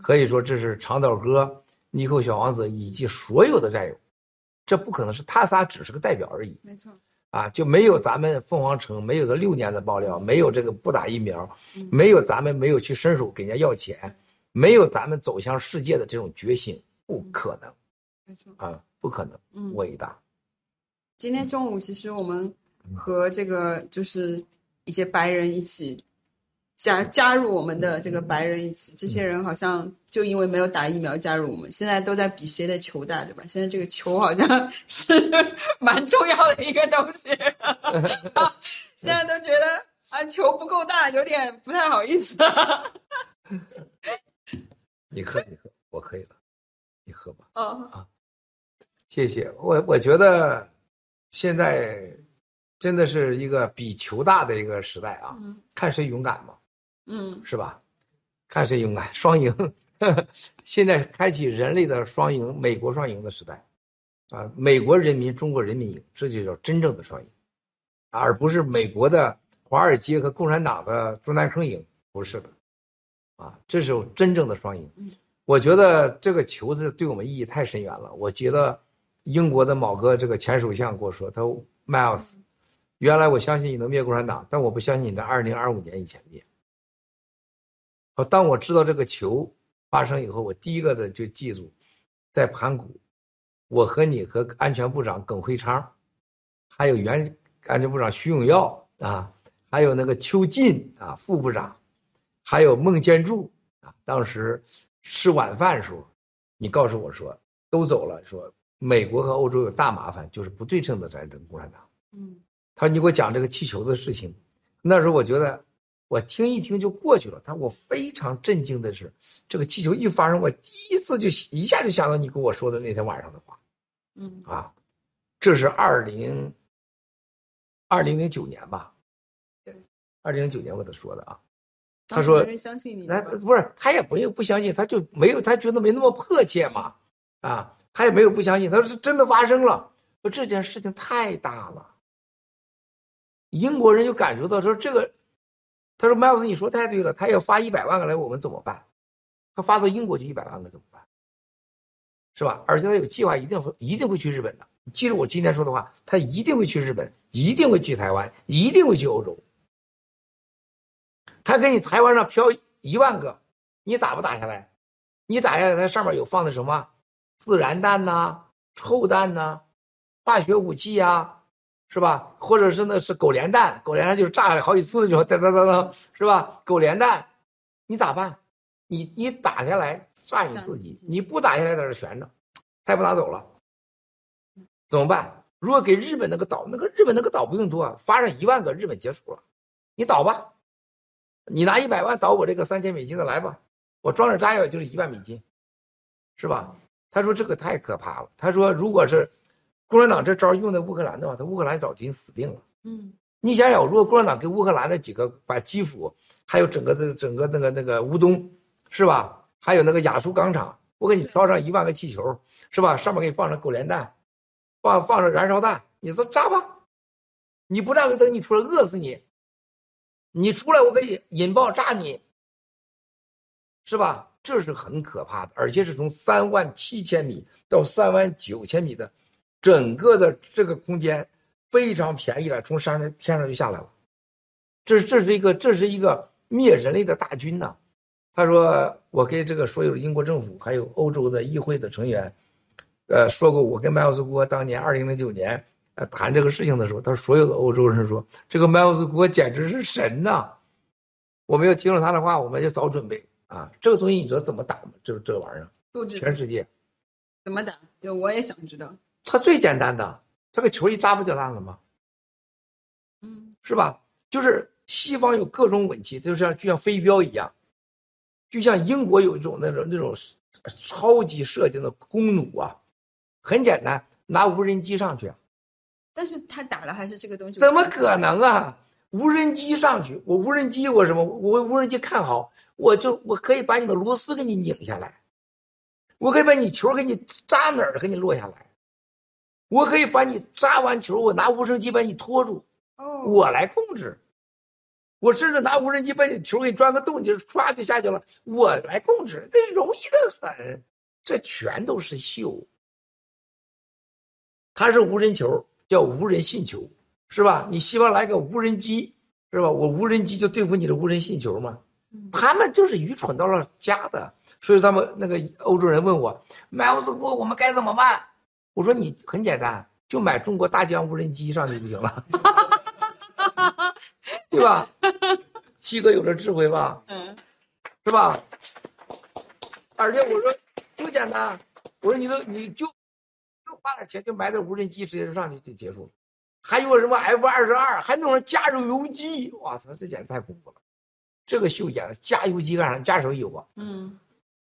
可以说，这是长岛哥、尼寇小王子以及所有的战友，这不可能是他仨只是个代表而已没错。啊！就没有咱们凤凰城，没有这六年的爆料，没有这个不打疫苗，嗯没有咱们没有去伸手给人家要钱，没有咱们走向世界的这种决心，不可能没错。啊，不可能嗯，伟大。今天中午其实我们和这个就是一些白人一起加加入我们的这个白人一起，这些人好像就因为没有打疫苗加入我们，现在都在比谁的球大，对吧？现在这个球好像 是 蛮重要的一个东西，现在都觉得啊球不够大，有点不太好意思。你喝，你喝，我可以了，你喝吧。哦，谢谢我，我觉得现在真的是一个比球大的一个时代啊，嗯看谁勇敢嘛，嗯是吧？看谁勇敢，双赢。现在开启人类的双赢，美国双赢的时代啊，美国人民、中国人民赢，这就叫真正的双赢，而不是美国的华尔街和共产党的中南坑赢，不是的，啊，这是真正的双赢嗯。我觉得这个球子对我们意义太深远了。我觉得英国的某个这个前首相跟我说，他说 Miles，原来我相信你能灭共产党，但我不相信你在二零二五年以前灭。呃当我知道这个球发生以后，我第一个的就记住，在盘古，我和你和安全部长耿辉昌，还有原安全部长徐永耀啊，还有那个邱进啊副部长，还有孟建柱啊，当时吃晚饭时候，你告诉我说都走了，说美国和欧洲有大麻烦，就是不对称的战争，共产党。嗯他说你给我讲这个气球的事情，那时候我觉得我听一听就过去了。但我非常震惊的是，这个气球一发生，我第一次就一下就想到你跟我说的那天晚上的话嗯啊，这是二零二零零九年吧？对，二零零九年我跟他说的啊。他说没人相信你，那不是他也不用不相信，他就没有他觉得没那么迫切嘛啊，他也没有不相信，他说是真的发生了，说这件事情太大了。英国人就感受到说这个，他说麦克斯你说太对了，他要发一百万个来，我们怎么办？他发到英国去一百万个怎么办？是吧？而且他有计划，一定会一定会去日本的。记住我今天说的话，他一定会去日本，一定会去台湾，一定会去欧洲。他给你台湾上飘一万个，你打不打下来？你打下来，它上面有放的什么自燃弹呐、臭弹呐、化学武器呀、是吧？或者是那是狗连弹，狗连弹就是炸了好几次那种，噔噔噔噔，是吧？狗连弹，你咋办？你你打下来炸你自己，你不打下来在这悬着，他也不拿走了，怎么办？如果给日本那个岛，那个日本那个岛不用多，发上一万个，日本结束了，你倒吧，你拿一百万倒我这个三千美金的来吧，我装点炸药就是一万美金，是吧？他说这个太可怕了，他说如果是共产党这招用在乌克兰的话，他乌克兰早已经死定了。嗯你想想，如果共产党给乌克兰那几个把基辅，还有整个这个整个那个那个乌东，是吧？还有那个亚速钢厂，我给你飘上一万个气球，是吧？上面给你放上狗连弹，放放上燃烧弹，你说炸吧？你不炸就等你出来饿死你，你出来我可以引爆炸你，是吧？这是很可怕的，而且是从三万七千米到三万九千米的整个的这个空间非常便宜了，从山上天上就下来了。这这是一个这是一个灭人类的大军呐、他说我跟这个所有英国政府还有欧洲的议会的成员，呃说过，我跟麦奥斯郭当年二零零九年呃谈这个事情的时候，他所有的欧洲人说这个麦奥斯国简直是神呐、我们要听了他的话，我们就早准备啊。这个东西你知道怎么打吗？这这玩意儿，全世界怎么打？就我也想知道。它最简单的，这个球一扎不就烂了吗？嗯是吧？就是西方有各种武器，就像就像飞镖一样，就像英国有一种那种那种超级射精的弓弩啊，很简单，拿无人机上去，但是他打的还是这个东西。怎么可？能啊？无人机上去，我无人机我什么？我无人机看好，我就我可以把你的螺丝给你拧下来，我可以把你球给你扎哪儿给你落下来，我可以把你扎完球，我拿无人机把你拖住，哦，我来控制。我甚至拿无人机把你球给你钻个洞，就是唰就下去了，我来控制，这容易的很，这全都是秀。它是无人球，叫无人信球，是吧？你希望来个无人机，是吧？我无人机就对付你的无人信球吗？嗯他们就是愚蠢到了家的，所以他们那个欧洲人问我，买奥斯国我们该怎么办？我说你很简单，就买中国大疆无人机上去就行了，对吧？七哥有这智慧吧？嗯是吧？而且我说就简单，我说你都你就就花点钱就买点无人机，直接就上去就结束了。还有什么 F 二十二，还弄上加油油机，哇塞，这简直太恐怖了。这个秀简直加油机干啥？加什么油啊？嗯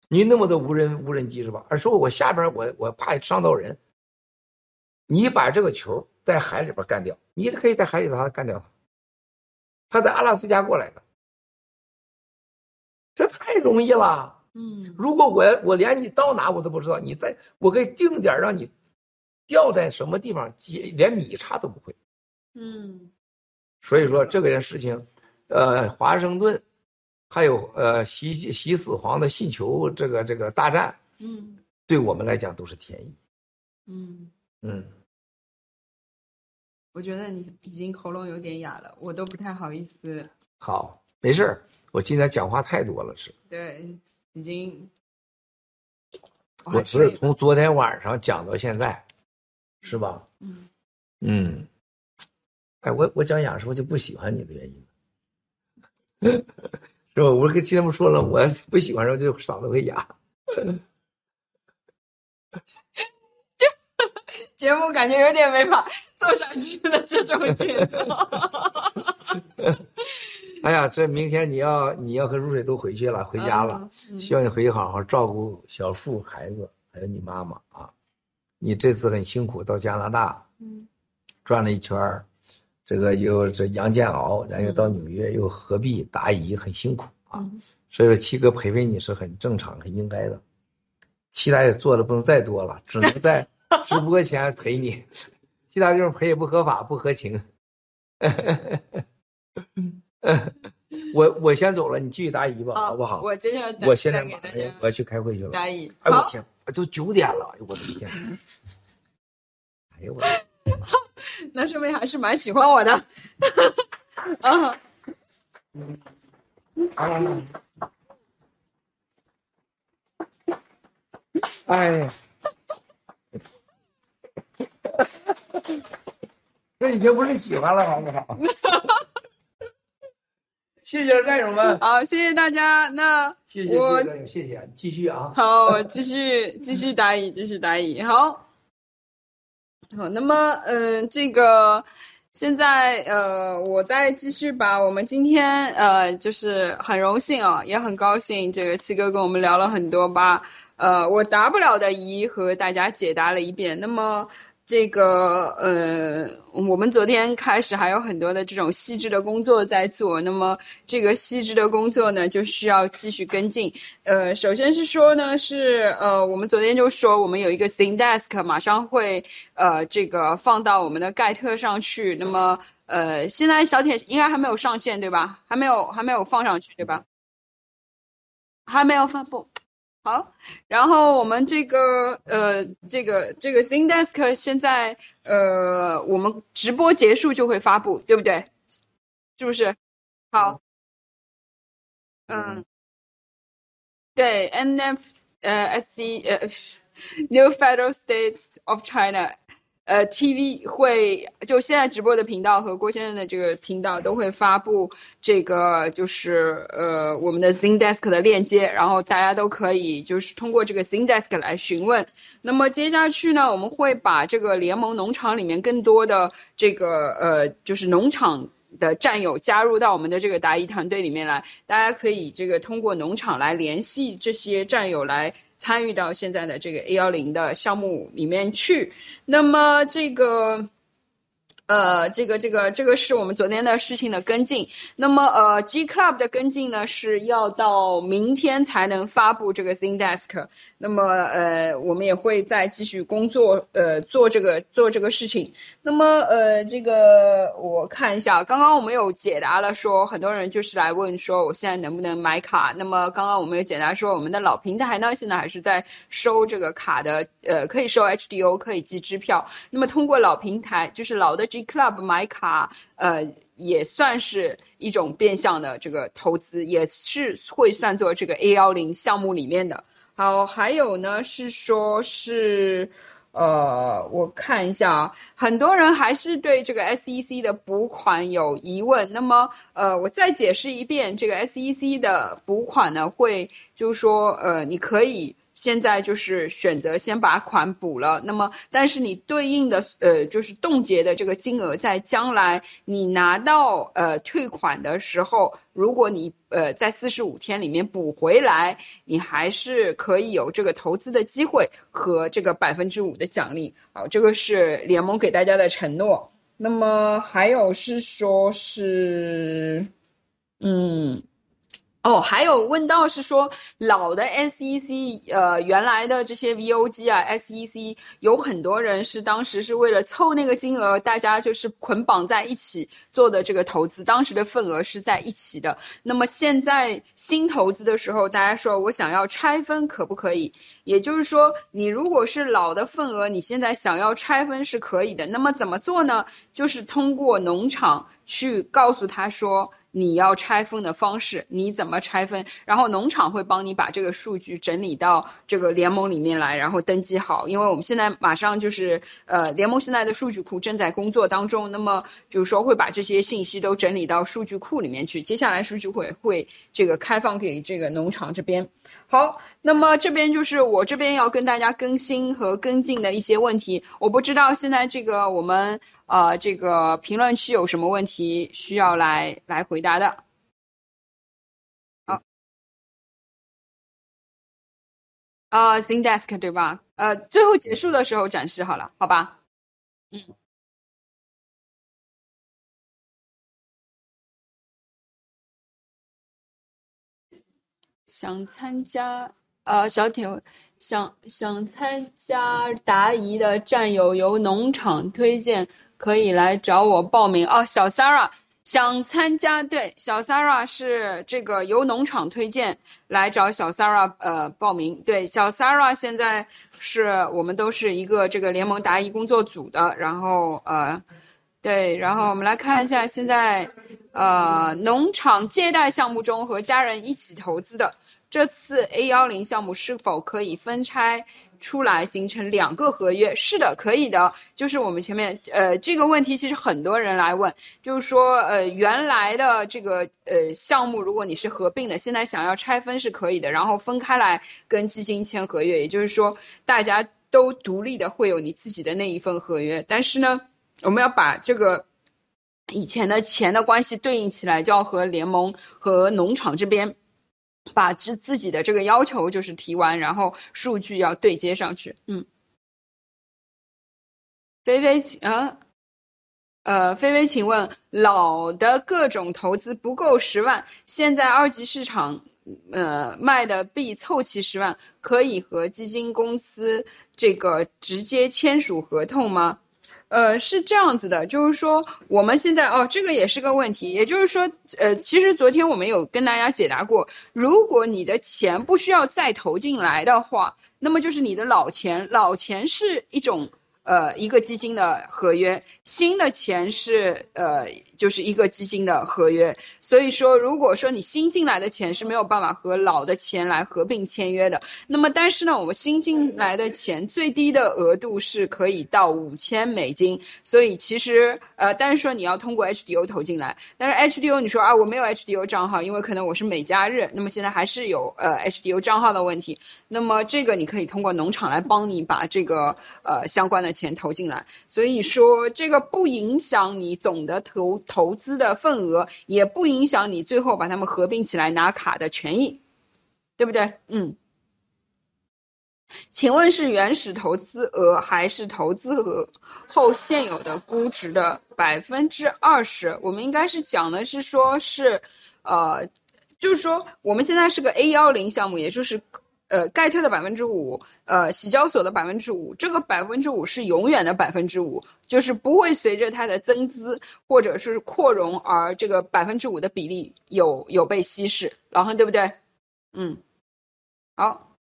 你那么多无人无人机是吧？而说我下边我我怕伤到人，你把这个球在海里边干掉，你可以在海里把它干掉它。他在阿拉斯加过来的，这太容易了。嗯如果我我连你到哪我都不知道，你在我可以定点让你掉在什么地方，连米差都不会。嗯所以说这个件事情，呃，华盛顿还有呃习习死皇的信球这个这个大战，嗯对我们来讲都是天意。嗯，嗯，我觉得你已经喉咙有点哑了，我都不太好意思。好，没事儿，我今天讲话太多了是，对，已经。我是从昨天晚上讲到现在，是吧？嗯嗯，哎，我我讲雅师傅就不喜欢你的原因，是吧？我跟他们说了，我不喜欢时候就嗓子会哑。节目感觉有点没法做下去的这种节奏。哎呀，这明天你要你要和如水都回去了，回家了，嗯希望你回去好好照顾小付、孩子，还有你妈妈啊。你这次很辛苦，到加拿大嗯转了一圈儿，这个又这杨建敖，然后又到纽约，又何必答疑，很辛苦啊。嗯所以说七哥陪陪你是很正常、很应该的。其他也做的不能再多了，只能在直播前陪你，其他地方陪也不合法、不合情。我我先走了，你继续答疑吧，好好不好？我接下来我现在马上我要去开会去了。答疑。哎我天，都九点了，哎呦我的天！哎呦我的，那说明还是蛮喜欢我的。啊，哎呀，这已经不是喜欢了，好不好？谢谢战友们，好，谢谢大家。那谢谢谢我谢战友，谢谢，继续啊。好，我继续继续答疑，继续答疑。好，好，那么嗯、这个现在呃，我再继续把我们今天呃，就是很荣幸啊，也很高兴，这个七哥跟我们聊了很多，吧呃我答不了的疑和大家解答了一遍。那么。这个呃，我们昨天开始还有很多的这种细致的工作在做，那么这个细致的工作呢，就需要继续跟进。呃，首先是说呢，是呃，我们昨天就说我们有一个 ThinkDesk，马上会呃这个放到我们的盖特上去。那么呃，现在小铁应该还没有上线对吧？还没有还没有放上去对吧？还没有发布。好，然后我们这个呃，这个这个 ZingDesk 现在呃，我们直播结束就会发布，对不对？是不是？好，嗯，对，NF 呃 SC 呃 New Federal State of China 呃，TV 会就现在直播的频道和郭先生的这个频道都会发布这个就是呃我们的 ZingDesk 的链接，然后大家都可以就是通过这个 ZingDesk 来询问。那么接下去呢，我们会把这个联盟农场里面更多的这个呃就是农场的战友加入到我们的这个答疑团队里面来，大家可以这个通过农场来联系这些战友来。参与到现在的这个 A 幺零的项目里面去，那么这个。呃，这个这个这个是我们昨天的事情的跟进。那么呃，G Club 的跟进呢是要到明天才能发布这个 Zindesk。那么呃，我们也会再继续工作，呃，做这个做这个事情。那么呃，这个我看一下，刚刚我们有解答了，说很多人就是来问说我现在能不能买卡。那么刚刚我们有解答说，我们的老平台呢现在还是在收这个卡的，呃，可以收 HDO，可以寄支票。那么通过老平台，就是老的。Club 买卡，呃，也算是一种变相的这个投资，也是会算作这个 A 幺零项目里面的。好，还有呢是说是，呃，我看一下啊，很多人还是对这个 SEC 的补款有疑问。那么，呃，我再解释一遍，这个 SEC 的补款呢，会就是说，呃，你可以。现在就是选择先把款补了，那么但是你对应的呃就是冻结的这个金额，在将来你拿到呃退款的时候，如果你呃在四十五天里面补回来，你还是可以有这个投资的机会和这个百分之五的奖励。好，这个是联盟给大家的承诺。那么还有是说是，嗯。哦，还有问到是说老的 SEC，呃，原来的这些 VOG 啊，SEC 有很多人是当时是为了凑那个金额，大家就是捆绑在一起做的这个投资，当时的份额是在一起的。那么现在新投资的时候，大家说我想要拆分可不可以？也就是说，你如果是老的份额，你现在想要拆分是可以的。那么怎么做呢？就是通过农场去告诉他说。你要拆分的方式，你怎么拆分？然后农场会帮你把这个数据整理到这个联盟里面来，然后登记好。因为我们现在马上就是呃，联盟现在的数据库正在工作当中，那么就是说会把这些信息都整理到数据库里面去。接下来数据会会这个开放给这个农场这边。好，那么这边就是我这边要跟大家更新和跟进的一些问题。我不知道现在这个我们。呃，这个评论区有什么问题需要来来回答的？好，呃，ZingDesk 对吧？呃，最后结束的时候展示好了，好吧？嗯。想参加呃小铁想想参加答疑的战友由农场推荐。可以来找我报名哦，小 s a r a 想参加，对，小 s a r a 是这个由农场推荐来找小 s a r a 呃报名，对，小 s a r a 现在是我们都是一个这个联盟答疑工作组的，然后呃对，然后我们来看一下现在呃农场借贷项目中和家人一起投资的这次 A 幺零项目是否可以分拆？出来形成两个合约，是的，可以的。就是我们前面呃这个问题，其实很多人来问，就是说呃原来的这个呃项目，如果你是合并的，现在想要拆分是可以的，然后分开来跟基金签合约，也就是说大家都独立的会有你自己的那一份合约，但是呢，我们要把这个以前的钱的关系对应起来，就要和联盟和农场这边。把自自己的这个要求就是提完，然后数据要对接上去。嗯，菲菲，请啊，呃，菲菲，请问老的各种投资不够十万，现在二级市场呃卖的币凑齐十万，可以和基金公司这个直接签署合同吗？呃，是这样子的，就是说我们现在哦，这个也是个问题，也就是说，呃，其实昨天我们有跟大家解答过，如果你的钱不需要再投进来的话，那么就是你的老钱，老钱是一种呃一个基金的合约，新的钱是呃就是一个基金的合约。所以说，如果说你新进来的钱是没有办法和老的钱来合并签约的，那么但是呢，我们新进来的钱最低的额度是可以到五千美金。所以其实呃，但是说你要通过 HDO 投进来，但是 HDO 你说啊我没有 HDO 账号，因为可能我是美加日，那么现在还是有呃 HDO 账号的问题。那么这个你可以通过农场来帮你把这个呃相关的钱投进来，所以说这个不影响你总的投投资的份额，也不影响你最后把它们合并起来拿卡的权益，对不对？嗯。请问是原始投资额还是投资额后现有的估值的百分之二十？我们应该是讲的是说是呃，就是说我们现在是个 A 幺零项目，也就是。呃，盖特的百分之五，呃，洗交所的百分之五，这个百分之五是永远的百分之五，就是不会随着它的增资或者是扩容而这个百分之五的比例有有被稀释，老恒对不对？嗯，好，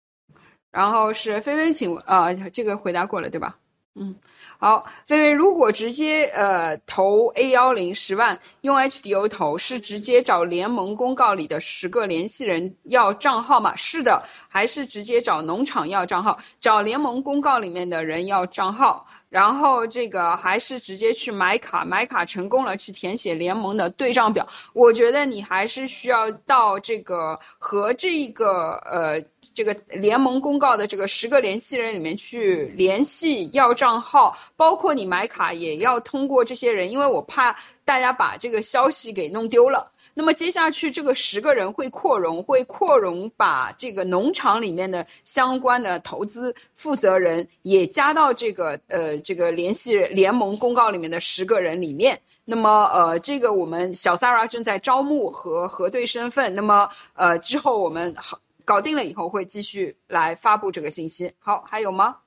然后是菲菲，请问啊，这个回答过了对吧？嗯。好，菲菲，如果直接呃投 A 幺零十万，用 HDO 投，是直接找联盟公告里的十个联系人要账号吗？是的，还是直接找农场要账号？找联盟公告里面的人要账号。然后这个还是直接去买卡，买卡成功了去填写联盟的对账表。我觉得你还是需要到这个和这个呃这个联盟公告的这个十个联系人里面去联系要账号，包括你买卡也要通过这些人，因为我怕大家把这个消息给弄丢了。那么接下去这个十个人会扩容，会扩容把这个农场里面的相关的投资负责人也加到这个呃这个联系联盟公告里面的十个人里面。那么呃这个我们小 Sara 正在招募和核对身份。那么呃之后我们好搞定了以后会继续来发布这个信息。好，还有吗？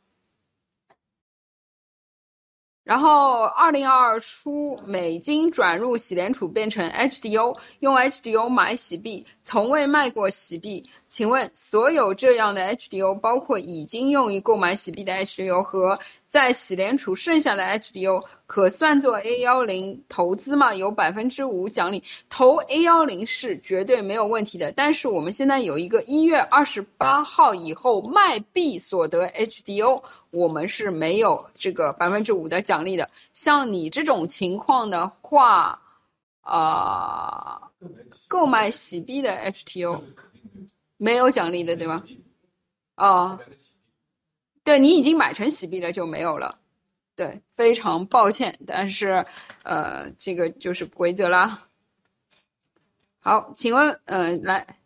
然后，二零二二初，美金转入喜联储变成 HDO，用 HDO 买洗币，从未卖过洗币。请问，所有这样的 HDO，包括已经用于购买洗币的 HDO 和在喜联储剩下的 HDO，可算作 A 幺零投资吗？有百分之五奖励，投 A 幺零是绝对没有问题的。但是我们现在有一个一月二十八号以后卖币所得 HDO。我们是没有这个百分之五的奖励的。像你这种情况的话，啊，购买洗币的 HTO 没有奖励的，对吧？啊，对你已经买成洗币了就没有了。对，非常抱歉，但是呃，这个就是规则啦。好，请问，嗯，来。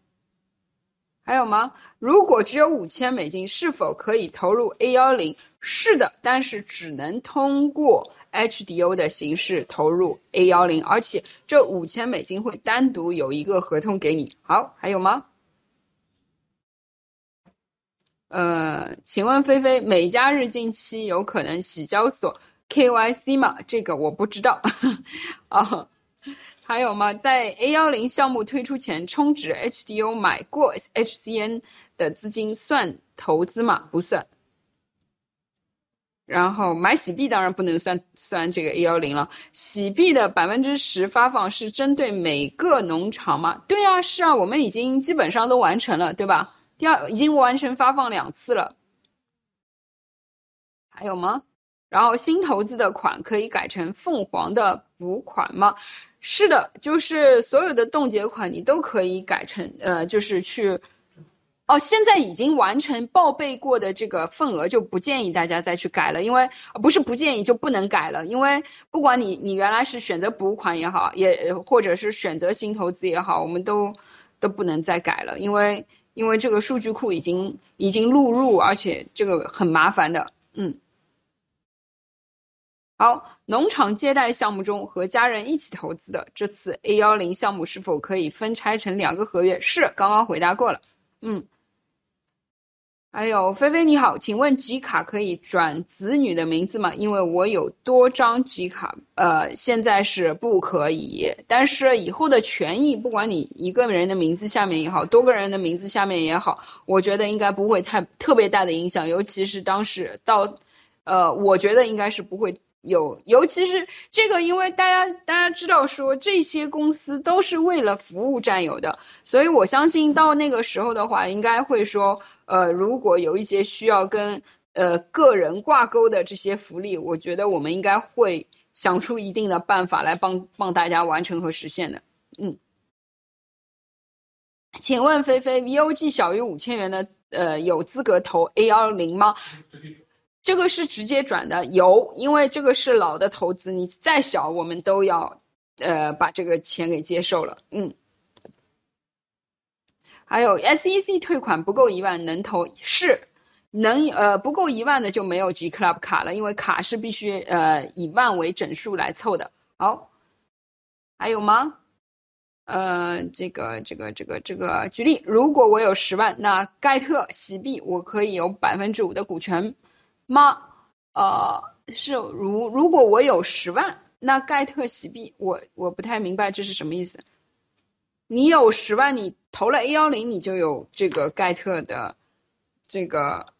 还有吗？如果只有五千美金，是否可以投入 A 幺零？是的，但是只能通过 HDO 的形式投入 A 幺零，而且这五千美金会单独有一个合同给你。好，还有吗？呃，请问菲菲，美加日近期有可能洗交所 KYC 吗？这个我不知道。啊。还有吗？在 A 幺零项目推出前充值 HDO 买过 HCN 的资金算投资吗？不算。然后买洗币当然不能算算这个 A 幺零了。洗币的百分之十发放是针对每个农场吗？对啊，是啊，我们已经基本上都完成了，对吧？第二已经完成发放两次了。还有吗？然后新投资的款可以改成凤凰的补款吗？是的，就是所有的冻结款你都可以改成呃，就是去哦，现在已经完成报备过的这个份额就不建议大家再去改了，因为不是不建议就不能改了，因为不管你你原来是选择补款也好，也或者是选择新投资也好，我们都都不能再改了，因为因为这个数据库已经已经录入，而且这个很麻烦的，嗯。好，农场接待项目中和家人一起投资的这次 A 幺零项目是否可以分拆成两个合约？是，刚刚回答过了。嗯，还有菲菲你好，请问集卡可以转子女的名字吗？因为我有多张集卡，呃，现在是不可以，但是以后的权益，不管你一个人的名字下面也好，多个人的名字下面也好，我觉得应该不会太特别大的影响，尤其是当时到。呃，我觉得应该是不会有，尤其是这个，因为大家大家知道说这些公司都是为了服务占有的，所以我相信到那个时候的话，应该会说，呃，如果有一些需要跟呃个人挂钩的这些福利，我觉得我们应该会想出一定的办法来帮帮大家完成和实现的，嗯。请问菲菲，VOG 小于五千元的，呃，有资格投 A 幺零吗？这个是直接转的，有，因为这个是老的投资，你再小我们都要，呃，把这个钱给接受了，嗯。还有 SEC 退款不够一万能投，是能，呃，不够一万的就没有 G Club 卡了，因为卡是必须呃以万为整数来凑的。好，还有吗？呃，这个这个这个这个，举例，如果我有十万，那盖特喜币我可以有百分之五的股权吗？呃，是如如果我有十万，那盖特喜币我我不太明白这是什么意思。你有十万，你投了 A 幺零，你就有这个盖特的这个，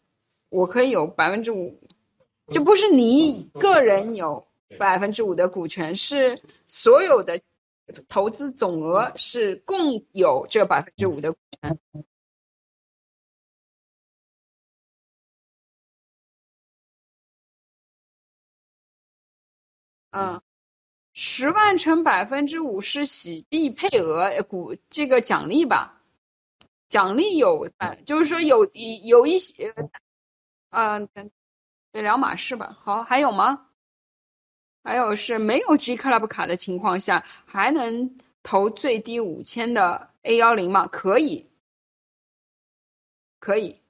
我可以有百分之五，就不是你个人有百分之五的股权，是所有的。投资总额是共有这百分之五的股权。嗯，十万乘百分之五是喜币配额股这个奖励吧？奖励有，就是说有有一些，嗯，对，两码事吧。好，还有吗？还有是没有 G Club 卡的情况下，还能投最低五千的 A 幺零吗？可以，可以。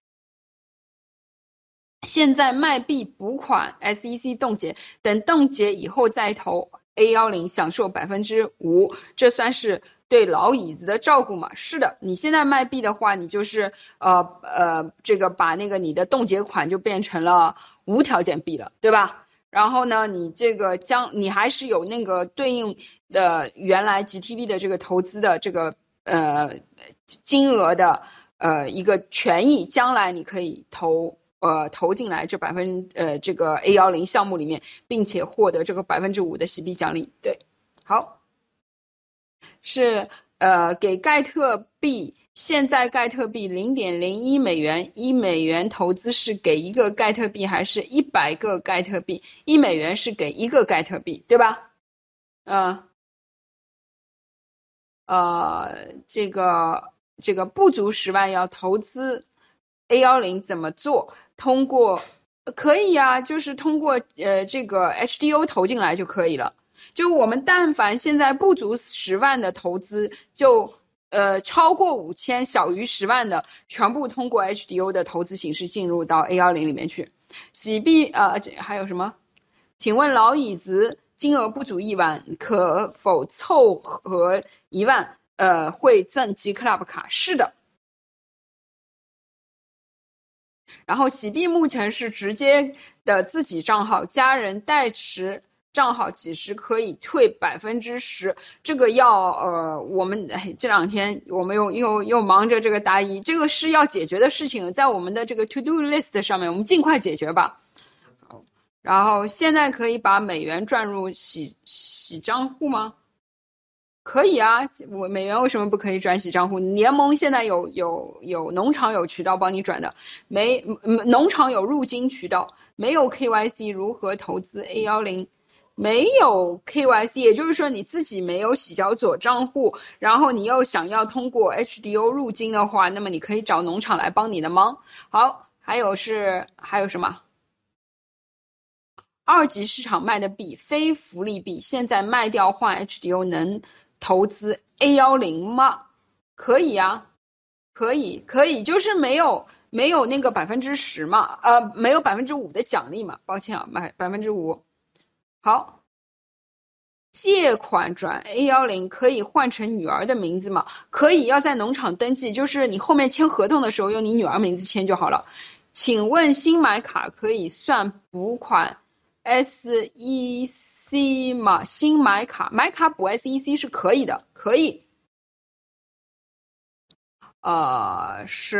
现在卖币补款，SEC 冻结，等冻结以后再投 A 幺零，享受百分之五，这算是对老椅子的照顾吗？是的，你现在卖币的话，你就是呃呃，这个把那个你的冻结款就变成了无条件币了，对吧？然后呢，你这个将你还是有那个对应的原来 GTV 的这个投资的这个呃金额的呃一个权益，将来你可以投呃投进来这百分呃这个 A 幺零项目里面，并且获得这个百分之五的洗币奖励。对，好，是呃给盖特币。现在盖特币零点零一美元，一美元投资是给一个盖特币，还是一百个盖特币？一美元是给一个盖特币，对吧？嗯，呃，这个这个不足十万要投资 A 幺零怎么做？通过可以呀，就是通过呃这个 HDO 投进来就可以了。就我们但凡现在不足十万的投资就。呃，超过五千，小于十万的，全部通过 HDO 的投资形式进入到 A 幺零里面去。洗币呃，这还有什么？请问老椅子金额不足一万，可否凑合一万？呃，会赠 G Club 卡？是的。然后洗币目前是直接的自己账号，家人代持。账号几时可以退百分之十？这个要呃，我们这两天我们又又又忙着这个答疑，这个是要解决的事情，在我们的这个 to do list 上面，我们尽快解决吧。然后现在可以把美元转入洗洗账户吗？可以啊，我美元为什么不可以转洗账户？联盟现在有有有农场有渠道帮你转的，没农场有入金渠道，没有 KYC 如何投资 A 幺零？没有 KYC，也就是说你自己没有洗脚左账户，然后你又想要通过 HDO 入金的话，那么你可以找农场来帮你的忙。好，还有是还有什么？二级市场卖的币非福利币，现在卖掉换 HDO 能投资 A 幺零吗？可以啊，可以可以，就是没有没有那个百分之十嘛，呃，没有百分之五的奖励嘛，抱歉啊，买百分之五。好，借款转 A 幺零可以换成女儿的名字吗？可以，要在农场登记，就是你后面签合同的时候用你女儿名字签就好了。请问新买卡可以算补款 SEC 吗？新买卡买卡补 SEC 是可以的，可以。呃，是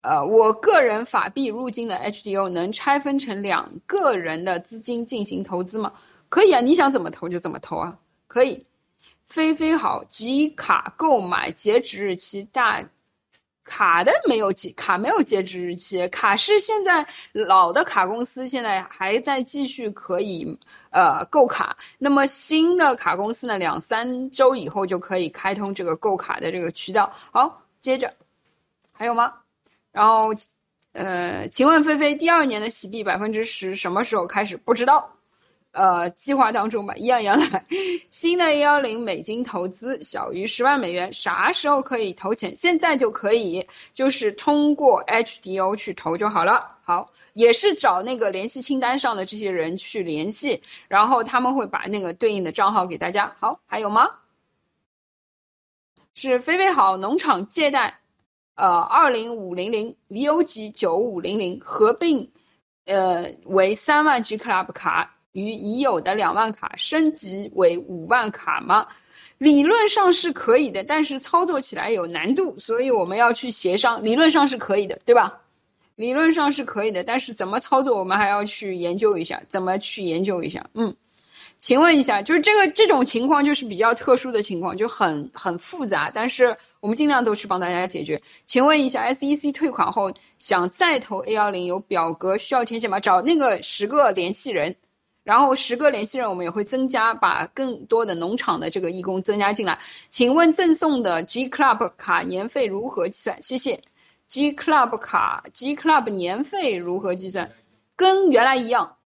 呃，我个人法币入金的 HDO 能拆分成两个人的资金进行投资吗？可以啊，你想怎么投就怎么投啊，可以。飞飞好，集卡购买截止日期大。卡的没有截卡没有截止日期，卡是现在老的卡公司现在还在继续可以呃购卡，那么新的卡公司呢两三周以后就可以开通这个购卡的这个渠道。好，接着还有吗？然后呃，请问菲菲第二年的洗币百分之十什么时候开始？不知道。呃，计划当中吧，一样一样来。新的幺零美金投资小于十万美元，啥时候可以投钱？现在就可以，就是通过 HDO 去投就好了。好，也是找那个联系清单上的这些人去联系，然后他们会把那个对应的账号给大家。好，还有吗？是飞飞好农场借贷，呃，二零五零零 VOG 九五零零合并，呃，为三万 G Club 卡。与已有的两万卡升级为五万卡吗？理论上是可以的，但是操作起来有难度，所以我们要去协商。理论上是可以的，对吧？理论上是可以的，但是怎么操作，我们还要去研究一下，怎么去研究一下。嗯，请问一下，就是这个这种情况就是比较特殊的情况，就很很复杂，但是我们尽量都去帮大家解决。请问一下，SEC 退款后想再投 A 幺零，有表格需要填写吗？找那个十个联系人。然后十个联系人，我们也会增加，把更多的农场的这个义工增加进来。请问赠送的 G Club 卡年费如何计算？谢谢。G Club 卡，G Club 年费如何计算？跟原来一样。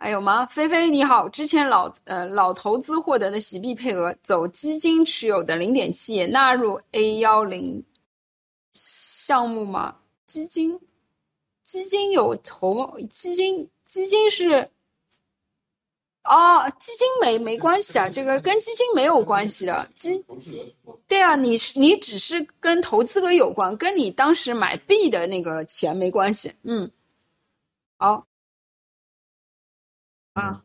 还有吗？菲菲你好，之前老呃老投资获得的洗币配额，走基金持有的零点七也纳入 A 幺零项目吗？基金，基金有投基金。基金是，哦，基金没没关系啊，这个跟基金没有关系的，基，对啊，你是你只是跟投资额有关，跟你当时买币的那个钱没关系，嗯，好，啊，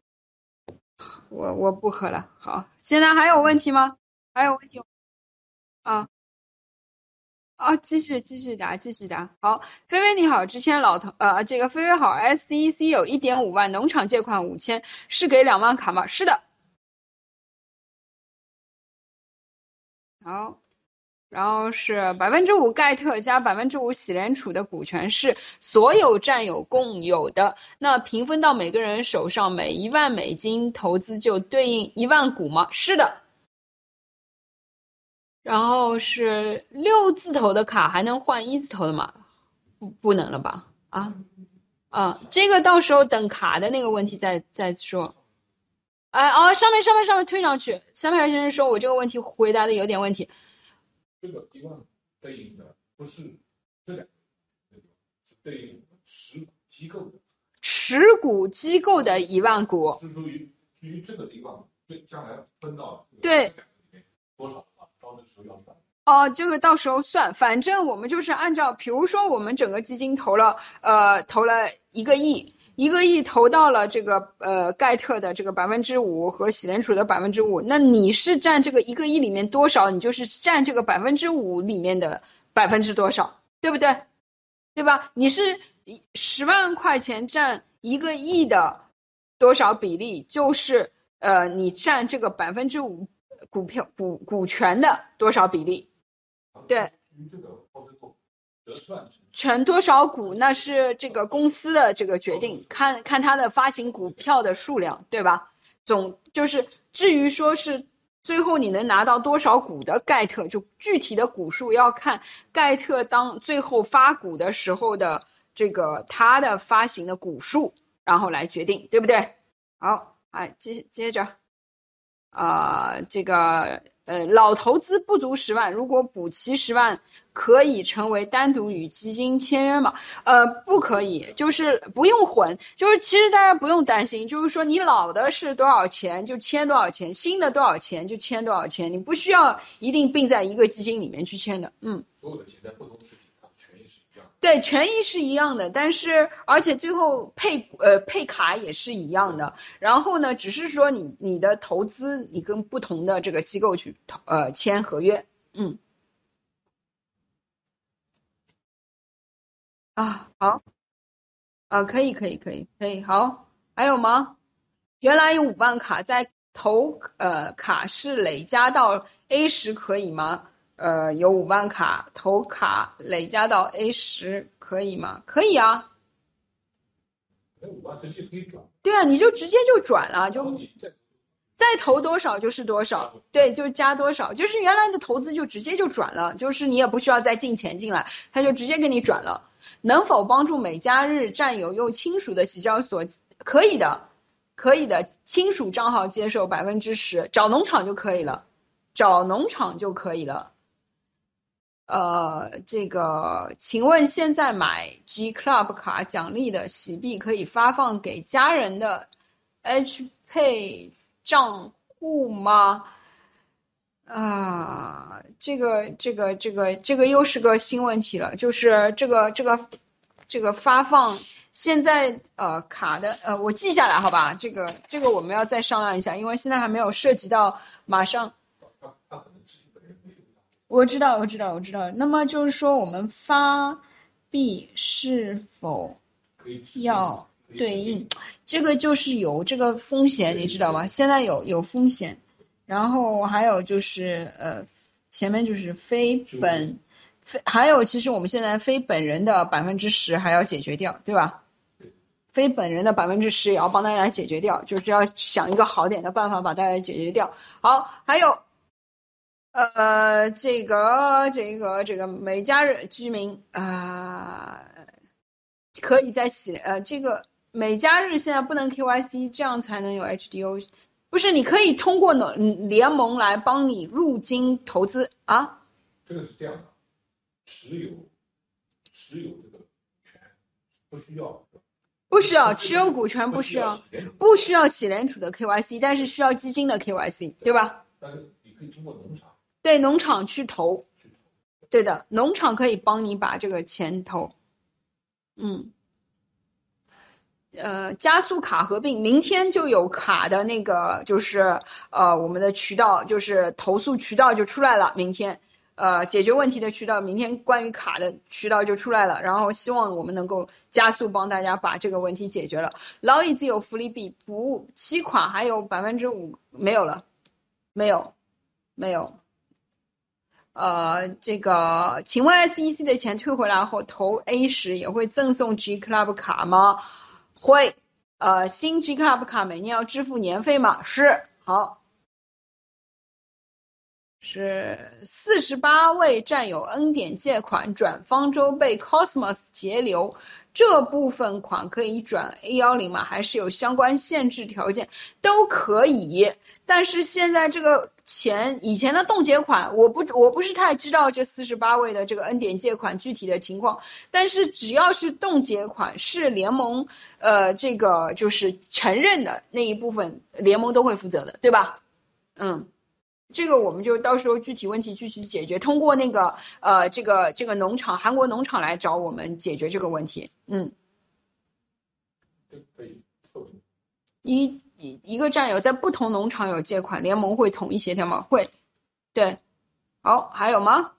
我我不喝了，好，现在还有问题吗？还有问题？啊。啊，继续继续答，继续答。好，菲菲你好，之前老头呃，这个菲菲好，SEC 有一点五万，农场借款五千，是给两万卡吗？是的。好，然后是百分之五盖特加百分之五喜联储的股权是所有占有共有的，那平分到每个人手上，每一万美金投资就对应一万股吗？是的。然后是六字头的卡还能换一字头的吗？不，不能了吧？啊啊，这个到时候等卡的那个问题再再说。哎哦，上面上面上面推上去。三排先生说我这个问题回答的有点问题。这个一万对应的不是这两个，是对应持股机构的。持股机构的一万股。是属于至于这个一万对将来分到对多少？哦，这个到时候算，反正我们就是按照，比如说我们整个基金投了，呃，投了一个亿，一个亿投到了这个呃盖特的这个百分之五和喜联储的百分之五，那你是占这个一个亿里面多少，你就是占这个百分之五里面的百分之多少，对不对？对吧？你是十万块钱占一个亿的多少比例，就是呃你占这个百分之五。股票股股权的多少比例？对，权多少股那是这个公司的这个决定，看看它的发行股票的数量，对吧？总就是至于说是最后你能拿到多少股的盖特，就具体的股数要看盖特当最后发股的时候的这个它的发行的股数，然后来决定，对不对？好，哎，接接着。啊，这个呃，老投资不足十万，如果补齐十万，可以成为单独与基金签约吗？呃，不可以，就是不用混，就是其实大家不用担心，就是说你老的是多少钱就签多少钱，新的多少钱就签多少钱，你不需要一定并在一个基金里面去签的，嗯。所有的钱在不同时。对，权益是一样的，但是而且最后配呃配卡也是一样的。然后呢，只是说你你的投资你跟不同的这个机构去呃签合约，嗯。啊，好，啊，可以，可以，可以，可以，好，还有吗？原来有五万卡，在投呃卡是累加到 A 十可以吗？呃，有五万卡投卡累加到 A 十可以吗？可以啊，那五万直接可以转，对啊，你就直接就转了，就再再投多少就是多少，对，就加多少，就是原来的投资就直接就转了，就是你也不需要再进钱进来，他就直接给你转了。能否帮助美加日占有用亲属的洗交所？可以的，可以的，亲属账号接受百分之十，找农场就可以了，找农场就可以了。呃，这个，请问现在买 G Club 卡奖励的洗币可以发放给家人的 H Pay 账户吗？啊，这个这个这个这个又是个新问题了，就是这个这个这个发放现在呃卡的呃我记下来好吧，这个这个我们要再商量一下，因为现在还没有涉及到马上。他他可能自己本人没有拿我知道，我知道，我知道。那么就是说，我们发币是否要对应？这个就是有这个风险，你知道吗？现在有有风险，然后还有就是呃，前面就是非本非，还有其实我们现在非本人的百分之十还要解决掉，对吧？非本人的百分之十也要帮大家解决掉，就是要想一个好点的办法把大家解决掉。好，还有呃，这个这个这个美加日居民啊、可以在洗呃这个美加日现在不能 KYC，这样才能有 HDO。不是，你可以通过呢嗯联盟来帮你入金投资啊。这个是这样的，持有持有这个权不需要不需要持有股权，不需要，不需要洗联储的 KYC，但是需要基金的 KYC，对吧？但是你可以通过农场对，农场去投，对的，农场可以帮你把这个钱投，嗯，呃，加速卡合并，明天就有卡的那个，就是呃，我们的渠道就是投诉渠道就出来了，明天。呃，解决问题的渠道，明天关于卡的渠道就出来了，然后希望我们能够加速帮大家把这个问题解决了。劳逸自有福利币补期款还有百分之五没有了，没有，没有。呃，这个，请问 SEC 的钱退回来后投 A 时也会赠送 G Club 卡吗？会。呃，新 G Club 卡每年要支付年费吗？是。好。是四十八位战友恩典借款转方舟被 Cosmos 截留，这部分款可以转 A 幺零吗？还是有相关限制条件？都可以，但是现在这个钱以前的冻结款，我不我不是太知道这四十八位的这个恩典借款具体的情况，但是只要是冻结款是联盟呃这个就是承认的那一部分，联盟都会负责的，对吧？嗯。这个我们就到时候具体问题具体解决，通过那个呃这个这个农场韩国农场来找我们解决这个问题。嗯。一一一个战友在不同农场有借款，联盟会统一协调吗？会。对，好，还有吗？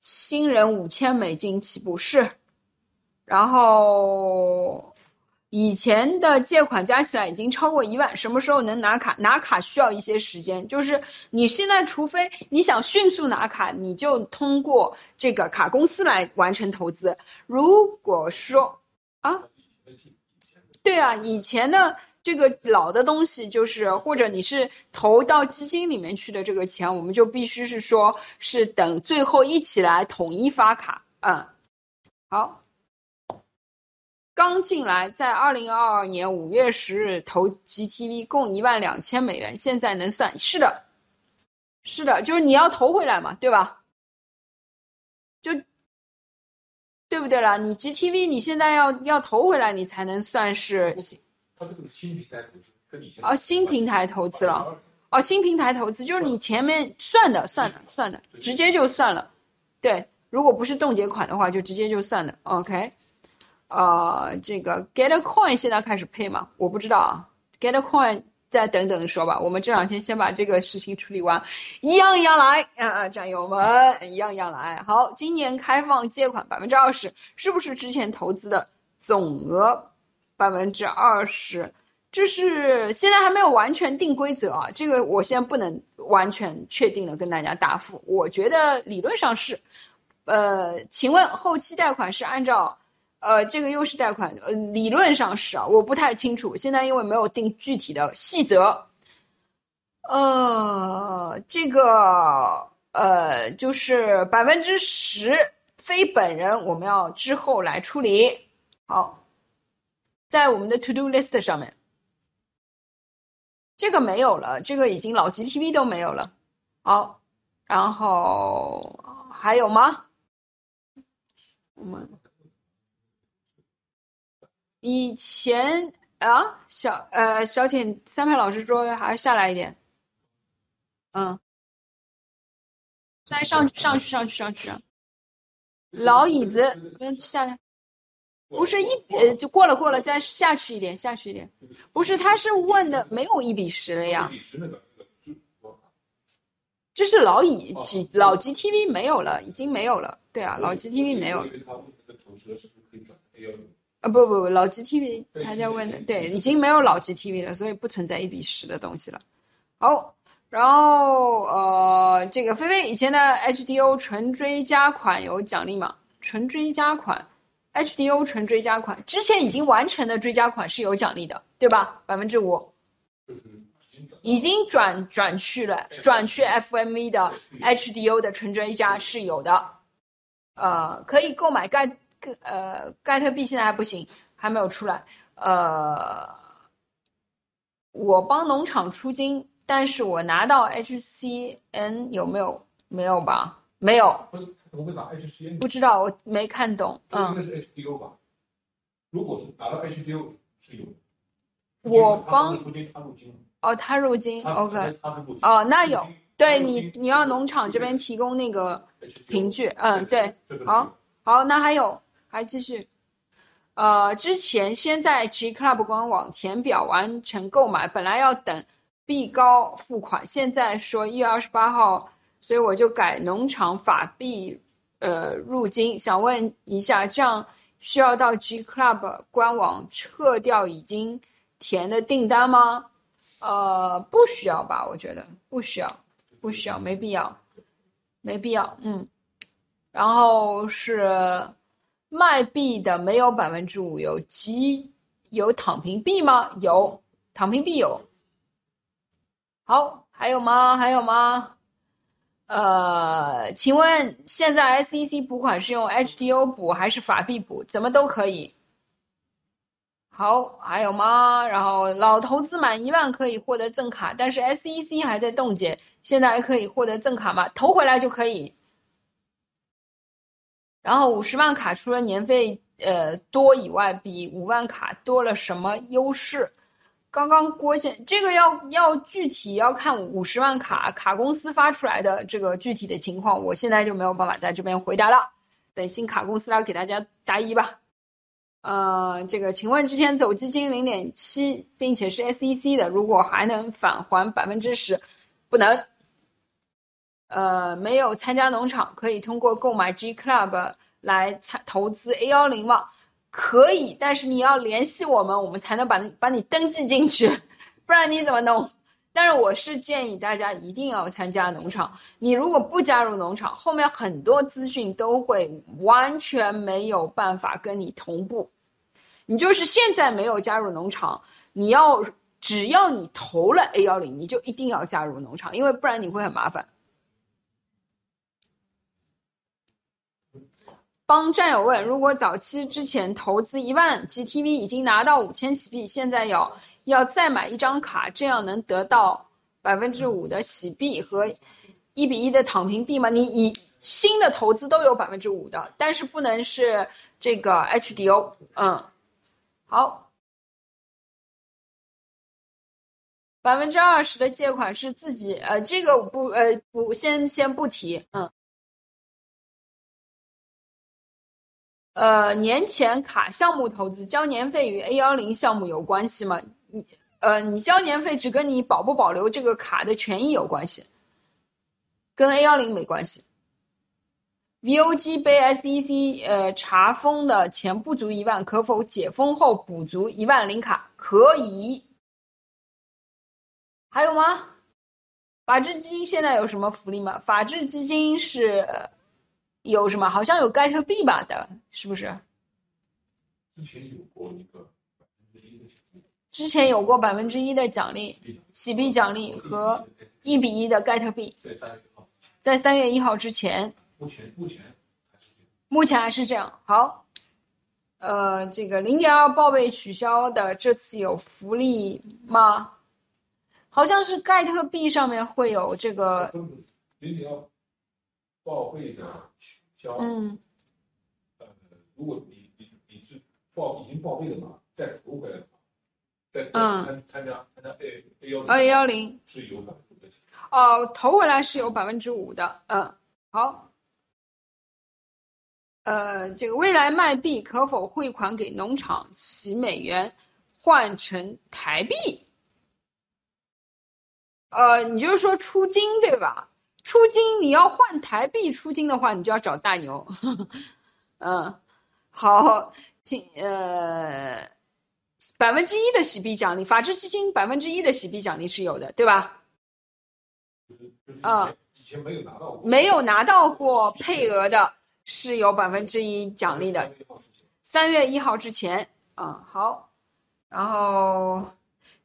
新人五千美金起步是，然后。以前的借款加起来已经超过一万，什么时候能拿卡？拿卡需要一些时间，就是你现在除非你想迅速拿卡，你就通过这个卡公司来完成投资。如果说啊，对啊，以前的这个老的东西就是，或者你是投到基金里面去的这个钱，我们就必须是说是等最后一起来统一发卡。嗯，好。刚进来，在二零二二年五月十日投 GTV 共一万两千美元，现在能算是的，是的，就是你要投回来嘛，对吧？就对不对啦？你 GTV 你现在要要投回来，你才能算是它这个新平台投资跟以前哦新平台投资了哦新平台投资，就是你前面算的算的算的，直接就算了。对，如果不是冻结款的话，就直接就算了。OK。呃，这个 Get a Coin 现在开始配吗？我不知道啊。Get a Coin 再等等说吧。我们这两天先把这个事情处理完，一样一样来啊，战友们一样一样来。好，今年开放借款百分之二十，是不是之前投资的总额百分之二十？这是现在还没有完全定规则啊，这个我现在不能完全确定的跟大家答复。我觉得理论上是，呃，请问后期贷款是按照呃这个优势贷款，呃理论上是啊，我不太清楚，现在因为没有定具体的细则，呃，这个呃就是百分之十非本人，我们要之后来处理。好，在我们的 to do list 上面。这个没有了，这个已经老 GTV 都没有了。好，然后还有吗？我们以前啊，小呃小铁三排老师说还要下来一点，嗯，再上去上去上去上去，老椅子嗯下来。不是一呃，就过了过了，再下去一点，下去一点。不是，他是问的没有一比十了呀。这是老椅几老 GTV 没有了，已经没有了。对啊，老 GTV 没有了。啊不不不，老 GTV 他在问的，对，已经没有老 GTV 了，所以不存在一比十的东西了。好，然后呃，这个菲菲以前的 HDO 纯追加款有奖励吗？纯追加款。HDO 纯追加款之前已经完成的追加款是有奖励的，对吧？百分之五，已经转转去了，转去 FMV 的 HDO 的纯追加是有的，呃，可以购买盖呃盖特币现在还不行，还没有出来，呃，我帮农场出金，但是我拿到 HCN 有没有？没有吧？没有。不会把 HCN 不知道，我没看懂。嗯，应该是 HDO 吧？如果是打到 HDO 是有。我帮出金他入金。哦，他入金，OK。哦，那有，对你你要农场这边提供那个凭据，嗯，对。好，好，那还有，还继续。呃，之前先在 G Club 官网填表完成购买，本来要等币高付款，现在说一月二十八号，所以我就改农场法币。呃，入金，想问一下，这样需要到 G Club 官网撤掉已经填的订单吗？呃，不需要吧，我觉得不需要，不需要，没必要，没必要，嗯。然后是卖币的没有百分之五，有 G 有躺平币吗？有，躺平币有。好，还有吗？还有吗？呃，请问现在 SEC 补款是用 HDO 补还是法币补？怎么都可以。好，还有吗？然后老投资满一万可以获得赠卡，但是 SEC 还在冻结，现在还可以获得赠卡吗？投回来就可以。然后五十万卡除了年费呃多以外，比五万卡多了什么优势？刚刚郭先，这个要要具体要看五十万卡卡公司发出来的这个具体的情况，我现在就没有办法在这边回答了，等新卡公司来给大家答疑吧。呃，这个请问之前走基金零点七，并且是 SEC 的，如果还能返还百分之十，不能。呃，没有参加农场，可以通过购买 G Club 来参投资 A 幺零吗？可以，但是你要联系我们，我们才能把把你登记进去，不然你怎么弄？但是我是建议大家一定要参加农场。你如果不加入农场，后面很多资讯都会完全没有办法跟你同步。你就是现在没有加入农场，你要只要你投了 A 幺零，你就一定要加入农场，因为不然你会很麻烦。帮战友问，如果早期之前投资一万 GTV 已经拿到五千喜币，现在要要再买一张卡，这样能得到百分之五的喜币和一比一的躺平币吗？你以新的投资都有百分之五的，但是不能是这个 HDO。嗯，好，百分之二十的借款是自己呃，这个不呃不先先不提，嗯。呃，年前卡项目投资交年费与 A 幺零项目有关系吗？你呃，你交年费只跟你保不保留这个卡的权益有关系，跟 A 幺零没关系。VOG 被 SEC 呃查封的钱不足一万，可否解封后补足一万零卡？可以。还有吗？法治基金现在有什么福利吗？法治基金是有什么？好像有盖特币吧的，是不是？之前有过一个百分之一的奖励，之前有过百分之一的奖励，洗币奖励和一比一的盖特币，在三月一号，在三月一号之前，目前目前还是这样。目前还是这样。好，呃，这个零点二报备取消的这次有福利吗？好像是盖特币上面会有这个，零点二报备的取消，嗯呃，如果你你你是报已经报备的嘛，再投回来的话，再参参加参加 A A 幺，A 幺零。是有百分之五的。哦，投回来是有百分之五的，嗯，好。呃，这个未来卖币可否汇款给农场，洗美元换成台币？呃，你就是说出金对吧？出金你要换台币出金的话，你就要找大牛。嗯，好，请呃百分之一的洗币奖励，法治基金百分之一的洗币奖励是有的，对吧？就是就是以前、没有拿到过，没有拿到过配额的是有百分之一奖励的，三月一号之前啊、好，然后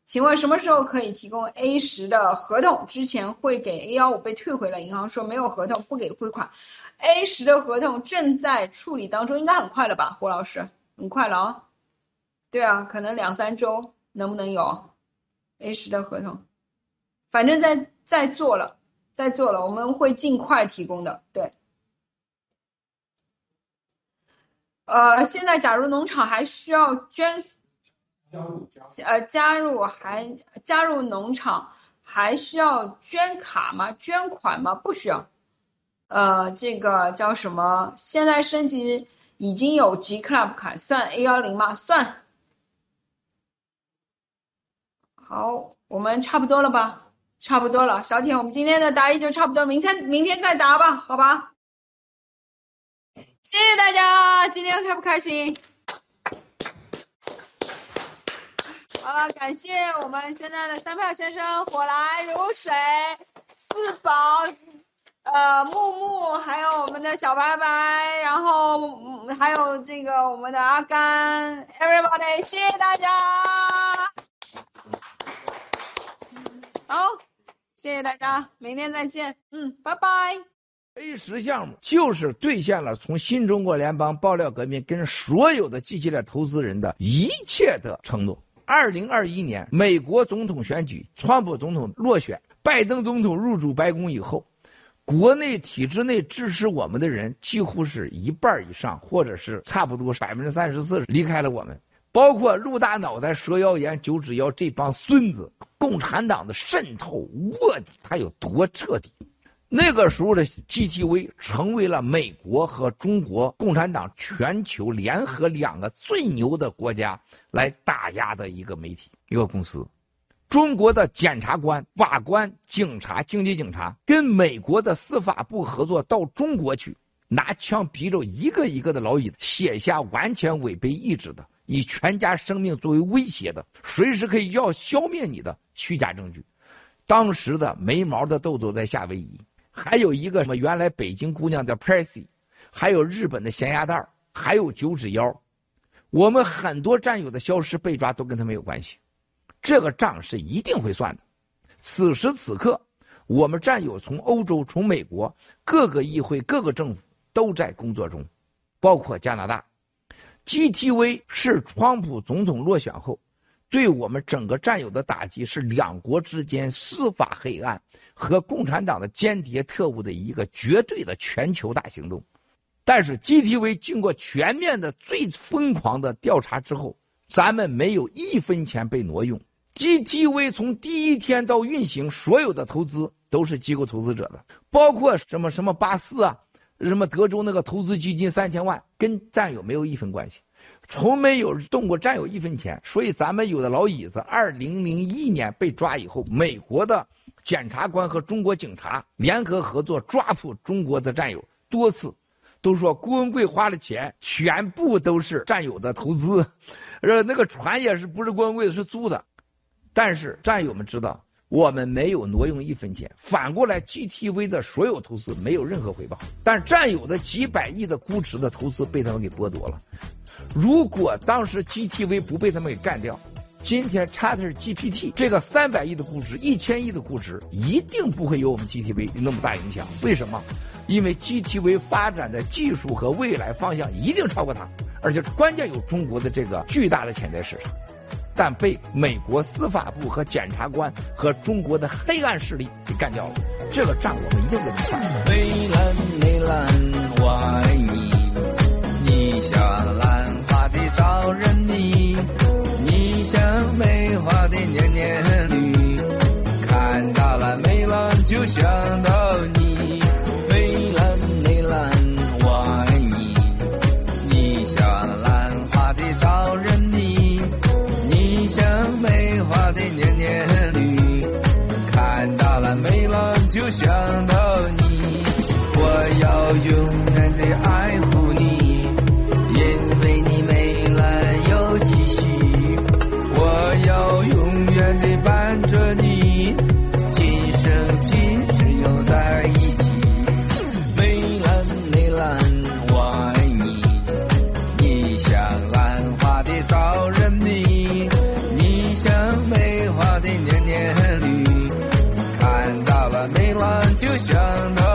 请问什么时候可以提供 A 十的合同？之前会给 A 幺五被退回了，银行说没有合同不给汇款。A 十的合同正在处理当中，应该很快了吧，胡老师？很快了啊。对啊，可能两三周，能不能有 A 十的合同？反正在在做了。在做了，我们会尽快提供的。对，呃，现在假如农场还需要捐，呃，加入还加入农场还需要捐卡吗？捐款吗？不需要。呃，这个叫什么？现在升级已经有 G Club 卡，算 A 幺零吗？算。好，我们差不多了吧？差不多了，小铁，我们今天的答疑就差不多，明天明天再答吧，好吧？谢谢大家，今天开不开心？好了，感谢我们现在的三票先生，火来如水，四宝，呃，木木，还有我们的小白白，然后、还有这个我们的阿甘，everybody，谢谢大家。好，谢谢大家，明天再见，嗯，拜拜。A 十项目就是兑现了从新中国联邦爆料革命跟所有的 G 系列投资人的一切的承诺。二零二一年美国总统选举，川普总统落选，拜登总统入主白宫以后，国内体制内支持我们的人几乎是一半以上，或者是差不多百分之三十四离开了我们。包括陆大脑袋、蛇腰炎、九指腰这帮孙子，共产党的渗透卧底，他有多彻底？那个时候的 GTV 成为了美国和中国共产党全球联合两个最牛的国家来打压的一个媒体一个公司。中国的检察官、法官、警察、经济警察跟美国的司法部合作，到中国去拿枪逼着一个一个的老尹写下完全违背意志的、以全家生命作为威胁的、随时可以要消灭你的虚假证据。当时的没毛的豆豆在夏威夷。还有一个什么？原来北京姑娘叫 Percy，还有日本的咸鸭蛋还有九指妖。我们很多战友的消失被抓都跟他们有关系，这个账是一定会算的。此时此刻，我们战友从欧洲、从美国各个议会、各个政府都在工作中，包括加拿大。GTV 是川普总统落选后。对我们整个战友的打击是两国之间司法黑暗和共产党的间谍特务的一个绝对的全球大行动。但是 GTV 经过全面的最疯狂的调查之后，咱们没有一分钱被挪用。GTV 从第一天到运行，所有的投资都是机构投资者的，包括什么什么巴斯啊，什么德州那个投资基金三千万，跟战友没有一分关系。从没有动过战友一分钱。所以咱们有的老椅子，二零零一年被抓以后，美国的检察官和中国警察联合合作抓捕中国的战友多次，都说郭文贵花的钱全部都是战友的投资，呃，那个船也是不是郭文贵的，是租的。但是战友们知道。我们没有挪用一分钱，反过来，GTV 的所有投资没有任何回报，但占有的几百亿的估值的投资被他们给剥夺了。如果当时 GTV 不被他们给干掉，今天 ChatGPT 这个三百亿的估值、一千亿的估值，一定不会有我们 GTV 那么大影响。为什么？因为 GTV 发展的技术和未来方向一定超过它，而且关键有中国的这个巨大的潜在市场。但被美国司法部和检察官和中国的黑暗势力给干掉了，这个账我们一定得算。蔚蓝蔚蓝，我爱你，你像兰花的招人迷，你像梅花的年年绿，看到了梅兰就想到你。要永远的爱护你，因为你美兰有气息。我要永远的伴着你，今生今世又在一起。梅兰梅兰，我爱你，你像兰花的招人迷，你像梅花的年年绿，看到了梅兰就想到。